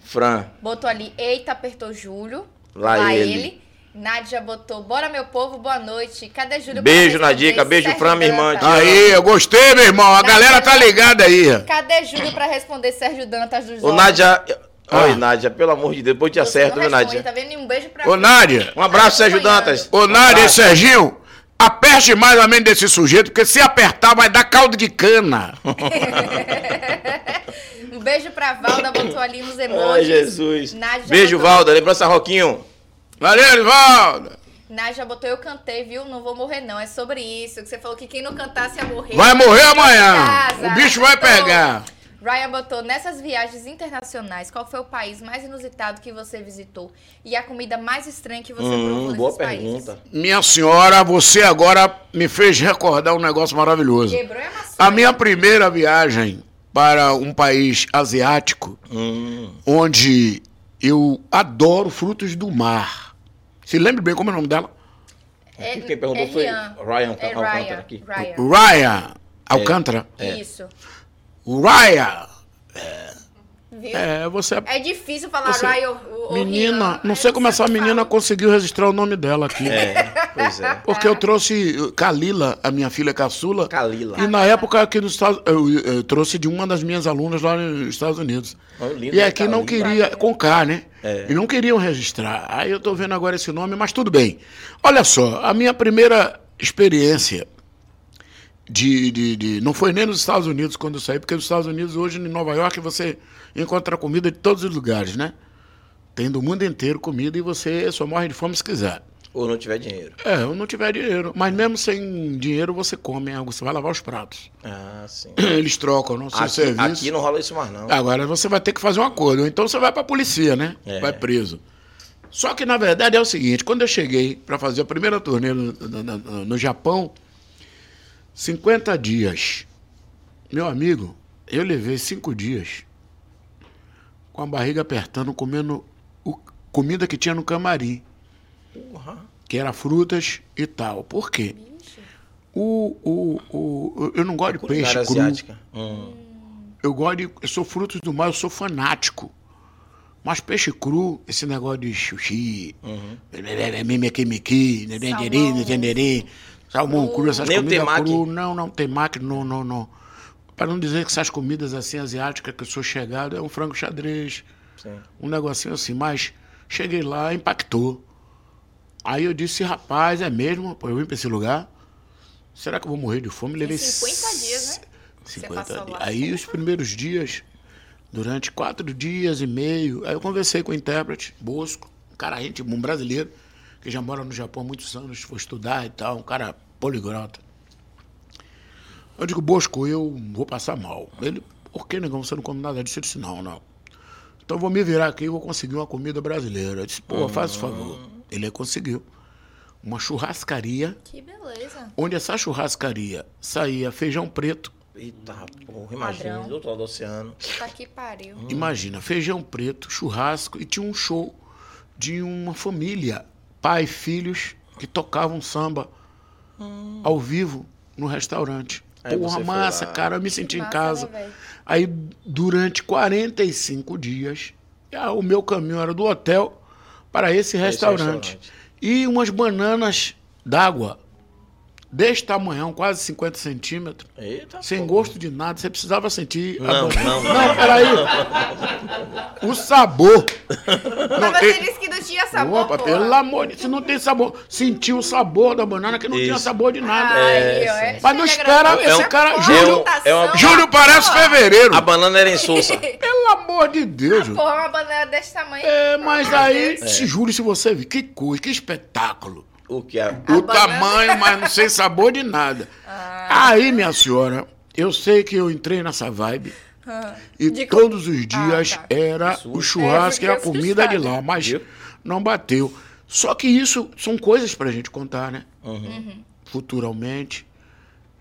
Fran. Botou ali, eita, apertou Júlio. Lá ele. Nádia botou, bora meu povo, boa noite. Cadê Júlio? Beijo, responder Nadica. Beijo, Sérgio Fran, minha irmã. Aí, eu gostei, meu irmão. A galera tá ligada aí. Cadê Júlio pra responder Sérgio Dantas dos Ô? Nádia. Ah. Oi, Nádia, pelo amor de Deus, depois te acerto, viu, Nádia? Tá vendo? E um beijo pra Ô, Nádia. Um abraço, Sérgio. Dantas. Ô, Nádia e Serginho, aperte mais ou menos desse sujeito, porque se apertar vai dar caldo de cana. (laughs) Um beijo pra Valda, botou ali nos emojis. Ai, Jesus. Nádia Beijo, botou- Valda. Lembrança, Roquinho. Valeu, Edivaldo. Nádia botou, eu cantei, viu? Não vou morrer, não. É sobre isso. Que você falou que quem não cantasse ia morrer. Vai morrer amanhã. Casa. O bicho vai Então, pegar. Ryan botou, nessas viagens internacionais, qual foi o país mais inusitado que você visitou? E a comida mais estranha que você provou Hum, nesses boa países? pergunta. Minha senhora, você agora me fez recordar um negócio maravilhoso. Quebrou e amassou. A minha primeira viagem para um país asiático, Hum. onde eu adoro frutos do mar. Se lembre bem como é o nome dela? É- Quem perguntou é foi. Ryan É Alcântara Ryan. aqui. Ryan. Ryan Alcântara. Isso. Ryan. Viu? É, É, você é difícil falar Você- Ryan ou, menina. Rian. Não sei como essa menina conseguiu registrar o nome dela aqui. É, pois é. Porque eu trouxe Kalila, a minha filha caçula. Kalila. E na época aqui nos Estados eu, eu trouxe de uma das minhas alunas lá nos Estados Unidos. Oh, lindo, E aqui não Kalila. queria, com K, né? É. E não queriam registrar. Aí eu tô vendo agora esse nome, mas tudo bem. Olha só, a minha primeira experiência de, de, de- Não foi nem nos Estados Unidos quando eu saí, porque nos Estados Unidos, hoje, em Nova York, você encontra comida de todos os lugares, né? Tem do mundo inteiro comida e você só morre de fome se quiser. Ou não tiver dinheiro. É, eu não tiver dinheiro. Mas mesmo sem dinheiro, você come algo, você vai lavar os pratos. Ah, sim. (clears throat) Eles trocam, não sei Aqui, serviço. aqui não rola isso mais, não. Agora você vai ter que fazer um acordo. Ou então você vai pra polícia, né? É. Vai preso. Só que, na verdade, é o seguinte: quando eu cheguei para fazer a primeira turnê no, no- no- no Japão, 50 dias. Meu amigo, eu levei cinco dias com a barriga apertando, comendo o- comida que tinha no camarim, Porra. que era frutas e tal. Por quê? O, o, o, eu não gosto de peixe Culinária cru. asiática. Hum. Eu gosto de. Eu sou frutos do mar, eu sou fanático. Mas peixe cru, esse negócio de sushi, Uhum. mimikimiki, nenenderê, nenenderê, salmão cru, essas Nem comidas temaki? cru. Não, não, temaki, não, não, não. Para não dizer que essas comidas assim asiáticas que eu sou chegado, é um frango xadrez, Sim. um negocinho assim. Mas cheguei lá, impactou. Aí eu disse, rapaz, é mesmo? Pô, eu vim para esse lugar. Será que eu vou morrer de fome? Levei 50 dias, né? Você 50 passou dias. lá. Aí os primeiros dias, durante quatro dias e meio, aí eu conversei com o intérprete, Bosco, um cara gente, um brasileiro, que já mora no Japão há muitos anos, foi estudar e tal, um cara poligrota. Eu digo, Bosco, eu vou passar mal. Ele, por que, negão, você não come nada disso? Eu disse, não, não. Então eu vou me virar aqui e vou conseguir uma comida brasileira. Eu disse, pô, faz o favor. Ele conseguiu. Uma churrascaria, Que beleza. onde essa churrascaria saía feijão preto, Eita, porra, imagina, Padrão. do outro lado do oceano. Tá que pariu. Imagina, feijão preto, churrasco e tinha um show de uma família, pai, filhos, que tocavam samba ao vivo no restaurante. Aí Porra, massa, lá. cara, eu me senti em Massa, casa. né? Aí, durante 45 dias, ah, o meu caminho era do hotel para esse restaurante. restaurante. E umas bananas d'água, deste tamanhão, quase 50 centímetros. Eita, Sem porra. gosto de nada, você precisava sentir. a Não, não. Não, peraí. O sabor. Não, Mas você e- disse que não tinha sabor, Opa, pô. pelo amor de Deus, se não tem sabor. Sentiu o sabor da banana que não tinha Isso. sabor de nada. Ó, É, é- Mas não chega espera, agora, esse cara- porra, Júlio- tentação, é uma- Júlio parece porra. fevereiro. A banana era insulsa. (laughs) Pelo amor de Deus. Júlio. Porra, uma banana desse tamanho. É, mas aí, se Júlio, se você vir, que coisa, que espetáculo. O que é? A o banana- tamanho, mas não sem sabor de nada. Aí, minha senhora, eu sei que eu entrei nessa vibe. E De todos os dias Ah, tá. era Isso. o churrasco É, e a comida de lá, mas Viu? não bateu. Só que isso são coisas pra gente contar, né? Uhum. Futuramente.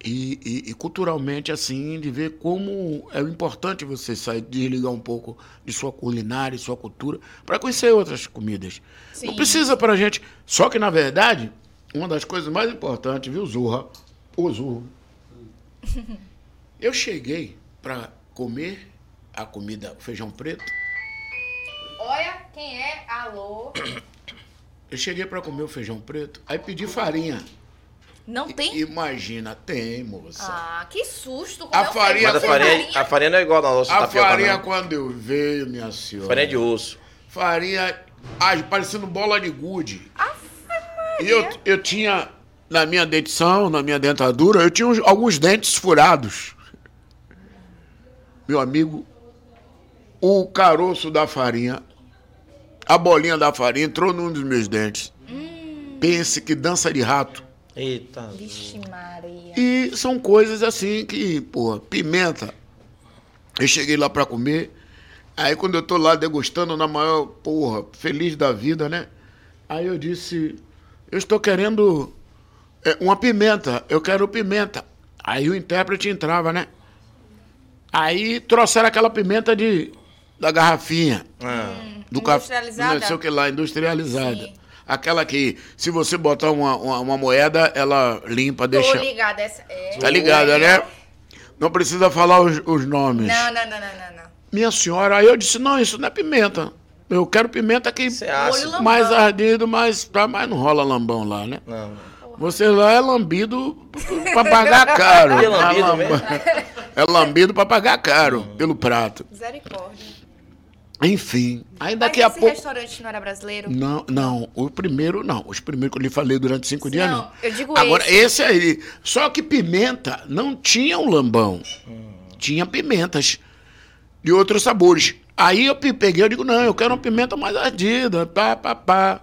E, e- e culturalmente, assim, de ver como é importante você sair, desligar um pouco de sua culinária e sua cultura para conhecer outras comidas. Sim. Não precisa pra gente. Só que, na verdade, uma das coisas mais importantes, viu, Zorra? Ô, Zorro. (laughs) Eu cheguei para comer a comida feijão preto. Olha quem é. Alô. Eu cheguei pra comer o feijão preto, aí pedi farinha. Não tem? Imagina, tem, moça. Ah, que susto. A comeu farinha- a farinha, a farinha não é igual a nossa a tapioca, farinha, não. quando eu veio, minha senhora. Farinha de osso. Farinha, ai, parecendo bola de gude. E eu, eu tinha, na minha dentição, na minha dentadura, eu tinha uns- alguns dentes furados. Meu amigo, o caroço da farinha, a bolinha da farinha entrou num dos meus dentes. Pense que dança de rato. Eita. Vixe Maria. E são coisas assim que, pô, pimenta. Eu cheguei lá pra comer, aí quando eu tô lá degustando na maior, porra, feliz da vida, né? Aí eu disse, eu estou querendo é, uma pimenta, eu quero pimenta. Aí o intérprete entrava, né? Aí trouxeram aquela pimenta de, da garrafinha. Ah. Do café, Industrializada? não sei o que lá, industrializada. Sim. Aquela que, se você botar uma, uma, uma moeda, ela limpa, Tô deixa... ligada. Essa... É. Tá ligada, né? Não precisa falar os, os nomes. Não, não, não, não, não, não. Minha senhora, aí eu disse, não, isso não é pimenta. Eu quero pimenta que é mais ardido, mas, tá, mas não rola lambão lá, né? Não. Você lá é lambido pra pagar caro. (laughs) É lambido mesmo? É lambido pra pagar caro pelo prato. Misericórdia. Enfim, aí daqui Mas a esse pouco... restaurante não era brasileiro? Não, não, o primeiro não. Os primeiros que eu lhe falei durante cinco dias, Não, eu digo Agora, esse. esse aí. Só que pimenta não tinha um lambão. Tinha pimentas de outros sabores. Aí eu pe- peguei e digo, não, eu quero uma pimenta mais ardida, pá, pá, pá.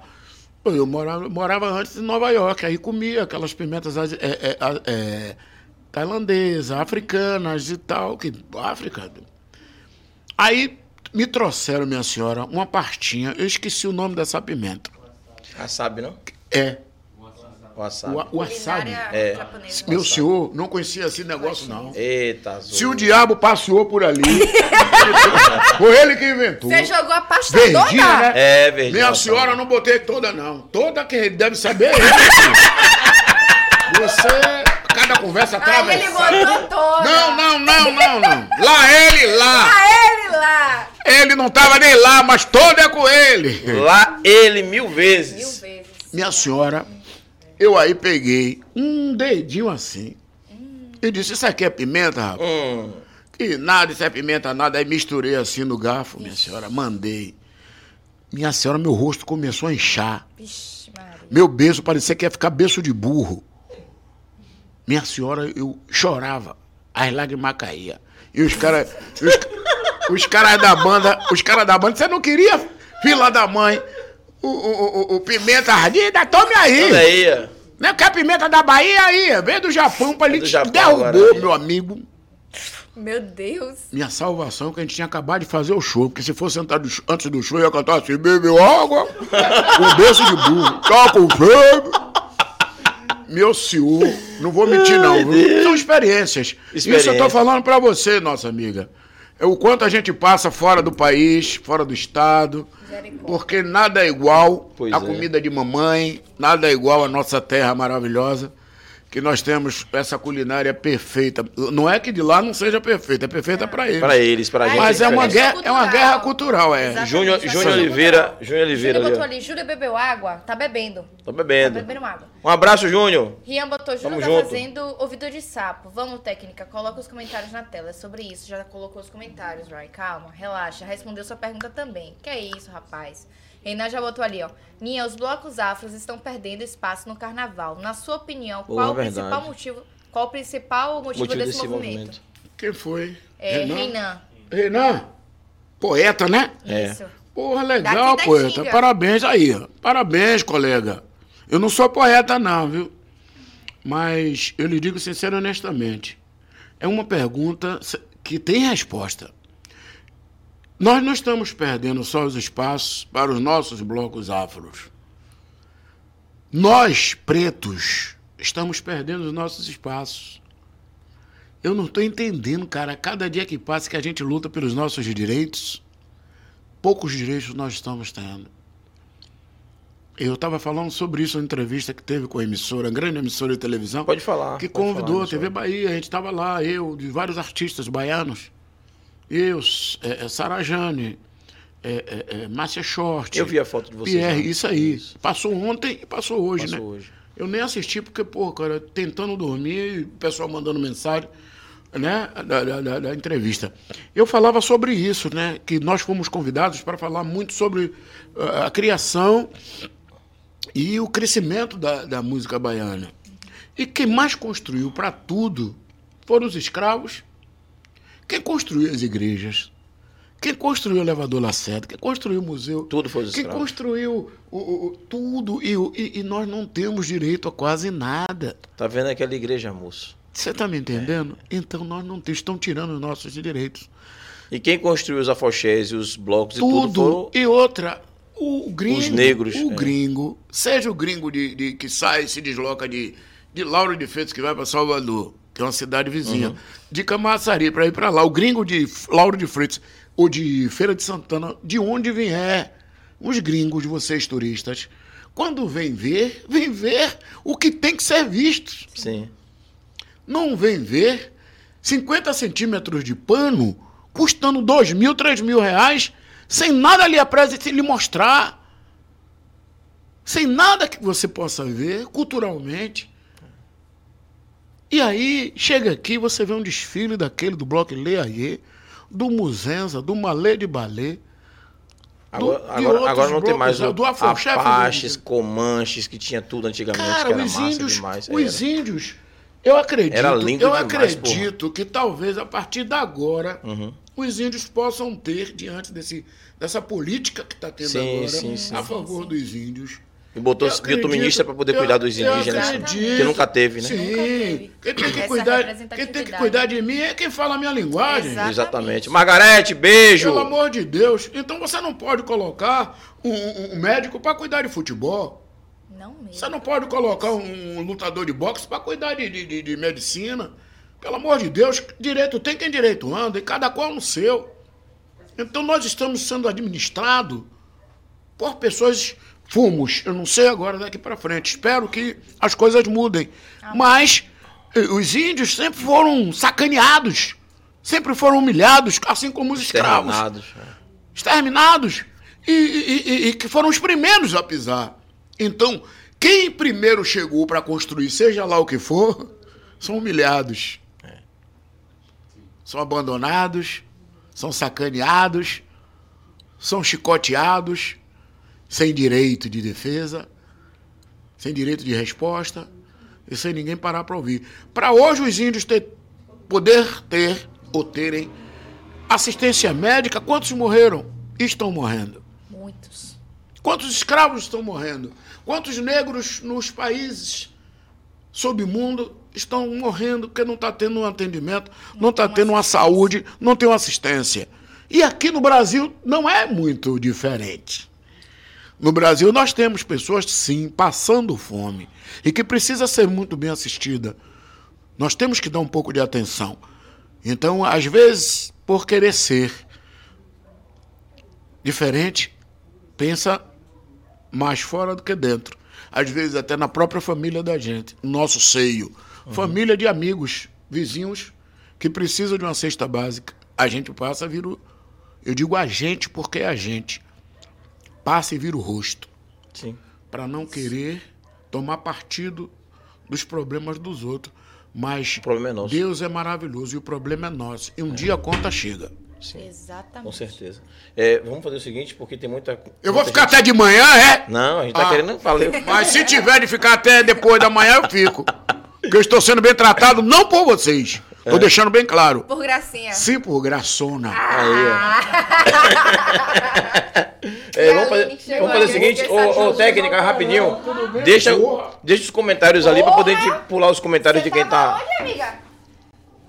Eu morava, morava antes em Nova York, aí comia aquelas pimentas é, é, é, tailandesas, africanas e tal, que África. Aí me trouxeram, minha senhora, uma pastinha, eu esqueci o nome dessa pimenta. Wasabi, não? É, Wasabi. o, o wasabi. É. japonesa. Meu senhor, não conhecia esse negócio, não. Eita, azul. Se o diabo passeou por ali, (laughs) foi ele que inventou. Você jogou a pasta Verdinha, toda? né? É, verdade. Minha senhora, eu não botei toda, não. Toda que ele deve saber é ele. Você, cada conversa Aí ele atravessada. botou toda. Não, não, não, não, não. Lá ele, lá. Ah, ele lá. Ele não tava nem lá, mas toda é com ele. Lá ele mil Mil vezes. vezes. Minha senhora, eu aí peguei um dedinho assim. E disse, isso aqui é pimenta, rapaz? Hum. Que nada, isso é pimenta, nada. Aí misturei assim no garfo, minha senhora, mandei. Minha senhora, meu rosto começou a inchar. Maria. Meu beiço parecia que ia ficar beiço de burro. Minha senhora, eu chorava. As lágrimas caíam. E os caras. Os, os caras da banda. Os caras da banda, você não queria, fila da mãe. O, o, o, o pimenta ardida, tome aí. Olha aí. Não é que a pimenta da Bahia aí, veio do Japão pra ele do Japão derrubou, agora. meu amigo. Meu Deus. Minha salvação é que a gente tinha acabado de fazer o show, porque se fosse antes do show, eu ia cantar assim, bebeu água, com berço de burro, tá com fome. Meu senhor, não vou mentir não, viu? são experiências. Isso eu tô Experiência. falando pra você, nossa amiga. É o quanto a gente passa fora do país, fora do estado, porque nada é igual Pois a é. comida de mamãe, nada é igual a nossa terra maravilhosa, que nós temos essa culinária perfeita. Não é que de lá não seja perfeita, é perfeita pra eles. Pra eles, pra gente. Mas é uma diferente. guerra, é uma guerra cultural, é. Júnior, Júnior Oliveira. cultural. Júnior Oliveira Júnior ali. botou ali, Júlia bebeu água? Tá bebendo. Tô Tá bebendo. bebendo água. Um abraço, Júnior. Rian botou, Júnior tá junto. fazendo ouvidor de sapo. Vamos, técnica, coloca os comentários na tela. É sobre isso, já colocou os comentários, Rai. Calma, relaxa. Respondeu sua pergunta também. Que é isso, rapaz? Renan já botou ali, ó. Ninha, os blocos afros estão perdendo espaço no carnaval. Na sua opinião, qual o verdade. principal motivo, qual o principal motivo, Motivo desse, desse movimento? movimento. Quem foi? É, Renan. Renan? Poeta, né? É. Isso. Porra, legal, Daqui poeta. Parabéns aí. Parabéns, colega. Eu não sou poeta, não, viu? Mas eu lhe digo sincero e honestamente. É uma pergunta que tem resposta. Nós não estamos perdendo só os espaços para os nossos blocos afros. Nós, pretos, estamos perdendo os nossos espaços. Eu não estou entendendo, cara. Cada dia que passa que a gente luta pelos nossos direitos, poucos direitos nós estamos tendo. Eu estava falando sobre isso em entrevista que teve com a emissora, a grande emissora de televisão. Pode falar, Que pode convidou falar, a TV Bahia. A gente estava lá, eu, de vários artistas baianos. Eu, é, é, Sarajane, é, é, é, Márcia Short. Eu vi a foto de vocês Pierre, lá. isso aí. Passou ontem e passou hoje, Passou né? hoje. Eu nem assisti porque, pô, cara, tentando dormir, e o pessoal mandando mensagem, né, da, da- da- entrevista. Eu falava sobre isso, né, que nós fomos convidados para falar muito sobre ah, a criação e o crescimento da, da música baiana. E quem mais construiu para tudo foram os escravos. Quem construiu as igrejas? Quem construiu o elevador Lacerda? Quem construiu o museu? Tudo foi os Quem escravos. construiu o, o- o- tudo e, e- e nós não temos direito a quase nada. Tá vendo aquela igreja, moço? Você está me entendendo? Então nós não temos, estão tirando os nossos direitos. E quem construiu os afoxés e os blocos e tudo Tudo. foram E outra, o gringo. Os negros, O é. gringo, seja o gringo de, de- que sai e se desloca de, de Lauro de Freitas, que vai para Salvador, que é uma cidade vizinha, Uhum. de Camaçari para ir para lá, o gringo de Lauro de Freitas ou de Feira de Santana, de onde vier, os gringos de vocês turistas, quando vem ver, vem ver o que tem que ser visto. Sim. Não vem ver 50 centímetros de pano custando dois mil, três mil reais, sem nada ali atrás lhe mostrar. Sem nada que você possa ver culturalmente. E aí, chega aqui, você vê um desfile daquele do Bloco Leaie, do Muzenza, do Malê de Balê. Agora, de agora, agora não tem blocos, mais o do Apaches. Comanches, que tinha tudo antigamente, Cara, que era os índios, demais. os Era. índios, eu acredito, Era lindo eu demais, acredito que talvez a partir de agora Uhum. os índios possam ter diante desse, dessa política que está tendo Sim, agora sim, sim. a favor dos índios. E botou, Eu botou acredito, ministra para poder cuidar dos indígenas, acredito. que nunca teve, né? Sim, teve. quem tem que Essa cuidar, quem tem que cuidar de mim é quem fala a minha linguagem. Exato. Exatamente. Margarete, beijo! Pelo amor de Deus. Então você não pode colocar um, um- um médico para cuidar de futebol. Não mesmo. Você não pode colocar um lutador de boxe para cuidar de, de, de- de medicina. Pelo amor de Deus, direito tem quem direito anda, e cada qual no seu. Então nós estamos sendo administrados por pessoas. Fomos, eu não sei agora daqui para frente. Espero que as coisas mudem. Mas eh, os índios sempre foram sacaneados, sempre foram humilhados, assim como os escravos Exterminados. exterminados e, e- e- e que foram os primeiros a pisar. Então, quem primeiro chegou para construir, seja lá o que for, são humilhados. São abandonados, são sacaneados, são chicoteados, sem direito de defesa, sem direito de resposta e sem ninguém parar para ouvir. Para hoje os índios ter, poder ter ou terem assistência médica, quantos morreram? Estão morrendo. Muitos. Quantos escravos estão morrendo? Quantos negros nos países submundo estão morrendo porque não está tendo um atendimento, não está tendo uma saúde, não tem uma assistência. E aqui no Brasil não é muito diferente. No Brasil nós temos pessoas, sim, passando fome e que precisa ser muito bem assistida. Nós temos que dar um pouco de atenção. Então, às vezes, por querer ser diferente, pensa mais fora do que dentro. Às vezes até na própria família da gente, no nosso seio. Família de amigos, vizinhos que precisam de uma cesta básica. A gente passa e vira o... Eu digo a gente porque é a gente. Passa e vira o rosto. Sim. Para não querer tomar partido dos problemas dos outros. Mas O problema é nosso. Deus é maravilhoso e o problema é nosso. E um dia a conta chega. Sim. Exatamente. Com certeza. É, vamos fazer o seguinte, porque tem muita. Eu vou ficar gente- até de manhã, é? Não, a gente tá Ah. querendo. Valeu. Mas se tiver de ficar até depois da manhã, eu fico. Porque eu estou sendo bem tratado, não por vocês. Estou deixando bem claro. Por gracinha. Sim, por graçona. Aí, ó. (laughs) É, vamos fazer, vamos fazer o seguinte, ô, ô técnica, rapidinho. Deixa, deixa os comentários ali pra poder pular os comentários de quem tá. onde, amiga?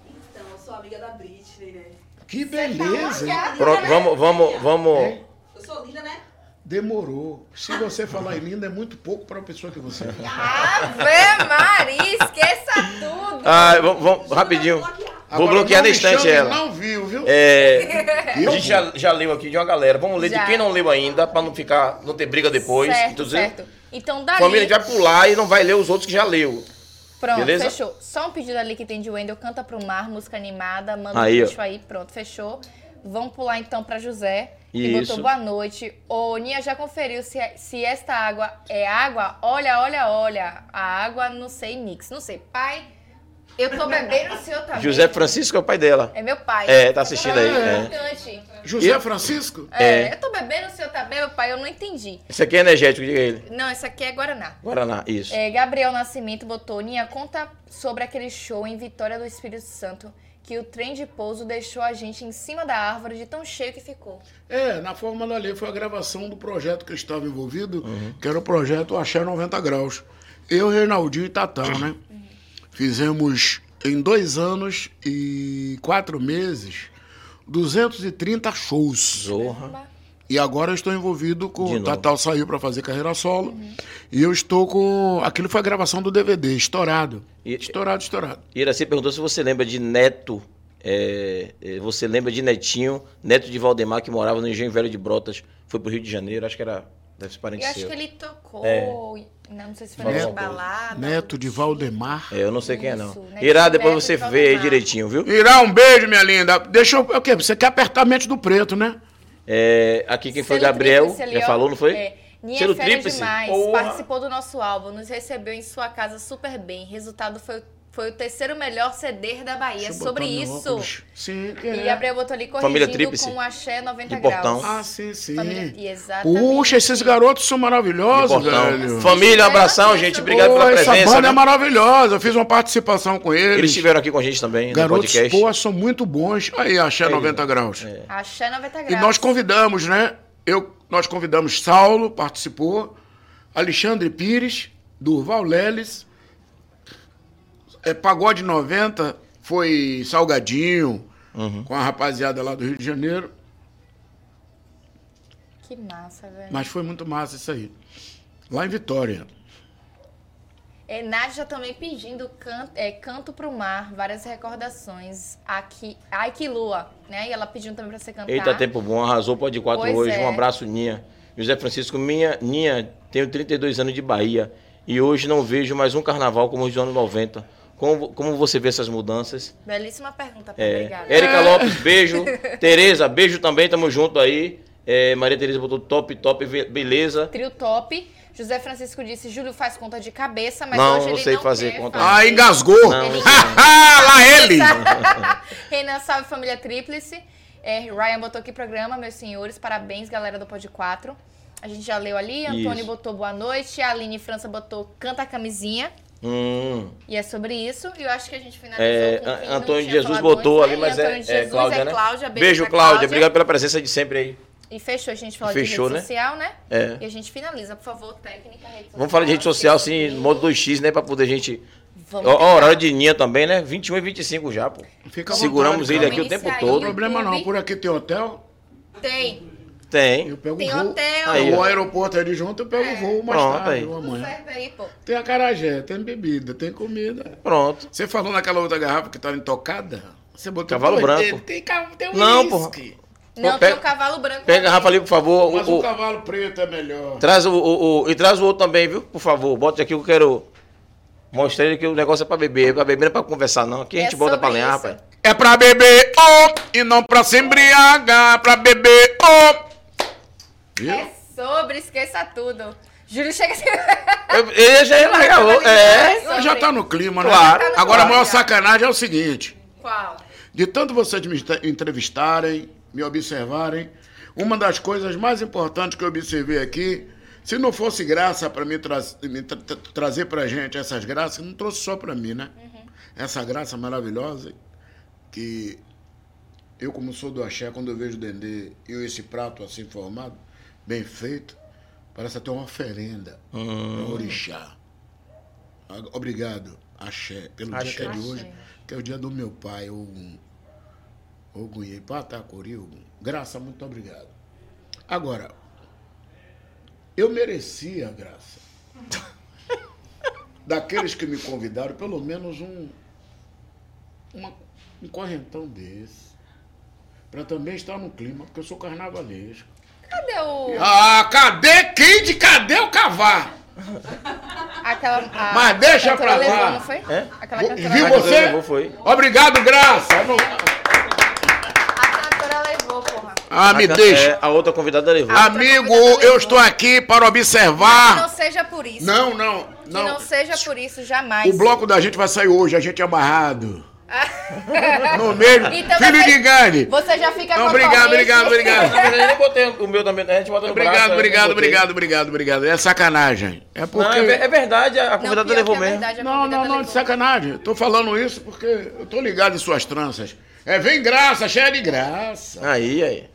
Então, eu sou amiga da Britney, né? Que beleza, hein? Pronto, vamos, vamos, vamos. Eu sou linda, né? Demorou. Se você falar em linda, é muito pouco para a pessoa que você é. Ave Maria, esqueça tudo. Ah, vamos, vamos, rapidinho. Vou Agora, bloquear não na chame, ela. Não viu, viu? É, a gente já, já leu aqui de uma galera. Vamos ler Já. de quem não leu ainda, pra não ficar, não ter briga depois. certo, Então, certo. Então, dali... Família, a gente vai pular e não vai ler os outros que já leu. Pronto, Beleza? fechou. Só um pedido ali que tem de Wendel, canta pro mar, música animada, manda Aí, um bicho aí, pronto, fechou. Vamos pular então pra José, que Isso. botou boa noite. Ô, Nia já conferiu se, se esta água é água? Olha, olha, olha. A água, não sei, mix. Não sei. Pai, eu tô bebendo, o senhor tá José? Francisco é o pai dela. É meu pai. É, tá assistindo aí, É é. José E- Francisco? É, É. eu tô bebendo, o tá bem, meu pai? Eu não entendi. Esse aqui é energético, diga ele. Não, esse aqui é Guaraná. Guaraná, isso. É, Gabriel Nascimento botou, Nia, conta sobre aquele show em Vitória do Espírito Santo que o trem de pouso deixou a gente em cima da árvore de tão cheio que ficou. É, na forma da lei foi a gravação do projeto que eu estava envolvido, que era o projeto Axé 90 Graus. Eu, Reinaldinho e Tatão, né? Fizemos em dois anos e quatro meses 230 shows. Zorra. E agora eu estou envolvido com. O Tatal saiu para fazer carreira solo. E eu estou com. Aquilo foi a gravação do DVD, estourado. E- Estourado, estourado. Iraci perguntou se você lembra de Neto. é, é, você lembra de Netinho, neto de Valdemar, que morava no Engenho Velho de Brotas, foi pro Rio de Janeiro, acho que era. Deve ser parente Eu acho seu. que ele tocou, É. não, não sei se foi coisa. balada. Neto de Valdemar. É, eu não sei quem é, não. Isso, Irá, depois Neto você de vê aí direitinho, viu? Irá, um beijo, minha linda. Deixa eu. O quê? Você quer apertar a mente do preto, né? É, aqui quem foi Selo Gabriel, já falou, não foi? É. Nia Selo Fera tríplice? demais, Porra. participou do nosso álbum, nos recebeu em sua casa super bem. Resultado foi, foi o terceiro melhor CD da Bahia. Sobre isso. Sim, que E é. Gabriel botou ali Família corrigindo com o axé 90 De Portão. graus. Ah, sim, sim. Família- e exatamente. Puxa, esses garotos são maravilhosos, velho. Família, abração, gente. Obrigado Pô, pela essa presença. banda é né? maravilhosa. Eu fiz uma participação com eles. Eles estiveram aqui com a gente também no Garotos, podcast. pô, são muito bons. Aí, Axé 90 graus. Axé 90 E graus. nós convidamos, né? Eu, nós convidamos Saulo, participou. Alexandre Pires, Durval Leles. É, Pagode 90 foi Salgadinho, Uhum. com a rapaziada lá do Rio de Janeiro. Que massa, velho. Mas foi muito massa isso aí. Lá em Vitória. É, Nádia também pedindo can, é, Canto pro Mar, várias recordações. Aqui, Ai que Lua, né? E ela pedindo também pra você cantar. Eita, tempo bom, arrasou, pode quatro Pois hoje. é. Um abraço, Ninha. José Francisco, minha, Ninha, tenho 32 anos de Bahia e hoje não vejo mais um carnaval como os anos 90. Como, como você vê essas mudanças? Belíssima pergunta, É, obrigada. Érica Lopes, beijo. (laughs) Tereza, beijo também, tamo junto aí. É, Maria Tereza botou top, top, beleza. Trio top. José Francisco disse, Júlio faz conta de cabeça, mas Não, hoje não ele sei não fazer quer conta. fazer. Ah, engasgou! Não, (laughs) Ele- (laughs) Lá ele! Renan, salve família tríplice. É, Ryan botou aqui programa, meus senhores. Parabéns, galera do Pod 4. A gente já leu ali. Antônio Isso. botou boa noite. A Aline França botou canta a camisinha. Hum, E é sobre isso. E eu acho que a gente finalizou é, com não Antônio Jesus botou ali, né? mas é, Antônio é Jesus, Cláudia, é né? Cláudia. Beijo, Beijo, pra Cláudia. Obrigado pela presença de sempre aí. E fechou, a gente falou Fechou, de né? rede social, né? É. E a gente finaliza, por favor, técnica, rede social. Vamos falar de rede social, assim, no modo 2x, né? Pra poder a gente. Vamos Ó, tentar. horário de Ninha também, né? 21 e 25 já, pô. Fica Seguramos vontade, ele aqui o tempo Iniciar Não todo. tem problema não. Por aqui tem hotel. Tem. Tem. Eu pego Tem o voo. hotel. Aí, o aeroporto ali junto, eu pego o voo mais Pronto, tarde, aí. amanhã. certo aí, pô. Tem acarajé, tem bebida, tem comida. Pronto. Você falou naquela outra garrafa que estava intocada? Você botou Cavalo branco. Tem, tem, tem um Não, uísque. Não, Pô, tem pega- o cavalo branco. Pega a garrafa ali, por favor. Mas O- o, cavalo preto é melhor. Traz o, o- o- E traz o outro também, viu? Por favor. Bota aqui que eu quero mostrar ele que o negócio é pra beber. Pra beber não é pra conversar, não. Aqui a É gente bota pra lenhar, rapaz. É pra beber, oh, e não pra se embriagar. Pra beber, oh. Viu? É sobre, esqueça tudo. Júlio chega assim. Eu- Ele já ia largar o. É. Sobre. Já tá no clima, né? Claro. Tá no Agora a maior sacanagem é o seguinte. Qual? De tanto vocês me entrevistarem, me observarem, uma das coisas mais importantes que eu observei aqui, se não fosse graça para me, tra me tra- tra- trazer pra gente essas graças, não trouxe só para mim, né? Essa graça maravilhosa que eu, como sou do axé, quando eu vejo o Dendê e esse prato assim formado, bem feito, parece até uma oferenda Hum. para orixá. Ah, Obrigado, axé, pelo dia Axé. que é de hoje, Axé. que é o dia do meu pai, Ogum. Ogum Ipatacuri, Ogum. Graça, muito obrigado. Agora, eu merecia, Graça, (laughs) daqueles que me convidaram, pelo menos um, uma- um correntão desse. Para também estar no clima, porque eu sou carnavalesco. Cadê o. Ah, cadê Kid? Cadê o cavar? Aquela. a- Mas deixa pra levou, lá. não foi? É? Aquela Viu cantora você? levou. levou, foi. Obrigado, Graça. Não- A cantora levou, Ah, me A deixa. é, a outra convidada levou. Amigo, eu estou aqui para Que não observar. seja por isso. Não, não, Que não não. seja por isso, jamais. O bloco da gente vai sair hoje, a gente é amarrado. (laughs) No meio. Então Filho você- de Gandhi. Você já fica Não, com a obrigado, obrigado, obrigado. Verdade, eu nem botei o meu também. A gente bota no Obrigado, braço, obrigado, botei. obrigado, obrigado, obrigado. É sacanagem. É Não, porque. é, ver- é verdade, a Não, convidada pior levou é mesmo. verdade, Não, não, não, de sacanagem. Eu tô falando isso porque eu tô ligado em suas tranças. É, vem graça, cheia de graça. Aí, aí.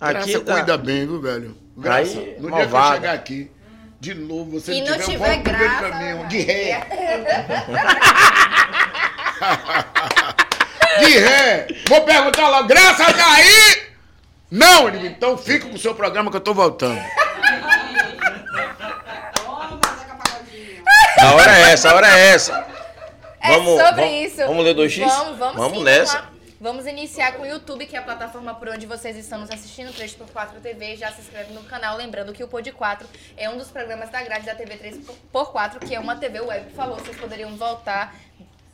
Graça Aqui tá. cuida bem, viu, velho? Graça. Aí, no dia que eu malvada. chegar aqui, de novo, você E não não tiver, tiver um graça, caminho. De né? ré. (laughs) De ré. Vou perguntar logo, graça tá aí? Não, ele então fica com o seu programa que eu tô voltando. A hora é essa, a hora é essa. É Vamos- sobre vamos- isso. vamos ler 2x? Vamos, vamos, Vamos sim, nessa. lá. Vamos iniciar com o YouTube, que é a plataforma por onde vocês estão nos assistindo, 3x4 TV. Já se inscreve no canal, lembrando que o Pod 4 é um dos programas da grade da TV 3x4, que é uma TV web. Falou, vocês poderiam voltar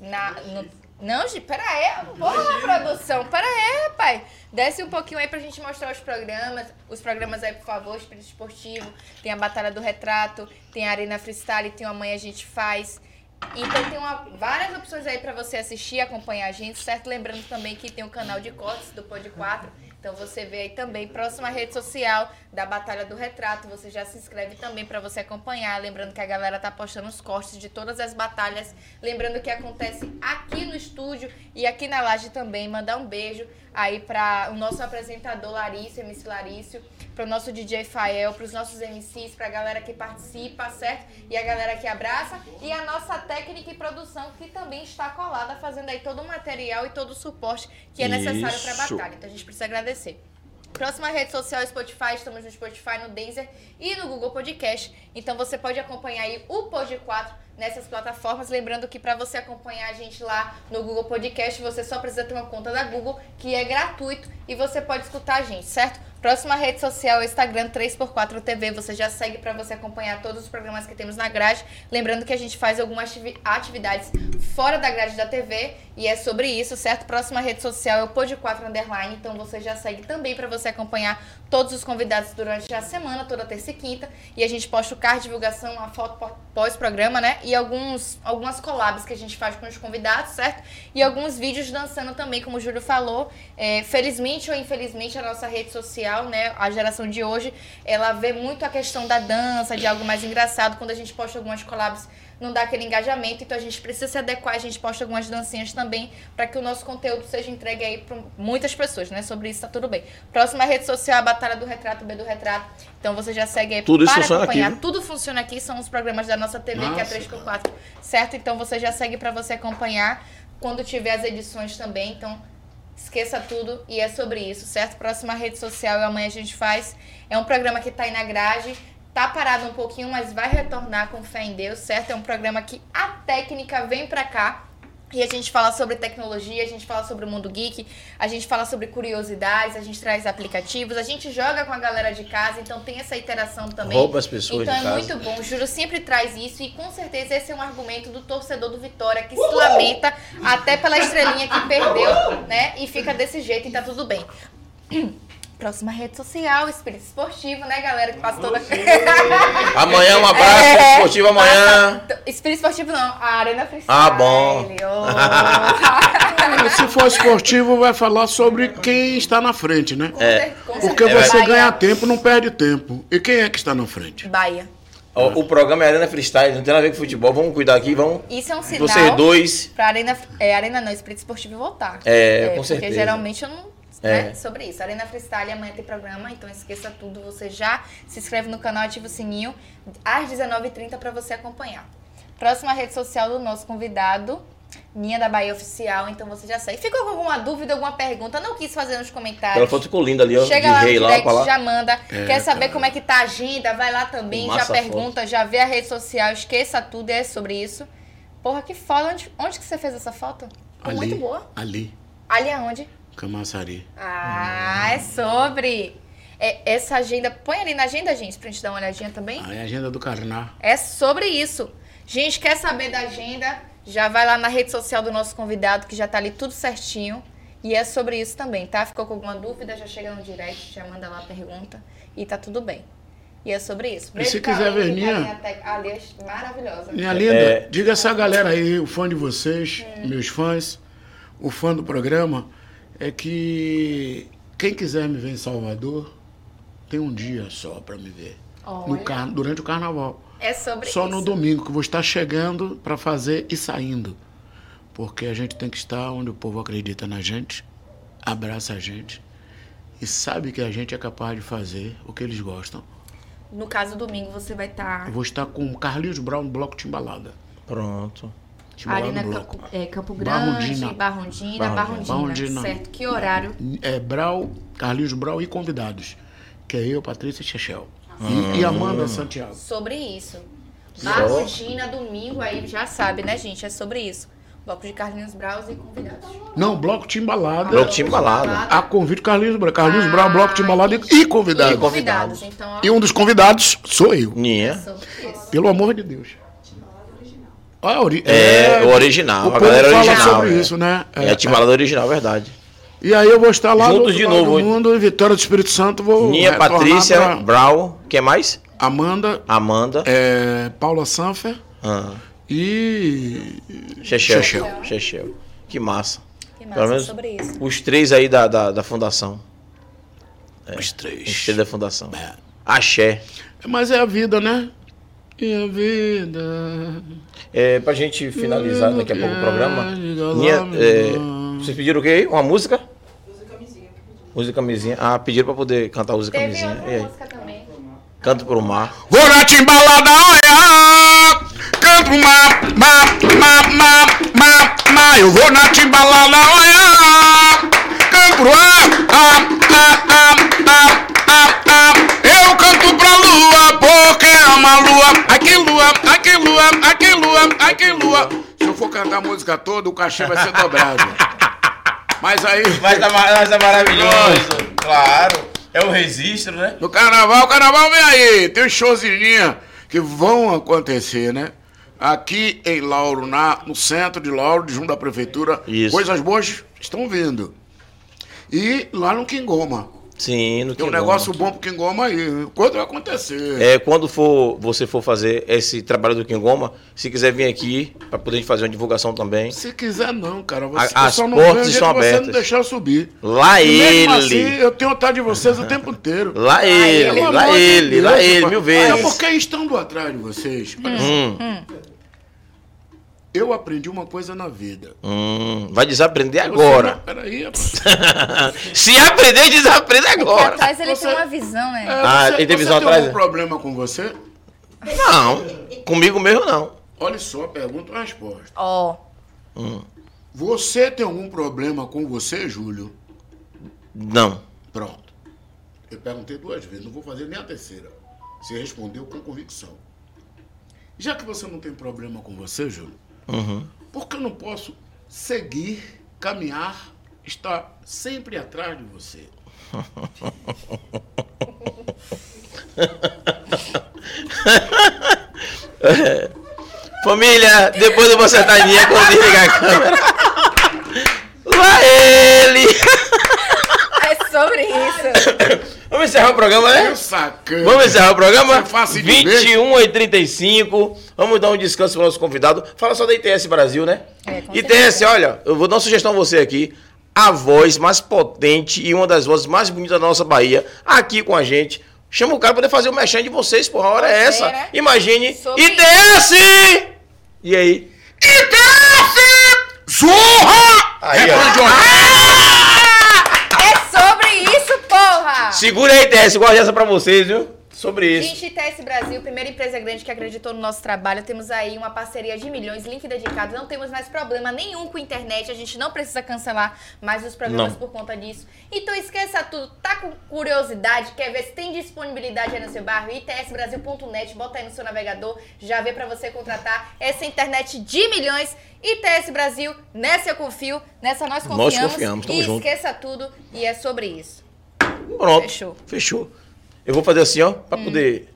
na... No... Não, gente, pera aí, porra, produção, pera aí, rapaz. Desce um pouquinho aí pra gente mostrar os programas. Os programas aí, por favor, Espírito Esportivo, tem a Batalha do Retrato, tem a Arena Freestyle, tem o Amanhã a gente faz. Então tem uma- várias opções aí pra você assistir, acompanhar a gente, certo? Lembrando também que tem o canal de cortes do Pod 4. Então você vê aí também, próxima rede social da Batalha do Retrato. Você já se inscreve também pra você acompanhar. Lembrando que a galera tá postando os cortes de todas as batalhas. Lembrando que acontece aqui no estúdio e aqui na laje também. Mandar um beijo aí para o nosso apresentador Larício, MC Larício, para o nosso DJ Fael, para os nossos MCs, para a galera que participa, certo? E a galera que abraça. E a nossa técnica e produção que também está colada, fazendo aí todo o material e todo o suporte que é necessário para a batalha. Então a gente precisa agradecer. Próxima rede social é Spotify, estamos no Spotify, no Deezer e no Google Podcast. Então você pode acompanhar aí o Pod 4 nessas plataformas. Lembrando que para você acompanhar a gente lá no Google Podcast, você só precisa ter uma conta da Google, que é gratuito e você pode escutar a gente, certo? Próxima rede social é o Instagram 3x4 TV. Você já segue para você acompanhar todos os programas que temos na grade. Lembrando que a gente faz algumas ativi- atividades fora da grade da TV e é sobre isso, certo? Próxima rede social é o Pod 4 Underline. Então você já segue também para você acompanhar todos os convidados durante a semana, toda terça e quinta. E a gente posta o card divulgação, a foto pó- pós-programa, né? E alguns, algumas collabs que a gente faz com os convidados, certo? E alguns vídeos dançando também, como o Júlio falou. É, felizmente ou infelizmente, a nossa rede social, né? A geração de hoje, ela vê muito a questão da dança, de algo mais engraçado. Quando a gente posta algumas collabs, não dá aquele engajamento. Então a gente precisa se adequar. A gente posta algumas dancinhas também para que o nosso conteúdo seja entregue aí para muitas pessoas, né? Sobre isso tá tudo bem. Próxima rede social, a Batalha do Retrato, B do Retrato. Então você já segue aí Tudo isso para funciona aqui, acompanhar. viu? Tudo funciona aqui, são os programas da nossa TV, que é Nossa, 3x4, certo? Então você já segue para você acompanhar quando tiver as edições também. Então esqueça tudo e é sobre isso, certo? Próxima rede social e amanhã a gente faz. É um programa que tá aí na grade. Tá parado um pouquinho, mas vai retornar com fé em Deus, certo? É um programa que a técnica vem pra cá. E a gente fala sobre tecnologia, a gente fala sobre o mundo geek, a gente fala sobre curiosidades, a gente traz aplicativos, a gente joga com a galera de casa, então tem essa interação também. Rouba as pessoas Então é casa. muito bom, o Júlio sempre traz isso e com certeza esse é um argumento do torcedor do Vitória que se lamenta até pela estrelinha que perdeu, né? E fica desse jeito e tá tudo bem. Próxima rede social, Espírito Esportivo, né, galera? Que passa toda. (laughs) Amanhã, um abraço É, esportivo amanhã. passa- Espírito Esportivo não, a Arena Freestyle. Ah, bom. Oh. (laughs) Se for esportivo, vai falar sobre quem está na frente, né? Com Porque você Bahia. ganha tempo, não perde tempo. E quem é que está na frente? Bahia. O, o programa é Arena Freestyle, não tem nada a ver com futebol. Vamos cuidar aqui, vamos. Isso é um sinal Vocês dois. pra Arena, é, Arena não, Espírito Esportivo voltar. É, com porque certeza. geralmente eu não. É. Né, sobre isso. Arena Freestyle amanhã tem programa, então esqueça tudo. Você já se inscreve no canal, ativa o sininho às 19h30 pra você acompanhar. Próxima rede social do nosso convidado, Ninha da Bahia Oficial, então você já segue. Ficou com alguma dúvida, alguma pergunta? Não quis fazer nos comentários. Aquela foto ficou linda ali, ó. Chega de lá no direct, lá. já manda. É, Quer saber cara. como é que tá a agenda? Vai lá também, Massa já foto. pergunta, já vê a rede social, esqueça tudo, é sobre isso. Porra, que foda. Onde, onde que você fez essa foto? Ficou Ali. muito boa. Ali. Ali aonde? Camaçari. Ah, é sobre. É, essa agenda. Põe ali na agenda, gente, pra gente dar uma olhadinha também. Aí a agenda do Carná. É sobre isso. Gente, quer saber da agenda? Já vai lá na rede social do nosso convidado, que já tá ali tudo certinho. E é sobre isso também, tá? Ficou com alguma dúvida, já chega no direct, já manda lá a pergunta e tá tudo bem. E é sobre isso. E se quiser ver, Ninha? que a é maravilhosa. Minha linda, É. diga essa galera aí, o fã de vocês, meus fãs, o fã do programa, é que quem quiser me ver em Salvador, tem um dia só para me ver. No car- durante o carnaval. É sobre Só isso. no domingo, que eu vou estar chegando para fazer e saindo. Porque a gente tem que estar onde o povo acredita na gente, abraça a gente e sabe que a gente é capaz de fazer o que eles gostam. No caso, domingo, você vai estar Eu vou estar com o Carlinhos Brown no Bloco Timbalada. Pronto. Timbalada ali na no Bloco. Campo, é, Campo Grande, Barrondina. Barrondina, Barrondina. Certo. Que horário? é, Brau, Carlinhos Brau e convidados. Que é eu, Patrícia Chechel. E, e Amanda Santiago. Sobre isso. Barrondina, domingo, aí já sabe, né, gente? É sobre isso. Bloco de Carlinhos Braus e convidados. Não, Bloco Timbalada. Bloco Timbalada. A convite Carlinhos Brau. Carlinhos Ah, Brau, Bloco Timbalada e, e E convidados. convidados. Então, ó, E um dos convidados sou eu. é isso. Pelo amor de Deus. Ah, ori- É, o original, O a galera fala original, sobre é. isso, né? É, a timbalada original, verdade. E aí eu vou estar lá Juntos de novo do mundo, em Vitória do Espírito Santo, vou Ninha, Patrícia, pra Brau, quem mais? Amanda, Amanda. é, Paula Sanfer Ah, e Chechel. Chechel. Chechel. Que massa. Que Pelo massa menos sobre isso. os três aí da, da, da fundação. os Os três. três da fundação. Axé. Mas é a vida, né? E a vida. É, pra gente finalizar daqui a pouco o programa. Ninha, lá, é, vocês pediram o quê? aí? Uma música? Usa camisinha. Usa camisinha. Ah, pediram pra poder cantar Usa Teve camisinha. E aí? música também. Canto pro mar. Vou na timbalada, olha! Canto ma, ma, ma, ma, ma, ma. Eu vou na timbalada, olha! Canto pro ar, ah, Se eu for cantar a música toda, o cachê vai ser dobrado. Mas aí... Mas tá, ma- mas tá maravilhoso. Claro. É o registro, né? No carnaval, o carnaval vem aí. Tem uns showzinhos que vão acontecer, né? Aqui em Lauro, na, no centro de Lauro, junto à prefeitura. Isso. Coisas boas estão vindo. E lá no Quingoma. Sim, no Tem um Quingoma. negócio bom pro Quingoma aí. Quando vai acontecer? É, quando for, você for fazer esse trabalho do Quingoma, se quiser vir aqui, pra poder fazer uma divulgação também. Se quiser, não, cara. Você, A- as portas estão que você abertas. não deixar eu subir. Lá E ele. mesmo assim, eu tenho vontade de vocês o tempo inteiro. (laughs) Lá ele, lá ele, lá ele, mil É vezes. porque estando atrás de vocês, olha só, Hum, eu aprendi uma coisa na vida. hum, vai desaprender Você agora. não- Peraí, rapaz. (laughs) Se aprender, desaprende Porque agora. atrás ele Você- tem uma visão, né? É, Ah, você, ele tem você visão tem atrás, algum né? problema com você? Não, comigo mesmo não. Olha só, pergunta e resposta. Ó, Você tem algum problema com você, Júlio? Não. Pronto. Eu perguntei duas vezes, não vou fazer nem a terceira. Você respondeu com convicção. Já que você não tem problema com você, Júlio, Uhum. por que eu não posso seguir, caminhar, estar sempre atrás de você? (laughs) Família, depois eu vou acertar a linha quando desligar a câmera. Lá ele. é sobre isso. (laughs) Vamos encerrar o programa, né? Sacana. Vamos encerrar o programa? É fácil de ver. 21 e 35. Vamos dar um descanso para o nosso convidado. Fala só da ITS Brasil, né? É, ITS, certeza. olha, eu vou dar uma sugestão a você aqui. A voz mais potente e uma das vozes mais bonitas da nossa Bahia, aqui com a gente. Chama o cara para poder fazer o mexão de vocês, porra. A hora é essa. né? Imagine. Sobre ITS! E aí? ITS! Zorra! Aí, é ó. Fã de Jorge. É sobre isso, porra! Segura aí, ITS. Guarda essa pra vocês, viu? Sobre isso. Gente, ITS Brasil, primeira empresa grande que acreditou no nosso trabalho. Temos aí uma parceria de milhões, link dedicado. Não temos mais problema nenhum com a internet. A gente não precisa cancelar mais os programas Não. por conta disso. Então esqueça tudo. Tá com curiosidade? Quer ver se tem disponibilidade aí no seu bairro? itsbrasil.net. Bota aí no seu navegador. Já vê pra você contratar essa internet de milhões. ITS Brasil, nessa eu confio. Nessa nós Nós confiamos. confiamos, tamo e junto. esqueça tudo. E é sobre isso. Pronto. Fechou. Fechou. Eu vou fazer assim, ó, pra poder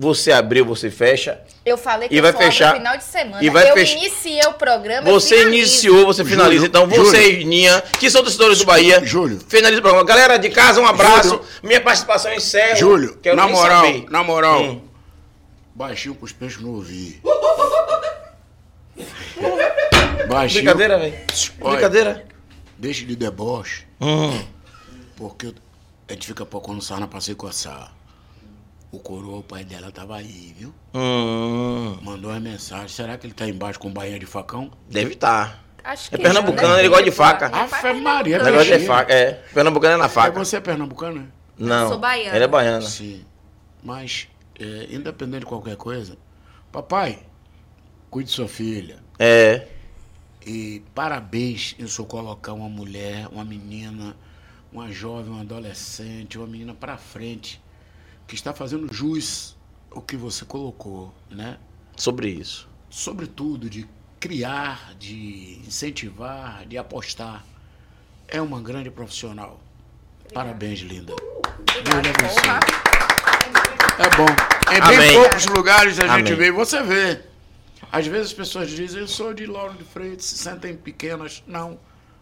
Você abriu, você fecha. Eu falei que E vai fechar. no final de semana. E vai eu fech- iniciei o programa. Você iniciou, você finaliza. Júlio, então, Júlio. você, Ninha, que são torcedores do Bahia, Júlio. finaliza o programa. Galera de casa, um abraço. Júlio. Minha participação encerra. Júlio, Quero na moral, saber. na moral, Hum. baixinho pros peixes não ouvir. (laughs) Baixinho. Brincadeira, velho. Brincadeira. Deixe de deboche, Hum. porque a gente fica no sarna pra se coçar. O coroa, o pai dela, tava aí, viu? Hum. Mandou uma mensagem. Será que ele tá embaixo com bainha de facão? Deve estar. Acho É que pernambucano, já, né? ele gosta de faca. É Ave Maria, pernambucano. tá Negócio de faca. É. Pernambucano é na É faca. você é pernambucano, né? Não. sou baiana. Ele é baiano. Sim. Mas, é, independente de qualquer coisa, papai, cuide de sua filha. É. E parabéns em só colocar uma mulher, uma menina, uma jovem, uma adolescente, uma menina para frente, que está fazendo jus ao que você colocou, né? Sobre isso. Sobretudo de criar, de incentivar, de apostar. É uma grande profissional. Parabéns, linda. Obrigada, Deus abençoe. porra. É bom. Em bem Amém. poucos lugares a gente Amém. vê, você vê. Às vezes as pessoas dizem, eu sou de Lauro de Freitas, se sentem pequenas. Não,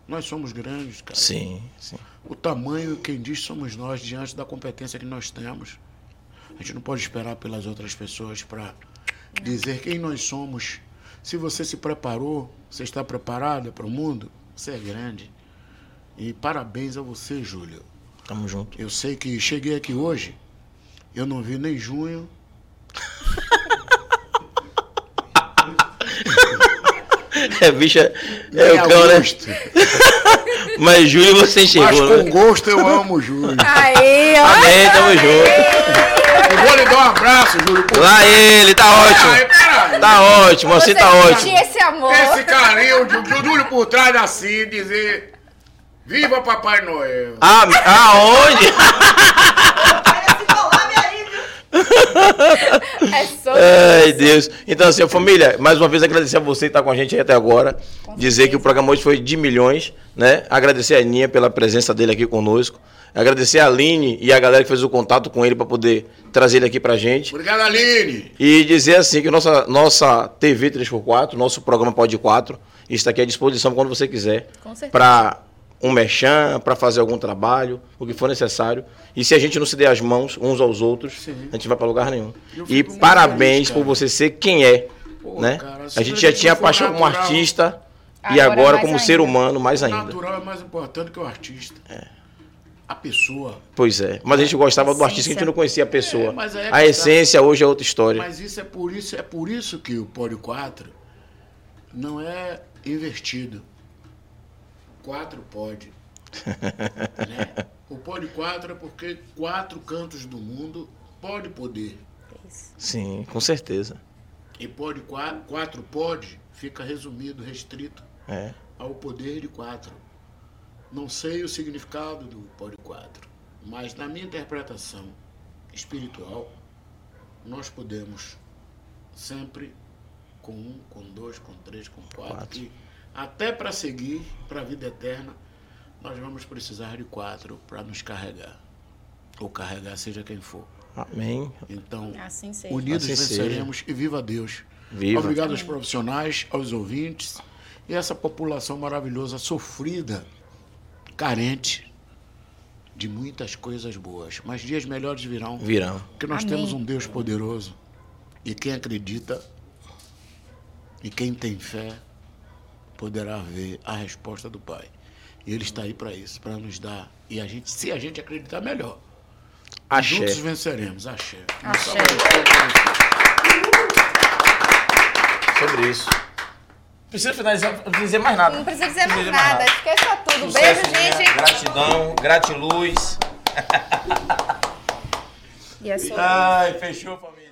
nós somos grandes, cara. Sim, sim. O tamanho, quem diz, somos nós, diante da competência que nós temos. A gente não pode esperar pelas outras pessoas para dizer quem nós somos. Se você se preparou, você está preparada para o mundo, você é grande. E parabéns a você, Júlio. Tamo junto. Eu sei que cheguei aqui hoje, eu não vi nem junho. (laughs) É, bicha. É nem o cão, né? (laughs) Mas Júlio você Mas enxergou, com né? gosto eu amo o Júlio. Aí, ó. Amém, tamo junto. Eu vou lhe dar um abraço, Júlio. por- Lá ele, tá ótimo. peraí. Tá ótimo, assim Você tá ótimo. esse amor. Esse carinho, o Jú- o Júlio por trás assim, dizer Viva Papai Noel. Ah, aonde? (laughs) Parece colar minha aí, viu? É sobre Ai, Deus. Então, assim, família, mais uma vez agradecer a você que está com a gente aí até agora. Dizer que o programa hoje foi de milhões, né? Agradecer a Aninha pela presença dele aqui conosco. Agradecer a Aline e a galera que fez o contato com ele para poder trazer ele aqui pra gente. Obrigado, Aline. E dizer assim que nossa, nossa TV 3x4, nosso programa Pode 4, está aqui à disposição quando você quiser. Com certeza. Para um merchan, para fazer algum trabalho, o que for necessário. E se a gente não se der as mãos uns aos outros, Sim. a gente vai para lugar nenhum. E parabéns feliz, por você ser quem é. Pô, né? cara, a gente a já tinha paixão como natural- artista e Agora agora mais como ser ainda. humano mais O ainda. natural é mais importante que o artista. A pessoa. Pois é. Mas a gente gostava do artista, a gente não conhecia a pessoa. É, é a tá. essência hoje é outra história. Mas isso é por isso, é por isso que o Pódio 4 não é invertido. 4 pode. (laughs) né? O Pódio 4 é porque quatro cantos do mundo pode poder. Sim, com certeza. E pode 4, quatro pode fica resumido, restrito É. ao poder de quatro. Não sei o significado do pódio 4, mas na minha interpretação espiritual, nós podemos sempre com um, com dois, com três, com quatro, Quatro. que até para seguir para a vida eterna, nós vamos precisar de quatro para nos carregar. Ou carregar seja quem for. Amém. Então, Assim seja. unidos Assim seja. venceremos e viva Deus. Viva. Obrigado aos profissionais, aos ouvintes e essa população maravilhosa, sofrida, carente de muitas coisas boas. Mas dias melhores virão, Virão. porque nós Amém. temos um Deus poderoso. E quem acredita e quem tem fé poderá ver a resposta do Pai. E Ele está aí para isso, para nos dar. E a gente, se a gente acreditar, melhor. Axé. Juntos venceremos. Axé. Axé. Sobre isso. Precisa finalizar, não precisa dizer mais nada. Não precisa dizer mais nada. Esqueça tudo. Beijo, Sucesso, né? gente. Gratidão, gratiluz. E é sobre Ai, fechou, família.